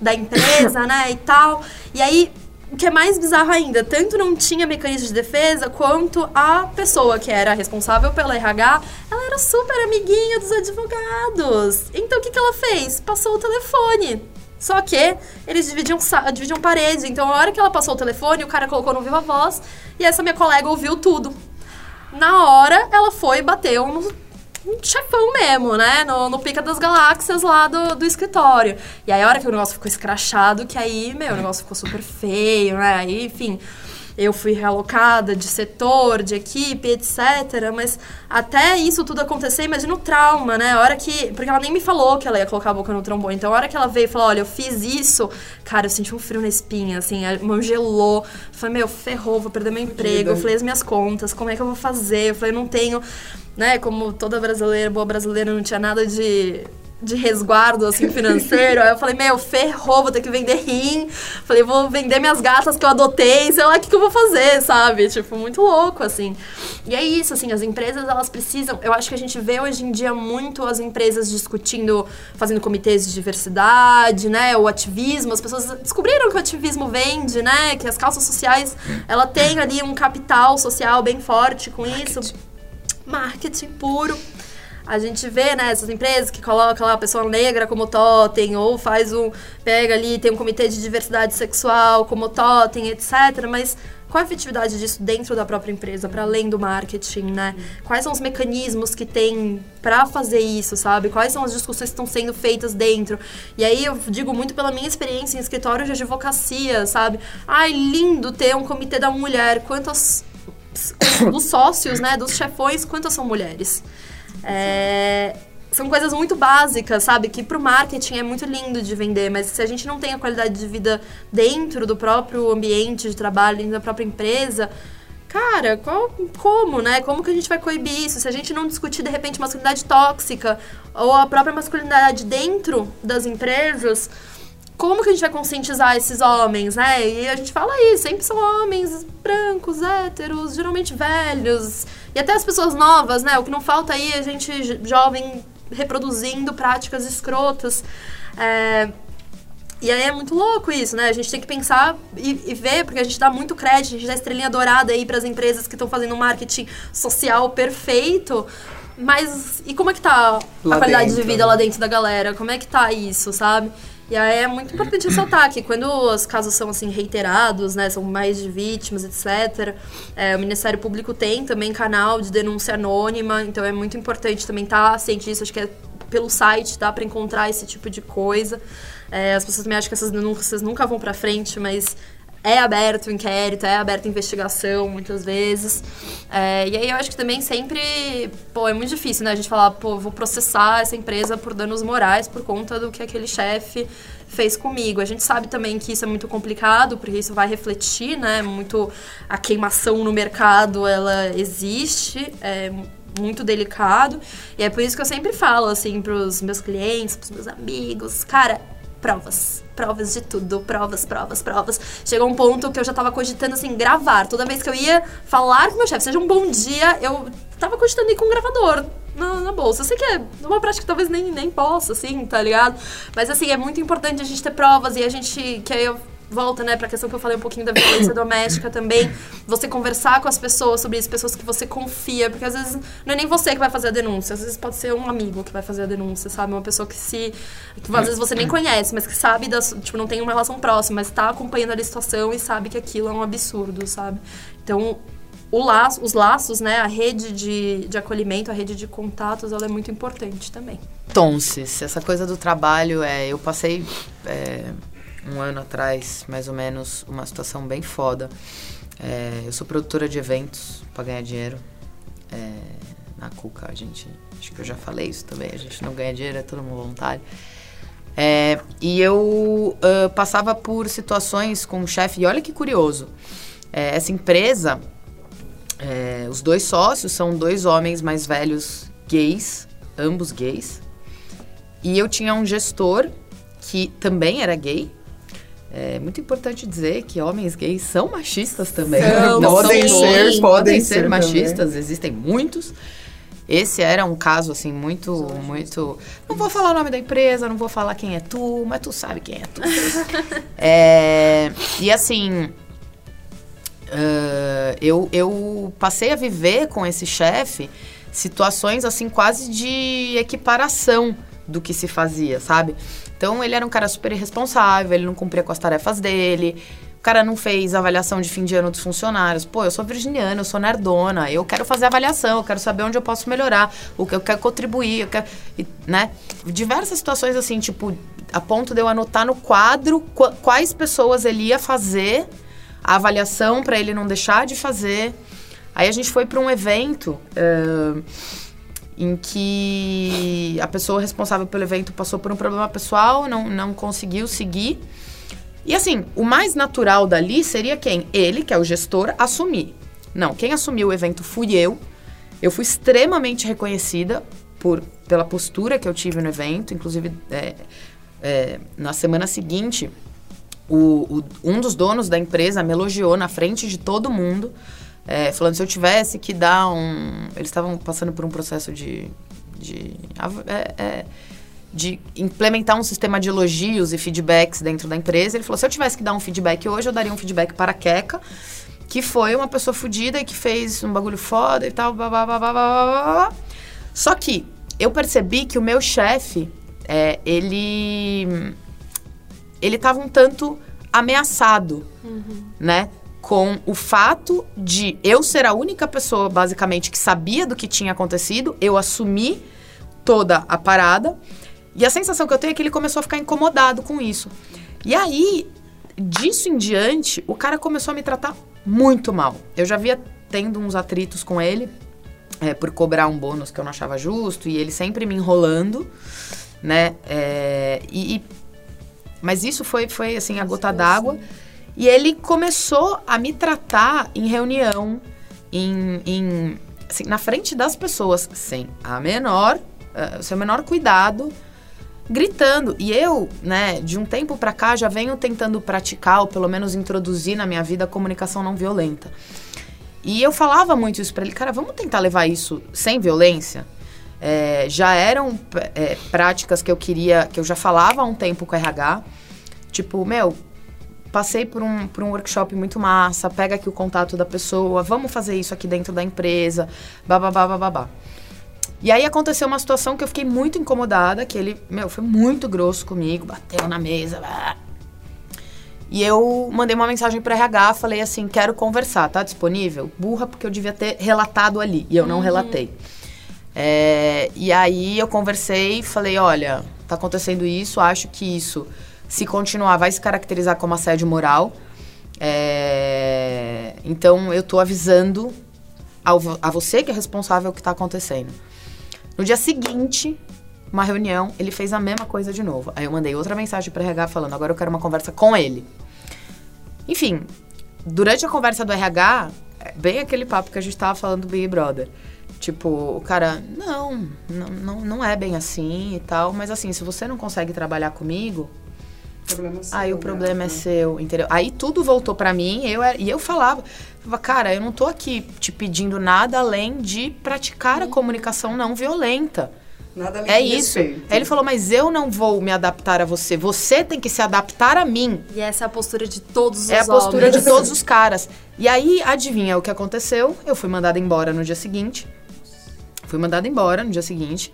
da empresa, né, e tal. E aí, o que é mais bizarro ainda, tanto não tinha mecanismo de defesa, quanto a pessoa que era responsável pela RH, ela era super amiguinha dos advogados. Então o que, que ela fez? Passou o telefone só que eles dividiam, dividiam parede. Então, a hora que ela passou o telefone, o cara colocou no viva voz e essa minha colega ouviu tudo. Na hora, ela foi e bateu no, no chefão mesmo, né? No, no pica das galáxias lá do, do escritório. E aí, a hora que o negócio ficou escrachado, que aí, meu, o negócio ficou super feio, né? Aí, enfim eu fui realocada de setor, de equipe, etc. Mas até isso tudo acontecer, imagina o trauma, né? A hora que. Porque ela nem me falou que ela ia colocar a boca no trombone. Então, a hora que ela veio e falou: olha, eu fiz isso, cara, eu senti um frio na espinha, assim, a mão gelou. Eu falei, meu, ferrou, vou perder meu emprego. Eu falei as minhas contas, como é que eu vou fazer? Eu falei, não tenho. Né, como toda brasileira, boa brasileira, não tinha nada de de resguardo, assim, financeiro. Aí eu falei, meu, ferrou, vou ter que vender rim. Falei, vou vender minhas gatas que eu adotei, sei lá o que, que eu vou fazer, sabe? Tipo, muito louco, assim. E é isso, assim, as empresas, elas precisam... Eu acho que a gente vê hoje em dia muito as empresas discutindo, fazendo comitês de diversidade, né? O ativismo. As pessoas descobriram que o ativismo vende, né? Que as causas sociais, ela tem ali um capital social bem forte com Marketing. isso. Marketing puro a gente vê, né, essas empresas que colocam lá a pessoa negra como totem, ou faz um, pega ali, tem um comitê de diversidade sexual como totem, etc. Mas qual a efetividade disso dentro da própria empresa, para além do marketing, né? Quais são os mecanismos que tem para fazer isso, sabe? Quais são as discussões que estão sendo feitas dentro? E aí eu digo muito pela minha experiência em escritório de advocacia, sabe? Ai, lindo ter um comitê da mulher. Quantos dos sócios, né, dos chefões, quantas são mulheres? É, são coisas muito básicas, sabe? Que pro marketing é muito lindo de vender, mas se a gente não tem a qualidade de vida dentro do próprio ambiente de trabalho, da própria empresa, cara, qual, como, né? Como que a gente vai coibir isso? Se a gente não discutir, de repente, masculinidade tóxica ou a própria masculinidade dentro das empresas, como que a gente vai conscientizar esses homens, né? E a gente fala isso, sempre são homens brancos, héteros, geralmente velhos, e até as pessoas novas, né? O que não falta aí é a gente jovem reproduzindo práticas escrotas. É, e aí é muito louco isso, né? A gente tem que pensar e, e, ver, porque a gente dá muito crédito, a gente dá estrelinha dourada aí para as empresas que estão fazendo um marketing social perfeito. Mas e como é que tá lá a qualidade dentro. de vida lá dentro da galera? Como é que tá isso, sabe? E aí é muito importante ressaltar que quando os casos são assim reiterados, né, são mais de vítimas, etc., é, o Ministério Público tem também canal de denúncia anônima, então é muito importante também estar tá ciente disso, acho que é pelo site dá para encontrar esse tipo de coisa. É, as pessoas me acham que essas denúncias nunca vão para frente, mas é aberto o inquérito, é aberta a investigação muitas vezes. É, e aí eu acho que também sempre, pô, é muito difícil, né? A gente falar, pô, vou processar essa empresa por danos morais por conta do que aquele chefe fez comigo. A gente sabe também que isso é muito complicado, porque isso vai refletir, né? Muito a queimação no mercado, ela existe, é muito delicado. E é por isso que eu sempre falo assim para os meus clientes, para os meus amigos, cara, provas. Provas de tudo, provas, provas, provas. Chegou um ponto que eu já tava cogitando, assim, gravar. Toda vez que eu ia falar com meu chefe, seja um bom dia, eu tava cogitando ir com um gravador na, na, bolsa. Eu sei que é uma prática que talvez nem, nem possa, assim, tá ligado? Mas, assim, é muito importante a gente ter provas e a gente... Que aí eu volta, né, para a questão que eu falei um pouquinho da violência doméstica também. Você conversar com as pessoas sobre isso, pessoas que você confia, porque às vezes não é nem você que vai fazer a denúncia, às vezes pode ser um amigo que vai fazer a denúncia, sabe? Uma pessoa que se. que às vezes você nem conhece, mas que sabe das. Tipo, não tem uma relação próxima, mas está acompanhando a situação e sabe que aquilo é um absurdo, sabe? Então, laço, os laços, né, a rede de, de acolhimento, a rede de contatos, ela é muito importante também. Tonses, essa coisa do trabalho, é, eu passei é, um ano atrás, mais ou menos, uma situação bem foda. É, eu sou produtora de eventos para ganhar dinheiro. É, na Cuca, a gente. Acho que eu já falei isso também. A gente não ganha dinheiro, é todo mundo voluntário. É, e eu uh, passava por situações com o chefe. E olha que curioso. É, essa empresa, é, os dois sócios são dois homens mais velhos gays, ambos gays. E eu tinha um gestor que também era gay, é muito importante dizer que homens gays são machistas também. São, não podem são ser, podem, podem ser, ser machistas, também. existem muitos. Esse era um caso, assim, muito, muito... Não vou falar o nome da empresa, não vou falar quem é tu, mas tu sabe quem é tu. é, e assim... Uh, eu, eu passei a viver com esse chefe situações, assim, quase de equiparação do que se fazia, sabe? Então ele era um cara super irresponsável, ele não cumpria com as tarefas dele. O cara não fez avaliação de fim de ano dos funcionários. Pô, eu sou virginiana, eu sou nerdona, eu quero fazer avaliação, eu quero saber onde eu posso melhorar, o que eu quero contribuir, eu quero, né? Diversas situações assim, tipo, a ponto de eu anotar no quadro quais pessoas ele ia fazer a avaliação para ele não deixar de fazer. Aí a gente foi para um evento. Uh, em que a pessoa responsável pelo evento passou por um problema pessoal, não, não conseguiu seguir. E assim, o mais natural dali seria quem? Ele, que é o gestor, assumir. Não, quem assumiu o evento fui eu. Eu fui extremamente reconhecida por, pela postura que eu tive no evento. Inclusive, é, é, na semana seguinte, o, o, um dos donos da empresa me elogiou na frente de todo mundo é, falando se eu tivesse que dar um. Eles estavam passando por um processo de. de, é, é, de implementar um sistema de elogios e feedbacks dentro da empresa. Ele falou: se eu tivesse que dar um feedback hoje, eu daria um feedback para a Keka, que foi uma pessoa fodida e que fez um bagulho foda e tal. Blá, blá, blá, blá, blá, blá. Só que eu percebi que o meu chefe, é, ele. Ele estava um tanto ameaçado, uhum. né? Com o fato de eu ser a única pessoa, basicamente, que sabia do que tinha acontecido, eu assumi toda a parada. E a sensação que eu tenho é que ele começou a ficar incomodado com isso. E aí, disso em diante, o cara começou a me tratar muito mal. Eu já via tendo uns atritos com ele. é, por cobrar um bônus que eu não achava justo, e ele sempre me enrolando, né? É, e, e- mas isso foi, foi assim, a gota d'água. E ele começou a me tratar em reunião, em, em, assim, na frente das pessoas, sem a menor, eh, o seu menor cuidado, gritando. E eu, né, de um tempo pra cá, já venho tentando praticar, ou pelo menos introduzir na minha vida, a comunicação não violenta. E eu falava muito isso pra ele, cara, vamos tentar levar isso sem violência? É, já eram é, práticas que eu queria, que eu já falava há um tempo com o RH. Tipo, meu, passei por um, por um workshop muito massa, pega aqui o contato da pessoa, vamos fazer isso aqui dentro da empresa, bababá, bababá. E aí aconteceu uma situação que eu fiquei muito incomodada, que ele, meu, foi muito grosso comigo, bateu na mesa. blá. E eu mandei uma mensagem para RH, falei assim, quero conversar, tá disponível? Burra, porque eu devia ter relatado ali, e eu não relatei. É, e aí eu conversei falei, olha, tá acontecendo isso, acho que isso, se continuar, vai se caracterizar como assédio moral. É, então eu tô avisando ao a você que é responsável o que tá acontecendo. No dia seguinte, uma reunião, ele fez a mesma coisa de novo. Aí eu mandei outra mensagem para RH falando, agora eu quero uma conversa com ele. Enfim, durante a conversa do RH, é bem aquele papo que a gente tava falando do Big Brother. Tipo, o cara, não, não, não é bem assim e tal, mas assim, se você não consegue trabalhar comigo, Problema seu, Aí o né? problema é seu, entendeu? Aí tudo voltou pra mim, eu era- e eu falava, falava, cara, eu não tô aqui te pedindo nada além de praticar a comunicação não violenta. Nada além É de isso. respeito. Aí ele falou, mas eu não vou me adaptar a você, você tem que se adaptar a mim. E essa é a postura de todos os É a postura homens. de todos os caras. E aí, adivinha o que aconteceu? Eu fui mandada embora no dia seguinte. Fui mandada embora no dia seguinte.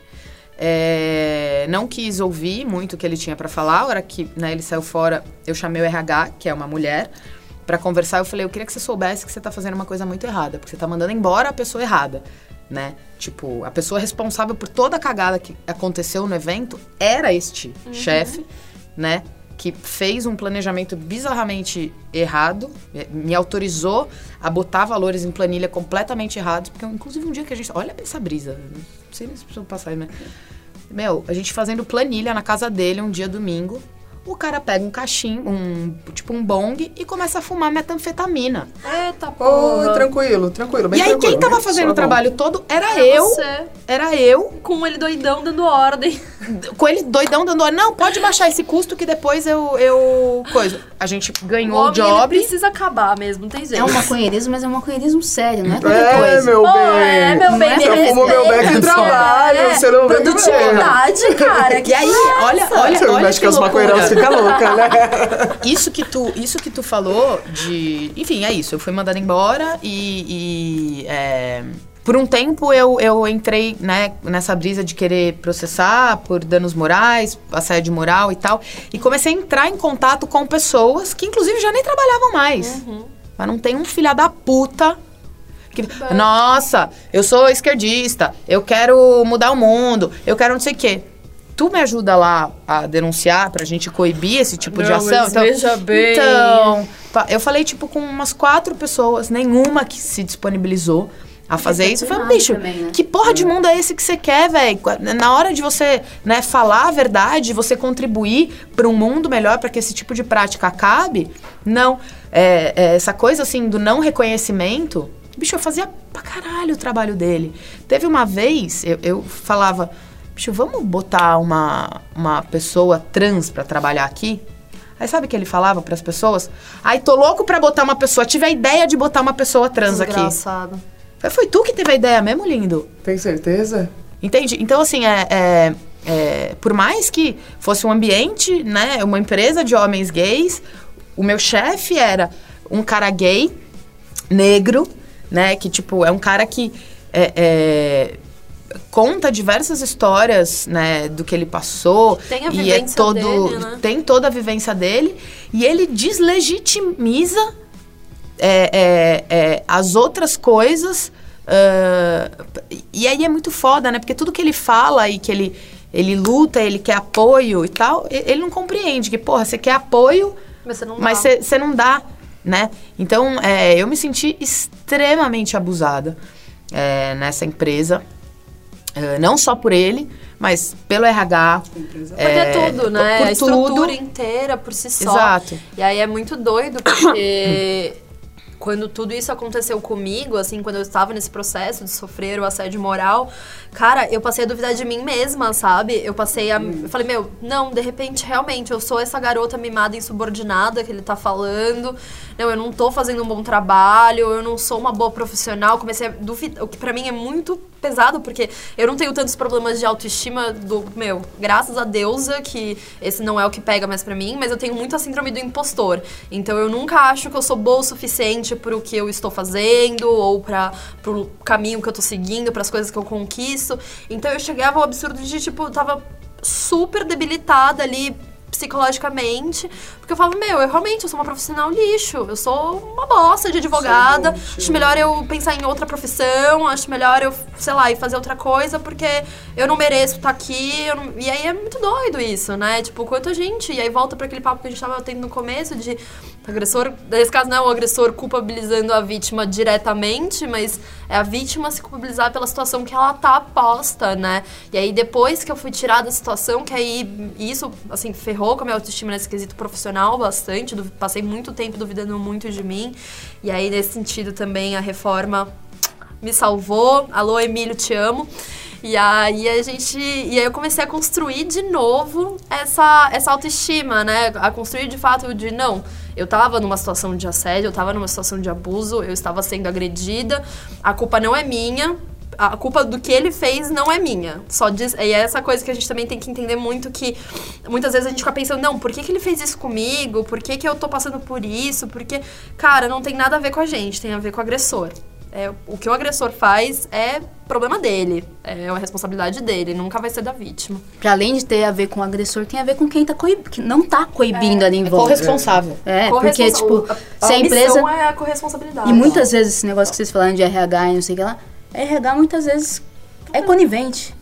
É, não quis ouvir muito o que ele tinha pra falar. A hora que né, ele saiu fora, eu chamei o RH, que é uma mulher, pra conversar. Eu falei, eu queria que você soubesse que você tá fazendo uma coisa muito errada, porque você tá mandando embora a pessoa errada, né? Tipo, a pessoa responsável por toda a cagada que aconteceu no evento era este chefe, né? Que fez um planejamento bizarramente errado, eh, me autorizou a botar valores em planilha completamente errados, porque inclusive um dia que a gente. Olha essa brisa, não sei se precisa passar mas. Meu, a gente fazendo planilha na casa dele um dia domingo. O cara pega um cachimbo, um, tipo um bong, e começa a fumar metanfetamina. Eita porra. tranquilo, tranquilo. Bem e aí, tranquilo. quem tava fazendo o trabalho todo era É eu. você. Era eu, Com ele doidão dando ordem. com ele doidão dando ordem. Não, pode baixar esse custo que depois eu. eu coisa. A gente O ganhou o ele job. precisa acabar mesmo, não tem jeito. É um maconheirismo, mas é um maconheirismo sério, não é bom. qualquer É, coisa. meu Pô, bem. é, meu bem, Você fumou meu beck de trabalho, É, você não ver. Produtividade, cara. Que E aí, olha, olha, Você olha mexe que loucura. Fica louca, né? Isso que tu, isso que tu falou de, enfim, é isso. Eu fui mandada embora e, e, é, por um tempo eu, eu entrei né, nessa brisa de querer processar por danos morais, assédio moral e tal, e comecei a entrar em contato com pessoas que inclusive já nem trabalhavam mais. Mas não tem um filha da puta que, nossa, eu sou esquerdista, eu quero mudar o mundo, eu quero não sei o quê. Tu me ajuda lá a denunciar pra gente coibir esse tipo de Não, ação? mas veja bem. Então, eu falei, tipo, com umas quatro pessoas, nenhuma que se disponibilizou a fazer isso. Eu falei, bicho, também, né? que porra de mundo é esse que você quer, velho? Na hora de você né, falar a verdade, você contribuir para um mundo melhor, para que esse tipo de prática acabe, não. É, é, essa coisa, assim, do não reconhecimento, bicho, eu fazia pra caralho o trabalho dele. Teve uma vez, eu, eu falava, bicho, vamos botar uma, uma pessoa trans pra trabalhar aqui? Aí sabe o que ele falava pras pessoas? Ai, tô louco pra botar uma pessoa. Tive a ideia de botar uma pessoa trans aqui. Desgraçado. Falei, Foi tu que teve a ideia mesmo, lindo? Tem certeza? Entende? Então, assim, é, é- é, por mais que fosse um ambiente, né, uma empresa de homens gays, o meu chefe era um cara gay, negro, né, que, tipo, é um cara que é, é, conta diversas histórias, né, do que ele passou. Tem a e é vivência todo, dele, né? Tem toda a vivência dele, e ele deslegitimiza é, é, é, as outras coisas. ah, e aí é muito foda, né? Porque tudo que ele fala e que ele, ele luta, ele quer apoio e tal, ele não compreende que, porra, você quer apoio, Mas você não mas dá. você você não dá, né? Então, é, eu me senti extremamente abusada. é, nessa empresa. É, não só por ele, mas pelo RH. Porque é tudo, né? Por a estrutura tudo. inteira por si só. Exato. E aí é muito doido, porque quando tudo isso aconteceu comigo, assim, quando eu estava nesse processo de sofrer o assédio moral, cara, eu passei a duvidar de mim mesma, sabe? Eu passei a. Eu falei, meu, não, de repente, realmente, eu sou essa garota mimada insubordinada que ele tá falando. Não, eu não tô fazendo um bom trabalho, eu não sou uma boa profissional. Comecei a duvidar, o que pra mim é muito pesado, porque eu não tenho tantos problemas de autoestima do, meu, graças a deusa, que esse não é o que pega mais pra mim, mas eu tenho muito a síndrome do impostor. Então eu nunca acho que eu sou boa o suficiente pro que eu estou fazendo, ou para pro caminho que eu tô seguindo, para as coisas que eu conquisto. Então eu chegava ao absurdo de, tipo, eu tava super debilitada ali psicologicamente, porque eu falo, meu, eu realmente eu sou uma profissional lixo, eu sou uma bosta de advogada, acho melhor eu pensar em outra profissão, acho melhor eu, sei lá, ir fazer outra coisa, porque eu não mereço estar aqui, não... e aí é muito doido isso, né, tipo, quanto a gente, e aí volta para aquele papo que a gente tava tendo no começo de agressor, nesse caso não é o agressor culpabilizando a vítima diretamente, mas é a vítima se culpabilizar pela situação que ela tá posta, né? E aí depois que eu fui tirar da situação, que aí isso, assim, ferrou com a minha autoestima nesse quesito profissional bastante, passei muito tempo duvidando muito de mim. E aí nesse sentido também a reforma me salvou. Alô, Emílio, te amo. E aí a gente. E aí eu comecei a construir de novo essa, essa autoestima, né? A construir de fato de não. Eu estava numa situação de assédio, eu estava numa situação de abuso, eu estava sendo agredida. A culpa não é minha, a culpa do que ele fez não é minha. Só diz, e é essa coisa que a gente também tem que entender muito que muitas vezes a gente fica pensando, não, por que, que ele fez isso comigo? Por que, que eu tô passando por isso? Porque, cara, não tem nada a ver com a gente, tem a ver com o agressor. É, o que o agressor faz é problema dele, é a responsabilidade dele, nunca vai ser da vítima. Para além de ter a ver com o agressor, tem a ver com quem tá coib... que não tá coibindo é, ali em é volta. corresponsável. É, porque, tipo, a, se a empresa. é a corresponsabilidade. E muitas vezes esse negócio que vocês falaram de RH e não sei o que lá, RH muitas vezes é conivente.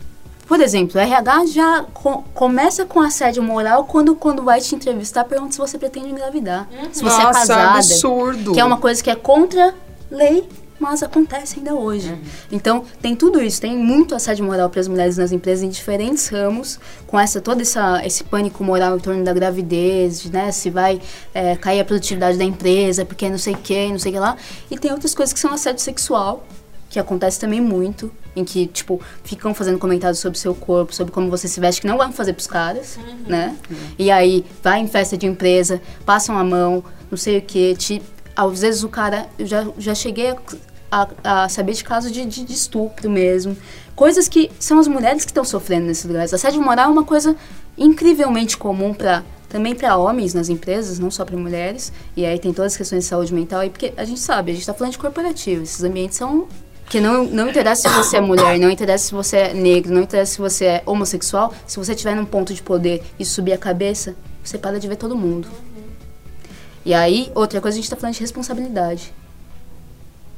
Por exemplo, o RH já co começa com assédio moral quando, quando vai te entrevistar, pergunta se você pretende engravidar. Uhum. Se você é Nossa, é casada. absurdo. Que é uma coisa que é contra lei mas acontece ainda hoje. Uhum. Então, tem tudo isso, tem muito assédio moral para as mulheres nas empresas em diferentes ramos, com essa todo essa, esse pânico moral em torno da gravidez, né, se vai é, cair a produtividade da empresa, porque não sei o que, não sei o que lá. E tem outras coisas que são assédio sexual, que acontece também muito, em que, tipo, ficam fazendo comentários sobre seu corpo, sobre como você se veste, que não vão fazer pros caras, uhum. né? Uhum. E aí, vai em festa de empresa, passam a mão, não sei o que, te às vezes o cara, eu já, já cheguei a, a saber de casos de, de, de, estupro mesmo. Coisas que são as mulheres que estão sofrendo nesses lugares. Assédio moral é uma coisa incrivelmente comum para também para homens nas empresas, não só para mulheres. E aí tem todas as questões de saúde mental. E porque a gente sabe, a gente está falando de corporativo. Esses ambientes são que não, não interessa se você é mulher, não interessa se você é negro, não interessa se você é homossexual. Se você estiver num ponto de poder e subir a cabeça, você para de ver todo mundo. E aí, outra coisa, a gente está falando de responsabilidade.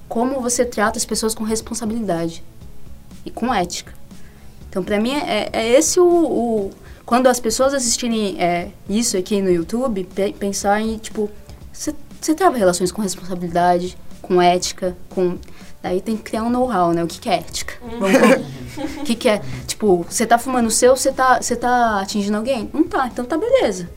Como você trata as pessoas com responsabilidade e com ética. Então, para mim, é, é esse o, o, Quando as pessoas assistirem é, isso aqui no YouTube, pe pensar em, tipo, você trava relações com responsabilidade, com ética, com. Daí tem que criar um know-how, né? O que, que é ética? o que, que é? Tipo, você tá fumando o seu, você tá, tá atingindo alguém? Não tá, então tá beleza.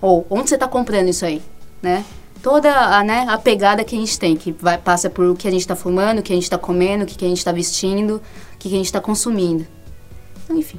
Ou, onde você tá comprando isso aí? Né? Toda a, né, a pegada que a gente tem, que vai, passa por o que a gente está fumando, o que a gente está comendo, o que, que a gente está vestindo, o que, que a gente está consumindo. Então, enfim,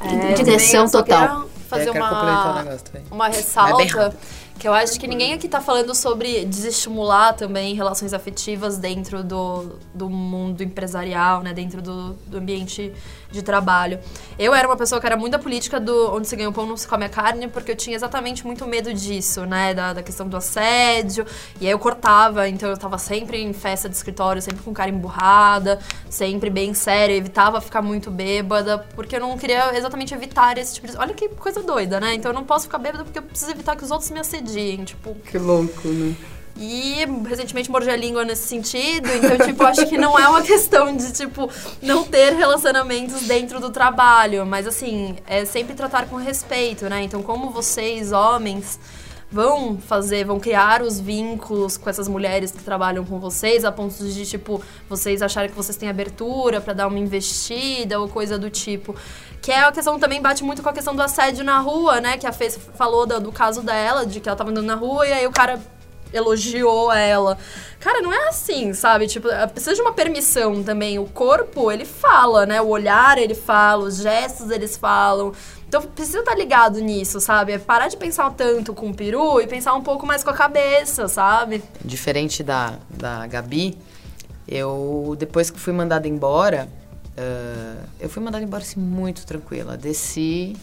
é, digressão total. fazer é, uma, uma ressalta que eu acho que ninguém aqui está falando sobre desestimular também relações afetivas dentro do, do mundo empresarial, né? Dentro do, do ambiente de trabalho. Eu era uma pessoa que era muito da política do onde se ganha o pão não se come a carne, porque eu tinha exatamente muito medo disso, né? Da, da questão do assédio. E aí eu cortava, então eu estava sempre em festa de escritório, sempre com cara emburrada, sempre bem séria, evitava ficar muito bêbada, porque eu não queria exatamente evitar esse tipo de. Olha que coisa doida, né? Então eu não posso ficar bêbada porque eu preciso evitar que os outros me assediem, tipo. Que louco, né? E recentemente mordi a língua nesse sentido. Então, tipo, acho que não é uma questão de, tipo, não ter relacionamentos dentro do trabalho. Mas, assim, é sempre tratar com respeito, né? Então, como vocês, homens, vão fazer, vão criar os vínculos com essas mulheres que trabalham com vocês, a ponto de, tipo, vocês acharem que vocês têm abertura para dar uma investida ou coisa do tipo. Que é a questão também bate muito com a questão do assédio na rua, né? Que a Fê falou do, do caso dela, de que ela tava andando na rua e aí o cara elogiou ela. Cara, não é assim, sabe? Tipo, precisa de uma permissão também. O corpo, ele fala, né? O olhar, ele fala, os gestos, eles falam. Então precisa estar ligado nisso, sabe? É parar de pensar tanto com o peru e pensar um pouco mais com a cabeça, sabe? Diferente da, da Gabi, eu, depois que fui mandada embora, uh, eu fui mandada embora assim, muito tranquila. Desci,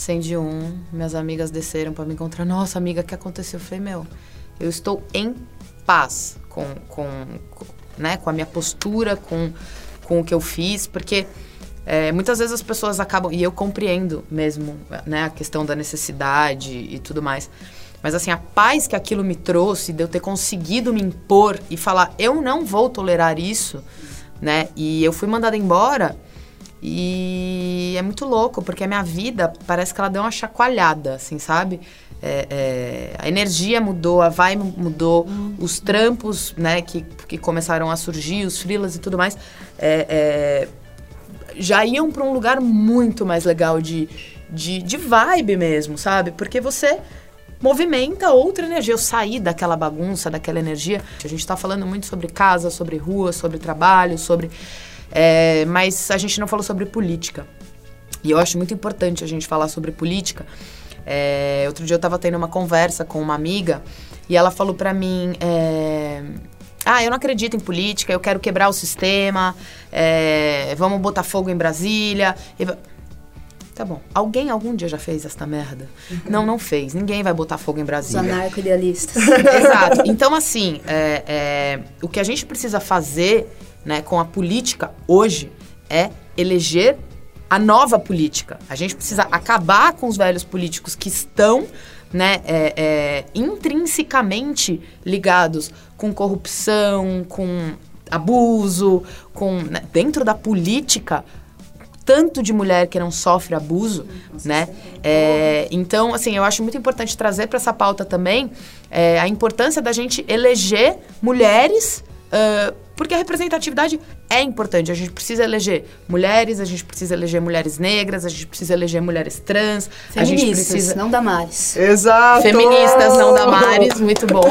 acendi um, minhas amigas desceram para me encontrar. Nossa, amiga, o que aconteceu? Eu falei, meu, eu estou em paz com, com, com, né, com a minha postura, com, com o que eu fiz, porque é, muitas vezes as pessoas acabam, e eu compreendo mesmo, né, a questão da necessidade e tudo mais. Mas assim, a paz que aquilo me trouxe, de eu ter conseguido me impor e falar, eu não vou tolerar isso, né? E eu fui mandada embora e é muito louco, porque a minha vida parece que ela deu uma chacoalhada, assim, sabe? É, é, a energia mudou, a vibe mudou, uhum. os trampos, né, que, que começaram a surgir, os frilas e tudo mais, é, é já iam para um lugar muito mais legal de, de, de vibe mesmo, sabe? Porque você movimenta outra energia. Eu saí daquela bagunça, daquela energia. A gente está falando muito sobre casa, sobre rua, sobre trabalho, sobre. É, mas a gente não falou sobre política. E eu acho muito importante a gente falar sobre política. É, outro dia eu estava tendo uma conversa com uma amiga e ela falou para mim. É, ah, eu não acredito em política, eu quero quebrar o sistema, é, vamos botar fogo em Brasília. E... Tá bom. Alguém algum dia já fez esta merda? Uhum. Não, não fez. Ninguém vai botar fogo em Brasília. Os anarco-idealistas. Exato. Então, assim, é, é, o que a gente precisa fazer né, com a política hoje é eleger a nova política. A gente precisa acabar com os velhos políticos que estão né, é, é, intrinsecamente ligados com corrupção, com abuso, com né, dentro da política tanto de mulher que não sofre abuso, né? É, então, assim, eu acho muito importante trazer para essa pauta também é, a importância da gente eleger mulheres uh, porque a representatividade é importante. A gente precisa eleger mulheres, a gente precisa eleger mulheres negras, a gente precisa eleger mulheres trans. Feministas, a gente precisa... não Damares. Exato! Feministas, não Damares, muito bom.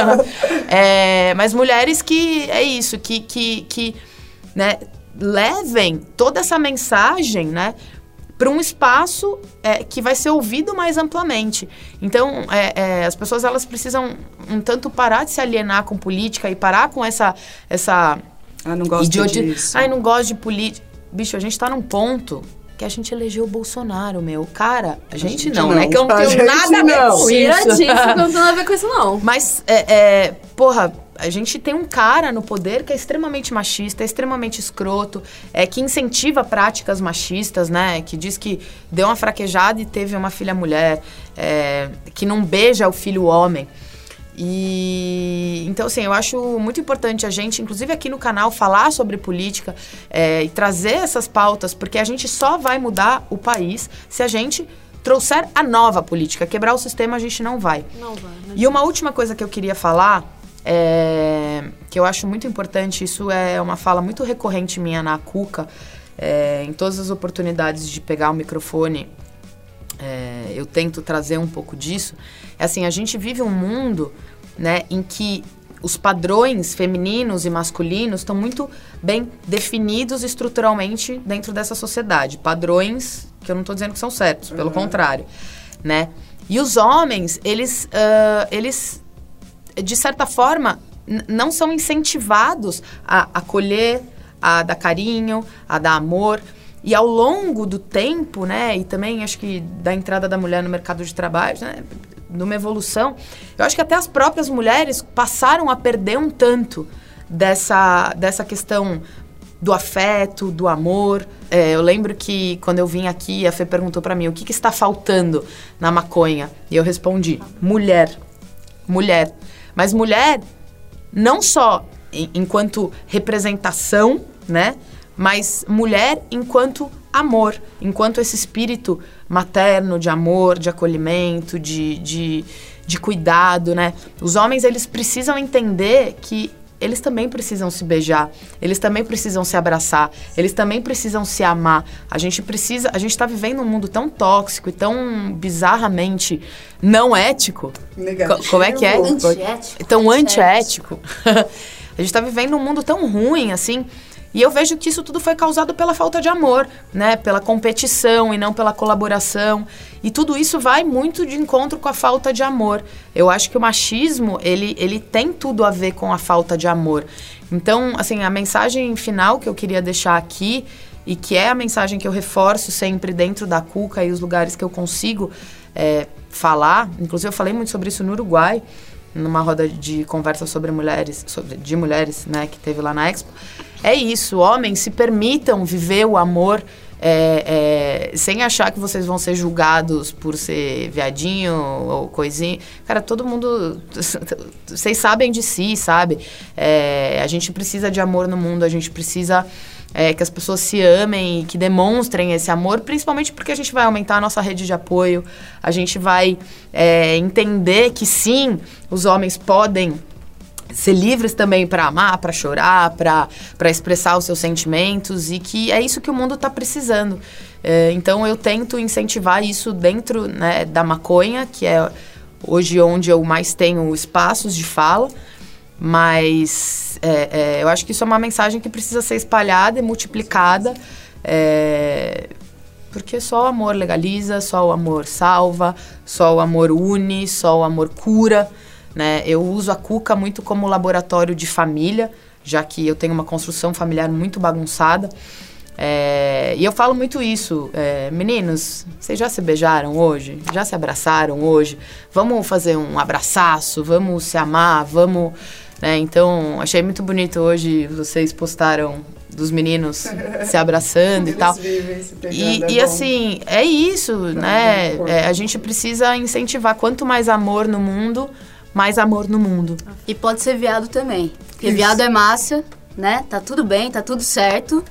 é, mas mulheres que, é isso, que, que, que né, levem toda essa mensagem, né? Para um espaço é, que vai ser ouvido mais amplamente. Então, é, é, as pessoas elas precisam um tanto parar de se alienar com política e parar com essa essa ah, não gosto idioti... disso. Ai, não gosto de política. Bicho, a gente está num ponto que a gente elegeu o Bolsonaro, meu. Cara, a, a gente, gente, não, não, né? Que eu não tenho nada a ver com isso. Tira disso, não tem nada a ver com isso, não. Mas, é, é, porra, a gente tem um cara no poder que é extremamente machista, é extremamente escroto, é que incentiva práticas machistas, né? Que diz que deu uma fraquejada e teve uma filha mulher, é, que não beija o filho homem. E então, assim, eu acho muito importante a gente, inclusive aqui no canal, falar sobre política é, e trazer essas pautas, porque a gente só vai mudar o país se a gente trouxer a nova política. Quebrar o sistema a gente não vai. Não vai. Não e uma última coisa que eu queria falar, é, que eu acho muito importante, isso é uma fala muito recorrente minha na Cuca, é, em todas as oportunidades de pegar o microfone, é, eu tento trazer um pouco disso. É assim, a gente vive um mundo né, em que os padrões femininos e masculinos estão muito bem definidos estruturalmente dentro dessa sociedade. Padrões que eu não estou dizendo que são certos, pelo uhum. contrário, né? E os homens, eles, uh, eles de certa forma, não são incentivados a acolher, a dar carinho, a dar amor. E ao longo do tempo, né, e também acho que da entrada da mulher no mercado de trabalho, né, numa evolução, eu acho que até as próprias mulheres passaram a perder um tanto dessa, dessa questão do afeto, do amor. É, eu lembro que quando eu vim aqui, a Fê perguntou para mim o que, que está faltando na maconha. E eu respondi: mulher. Mulher. Mas mulher, não só em, enquanto representação, né? Mas mulher enquanto amor, enquanto esse espírito materno de amor, de acolhimento, de, de, de cuidado, né? Os homens, eles precisam entender que eles também precisam se beijar, eles também precisam se abraçar, eles também precisam se amar. A gente precisa, a gente está vivendo um mundo tão tóxico e tão bizarramente não ético. Negativo. Como é que é? Antiético. Tão antiético. a gente está vivendo um mundo tão ruim assim. E eu vejo que isso tudo foi causado pela falta de amor, né? Pela competição e não pela colaboração. E tudo isso vai muito de encontro com a falta de amor. Eu acho que o machismo, ele, ele tem tudo a ver com a falta de amor. Então, assim, a mensagem final que eu queria deixar aqui, e que é a mensagem que eu reforço sempre dentro da Cuca e os lugares que eu consigo é, falar, inclusive eu falei muito sobre isso no Uruguai, numa roda de conversa sobre mulheres, sobre, de mulheres, né, que teve lá na Expo, é isso, homens se permitam viver o amor é, é, sem achar que vocês vão ser julgados por ser viadinho ou coisinha. Cara, todo mundo. Vocês sabem de si, sabe? É, a gente precisa de amor no mundo, a gente precisa. É, que as pessoas se amem e que demonstrem esse amor, principalmente porque a gente vai aumentar a nossa rede de apoio, a gente vai é, entender que sim, os homens podem ser livres também para amar, para chorar, para expressar os seus sentimentos e que é isso que o mundo está precisando. É, então eu tento incentivar isso dentro né, da maconha, que é hoje onde eu mais tenho espaços de fala, mas é, é, eu acho que isso é uma mensagem que precisa ser espalhada e multiplicada. É, porque só o amor legaliza, só o amor salva, só o amor une, só o amor cura. Né? Eu uso a Cuca muito como laboratório de família, já que eu tenho uma construção familiar muito bagunçada. É, e eu falo muito isso, é, meninos, vocês já se beijaram hoje? Já se abraçaram hoje? Vamos fazer um abraçaço, vamos se amar, vamos. Né? Então, achei muito bonito hoje, vocês postaram dos meninos se abraçando e tal. E, é e assim, é isso, né? É, a gente precisa incentivar quanto mais amor no mundo, mais amor no mundo. E pode ser viado também. Porque Isso. viado é massa, né? Tá tudo bem, tá tudo certo.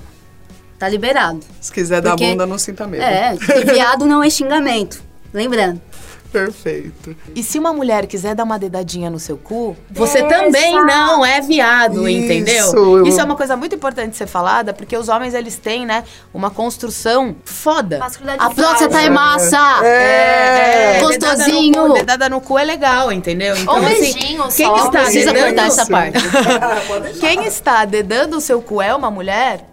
Tá liberado. Se quiser Porque- dar bunda, não sinta medo. É, porque viado não é xingamento. Lembrando. Perfeito. E se uma mulher quiser dar uma dedadinha no seu cu, você Exato. também não é viado, Isso. entendeu? Isso é uma coisa muito importante de ser falada, porque os homens, eles têm, né, uma construção foda. A próstata é massa! É. Gostosinho. Dedada no, cu, dedada no cu é legal, entendeu? Então, Ou assim, beijinho quem só. está Precisa dedando- cortar essa parte. Quem está dedando o seu cu é uma mulher,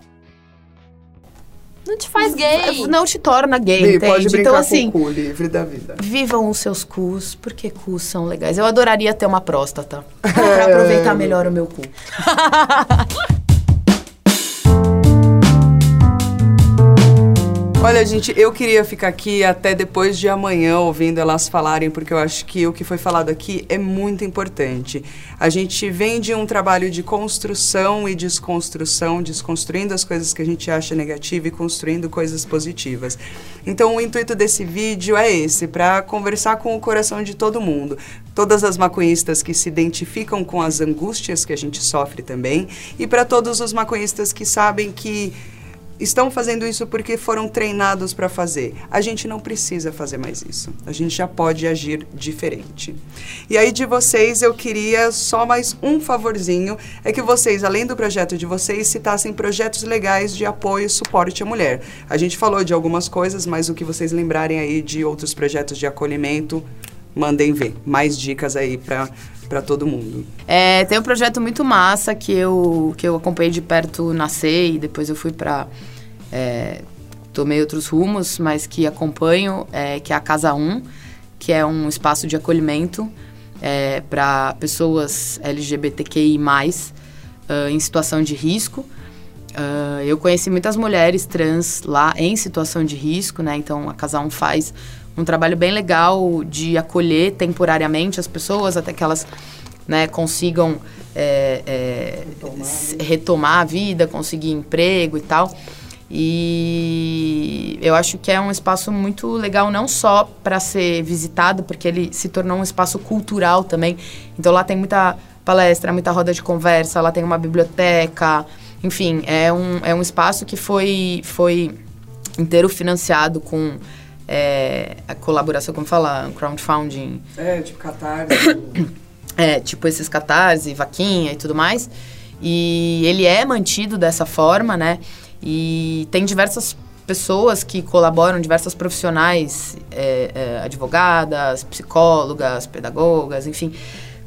Não te faz gay. não te torna gay, entende? pode brincar então, assim, com o cu, livre da vida. Vivam os seus cus, porque cus são legais. Eu adoraria ter uma próstata. É. Pra aproveitar melhor o meu cu. Olha, gente, eu queria ficar aqui até depois de amanhã ouvindo elas falarem, porque eu acho que o que foi falado aqui é muito importante. A gente vem de um trabalho de construção e desconstrução, desconstruindo as coisas que a gente acha negativa e construindo coisas positivas. Então, o intuito desse vídeo é esse, para conversar com o coração de todo mundo. Todas as maconhistas que se identificam com as angústias que a gente sofre também, e para todos os maconhistas que sabem que estão fazendo isso porque foram treinados para fazer. A gente não precisa fazer mais isso. A gente já pode agir diferente. E aí de vocês eu queria só mais um favorzinho, é que vocês, além do projeto de vocês, citassem projetos legais de apoio e suporte à mulher. A gente falou de algumas coisas, mas o que vocês lembrarem aí de outros projetos de acolhimento, mandem ver. Mais dicas aí para para todo mundo. É, tem um projeto muito massa que eu, que eu acompanhei de perto nascer e depois eu fui pra. É, tomei outros rumos, mas que acompanho, é, que é a Casa 1, que é um espaço de acolhimento é, para pessoas LGBTQI, ah, em situação de risco. Ah, eu conheci muitas mulheres trans lá em situação de risco, né? Então a Casa 1 faz um trabalho bem legal de acolher temporariamente as pessoas até que elas né, consigam é, é, s- retomar a vida, conseguir emprego e tal. E eu acho que é um espaço muito legal, não só para ser visitado, porque ele se tornou um espaço cultural também. Então lá tem muita palestra, muita roda de conversa, lá tem uma biblioteca. Enfim, é um, é um espaço que foi, foi inteiro financiado com é, a colaboração, como fala, crowdfunding. É, tipo catarse. é, tipo esses catarse, vaquinha e tudo mais. E ele é mantido dessa forma, né? E tem diversas pessoas que colaboram, diversas profissionais, é, é, advogadas, psicólogas, pedagogas, enfim.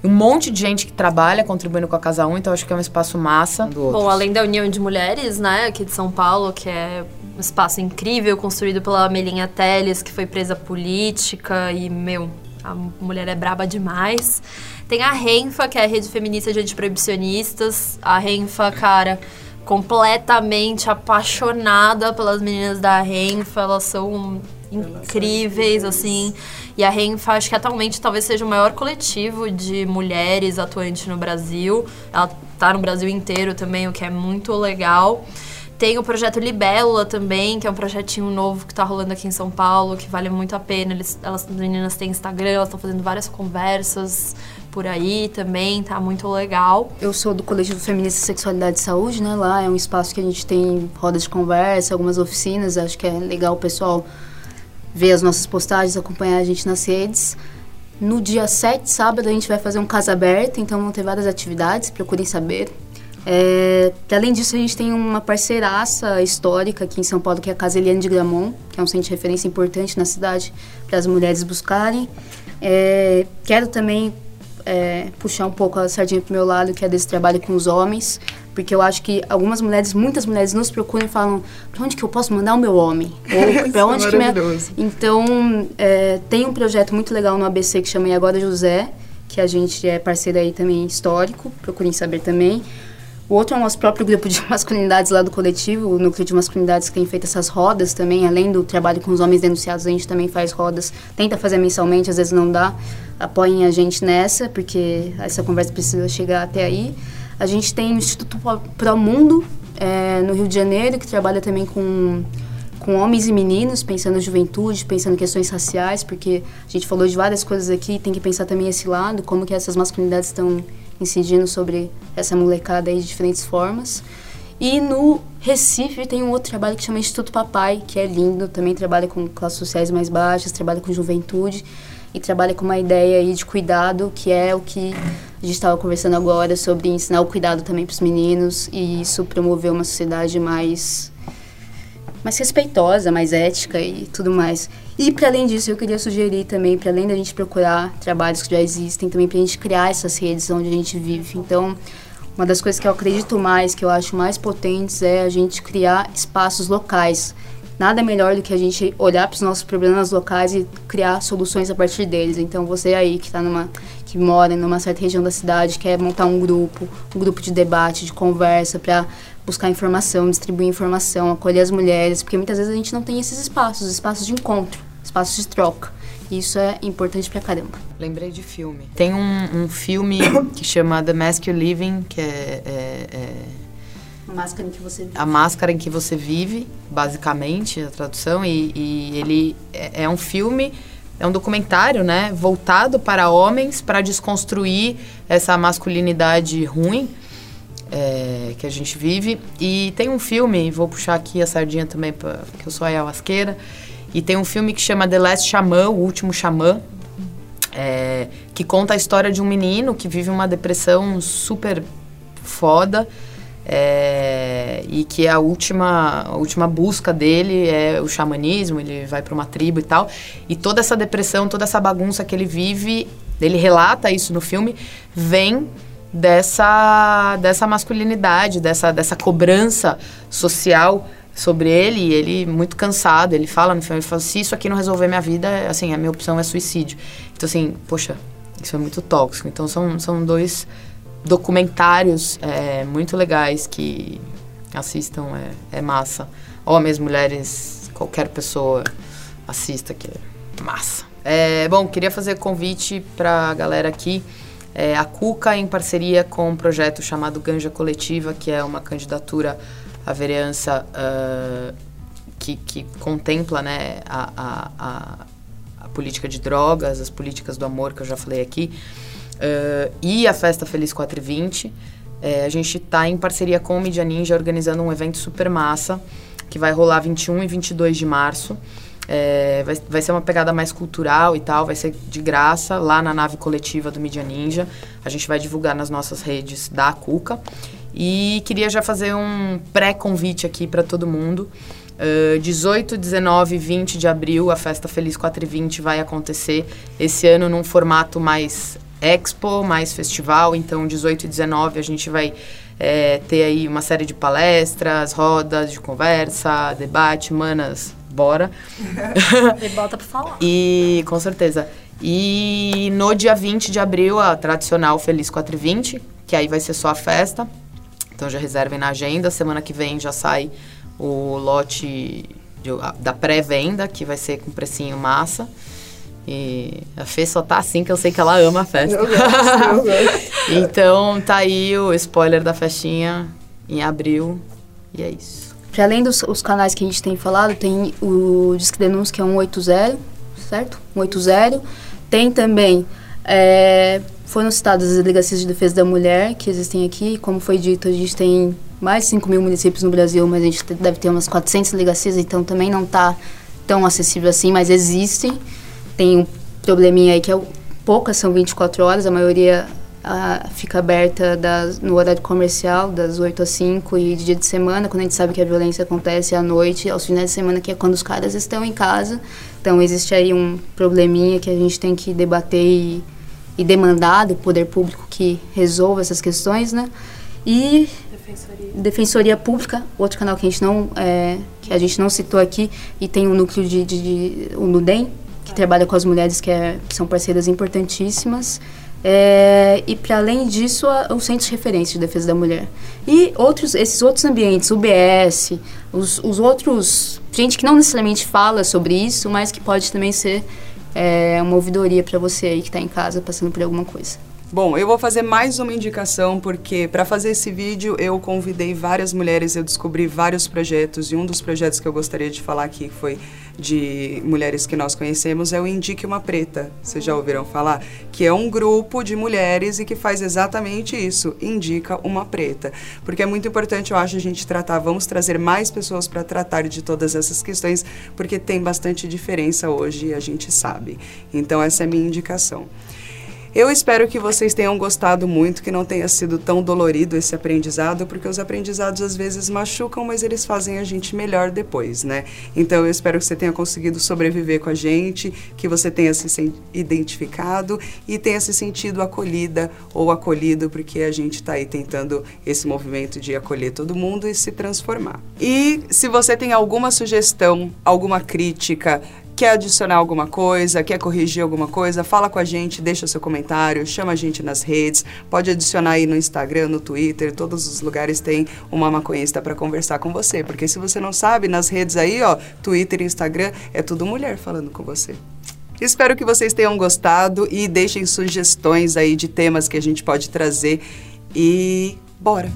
Um monte de gente que trabalha contribuindo com a Casa 1, então acho que é um espaço massa. Bom, além da União de Mulheres, né, aqui de São Paulo, que é um espaço incrível construído pela Melinha Teles, que foi presa política e, meu, a mulher é braba demais. Tem a Renfa, que é a Rede Feminista de Antiproibicionistas. A Renfa, cara, completamente apaixonada pelas meninas da Renfa, elas são incríveis, assim. E a Renfa, acho que atualmente talvez seja o maior coletivo de mulheres atuantes no Brasil. Ela tá no Brasil inteiro também, o que é muito legal. Tem o projeto Libélula também, que é um projetinho novo que tá rolando aqui em São Paulo, que vale muito a pena. Eles, elas, as meninas têm Instagram, elas estão fazendo várias conversas por aí também, tá muito legal. Eu sou do Coletivo Feminista Sexualidade e Saúde, né? Lá é um espaço que a gente tem rodas de conversa, algumas oficinas. Acho que é legal o pessoal ver as nossas postagens, acompanhar a gente nas redes. No dia 7, sábado, a gente vai fazer um casa aberta, então vão ter várias atividades, procurem saber. É, além disso, a gente tem uma parceiraça histórica aqui em São Paulo, que é a Casa Eliane de Gramont, que é um centro de referência importante na cidade para as mulheres buscarem. É, quero também é, puxar um pouco a sardinha para o meu lado, que é desse trabalho com os homens, porque eu acho que algumas mulheres, muitas mulheres nos procuram e falam para onde que eu posso mandar o meu homem? Ou para onde que minha... Então, é, tem um projeto muito legal no ABC que chama E Agora José, que a gente é parceiro aí também histórico, procurem saber também. O outro é o nosso próprio grupo de masculinidades lá do coletivo, o núcleo de masculinidades que tem feito essas rodas também, além do trabalho com os homens denunciados, a gente também faz rodas, tenta fazer mensalmente, às vezes não dá. Apoiem a gente nessa, porque essa conversa precisa chegar até aí. A gente tem o Instituto Pro Mundo, é, no Rio de Janeiro, que trabalha também com, com homens e meninos, pensando na juventude, pensando em questões raciais, porque a gente falou de várias coisas aqui, tem que pensar também esse lado, como que essas masculinidades estão incidindo sobre essa molecada aí de diferentes formas. E no Recife tem um outro trabalho que chama Instituto Papai, que é lindo, também trabalha com classes sociais mais baixas, trabalha com juventude e trabalha com uma ideia aí de cuidado, que é o que a gente estava conversando agora sobre ensinar o cuidado também para os meninos e isso promover uma sociedade mais mais respeitosa, mais ética e tudo mais. E para além disso, eu queria sugerir também, para além da gente procurar trabalhos que já existem, também para a gente criar essas redes onde a gente vive. Então, uma das coisas que eu acredito mais, que eu acho mais potentes, é a gente criar espaços locais nada melhor do que a gente olhar para os nossos problemas locais e criar soluções a partir deles. Então, você aí que está numa que mora numa certa região da cidade quer montar um grupo, um grupo de debate, de conversa para buscar informação, distribuir informação, acolher as mulheres, porque muitas vezes a gente não tem esses espaços, espaços de encontro, espaços de troca. Isso é importante pra caramba. Lembrei de filme. Tem um, um filme que chama The Mask You Living, que é, é, é a máscara em que você vive. A máscara em que você vive, basicamente, a tradução. E, e ele é, é, um filme, é um documentário, né? Voltado para homens, para desconstruir essa masculinidade ruim é, que a gente vive. E tem um filme, vou puxar aqui a sardinha também, pra, eu sou a ayahuasqueira. E tem um filme que chama The Last Shaman, O Último Xamã. É, que conta a história de um menino que vive uma depressão super foda é, e que a última, a última busca dele é o xamanismo, ele vai para uma tribo e tal. E toda essa depressão, toda essa bagunça que ele vive, ele relata isso no filme, vem dessa, dessa masculinidade, dessa, dessa cobrança social sobre ele, e ele muito cansado, ele fala no filme, ele fala, se isso aqui não resolver minha vida, assim, a minha opção é suicídio. Então, assim, poxa, isso é muito tóxico. Então, são, são dois documentários é, muito legais que assistam, é, é massa. Homens, mulheres, qualquer pessoa assista, que é massa. É, bom, queria fazer convite para a galera aqui. É, a Cuca, em parceria com um projeto chamado Ganja Coletiva, que é uma candidatura à vereança uh, que, que, contempla né, a, a, a, política de drogas, as políticas do amor, que eu já falei aqui. Uh, e a Festa Feliz 420. É, a gente está em parceria com o Media Ninja organizando um evento super massa, que vai rolar 21 e 22 de março. É, vai, vai ser uma pegada mais cultural e tal, vai ser de graça lá na nave coletiva do Media Ninja. A gente vai divulgar nas nossas redes da Cuca. E queria já fazer um pré-convite aqui para todo mundo. Uh, 18, 19 e 20 de abril, a Festa Feliz 420 vai acontecer. Esse ano num formato mais expo, mais festival. Então, 18 e 19 a gente vai é, ter aí uma série de palestras, rodas de conversa, debate, manas, bora. e bota pra falar. E, com certeza. E no dia 20 de abril, a tradicional Feliz 420, que aí vai ser só a festa. Então já reservem na agenda. Semana que vem já sai o lote de, da pré-venda, que vai ser com precinho massa. E a Fê só tá assim que eu sei que ela ama a festa. Eu gosto, eu gosto. então tá aí o spoiler da festinha em abril. E é isso. Além dos os canais que a gente tem falado, tem o Disque Denúncia, que é 180, certo? 180. Tem também é, foram citadas as delegacias de defesa da mulher que existem aqui. Como foi dito, a gente tem mais de 5 mil municípios no Brasil, mas a gente deve ter umas 400 delegacias, então também não está tão acessível assim, mas existem. Tem um probleminha aí que é poucas são 24 horas, a maioria ah, fica aberta das, no horário comercial, das 8 às 5 e de dia de semana, quando a gente sabe que a violência acontece à noite, aos finais de semana, que é quando os caras estão em casa. Então existe aí um probleminha que a gente tem que debater e e demandar do poder público que resolva essas questões, né? E Defensoria. Defensoria Pública, outro canal que a gente não é, que a gente não citou aqui e tem um núcleo de, de, de o Nudem que ah. trabalha com as mulheres que, é, que são parceiras importantíssimas. É, e para além disso, a, o Centro de Referência de Defesa da Mulher. E outros, esses outros ambientes, o BS, os, os outros. Gente que não necessariamente fala sobre isso, mas que pode também ser é, uma ouvidoria para você aí que está em casa passando por alguma coisa. Bom, eu vou fazer mais uma indicação porque para fazer esse vídeo eu convidei várias mulheres, eu descobri vários projetos e um dos projetos que eu gostaria de falar aqui foi de mulheres que nós conhecemos é o Indique uma Preta. Vocês já ouviram falar? Que é um grupo de mulheres e que faz exatamente isso, indica uma preta. Porque é muito importante, eu acho, a gente tratar, vamos trazer mais pessoas para tratar de todas essas questões, porque tem bastante diferença hoje e a gente sabe. Então essa é a minha indicação. Eu espero que vocês tenham gostado muito, que não tenha sido tão dolorido esse aprendizado, porque os aprendizados às vezes machucam, mas eles fazem a gente melhor depois, né? Então eu espero que você tenha conseguido sobreviver com a gente, que você tenha se identificado e tenha se sentido acolhida ou acolhido, porque a gente está aí tentando esse movimento de acolher todo mundo e se transformar. E se você tem alguma sugestão, alguma crítica, Quer adicionar alguma coisa, quer corrigir alguma coisa, fala com a gente, deixa seu comentário, chama a gente nas redes, pode adicionar aí no Instagram, no Twitter, todos os lugares tem uma maconhista para conversar com você, porque se você não sabe, nas redes aí, ó, Twitter e Instagram, é tudo mulher falando com você. Espero que vocês tenham gostado e deixem sugestões aí de temas que a gente pode trazer. E bora!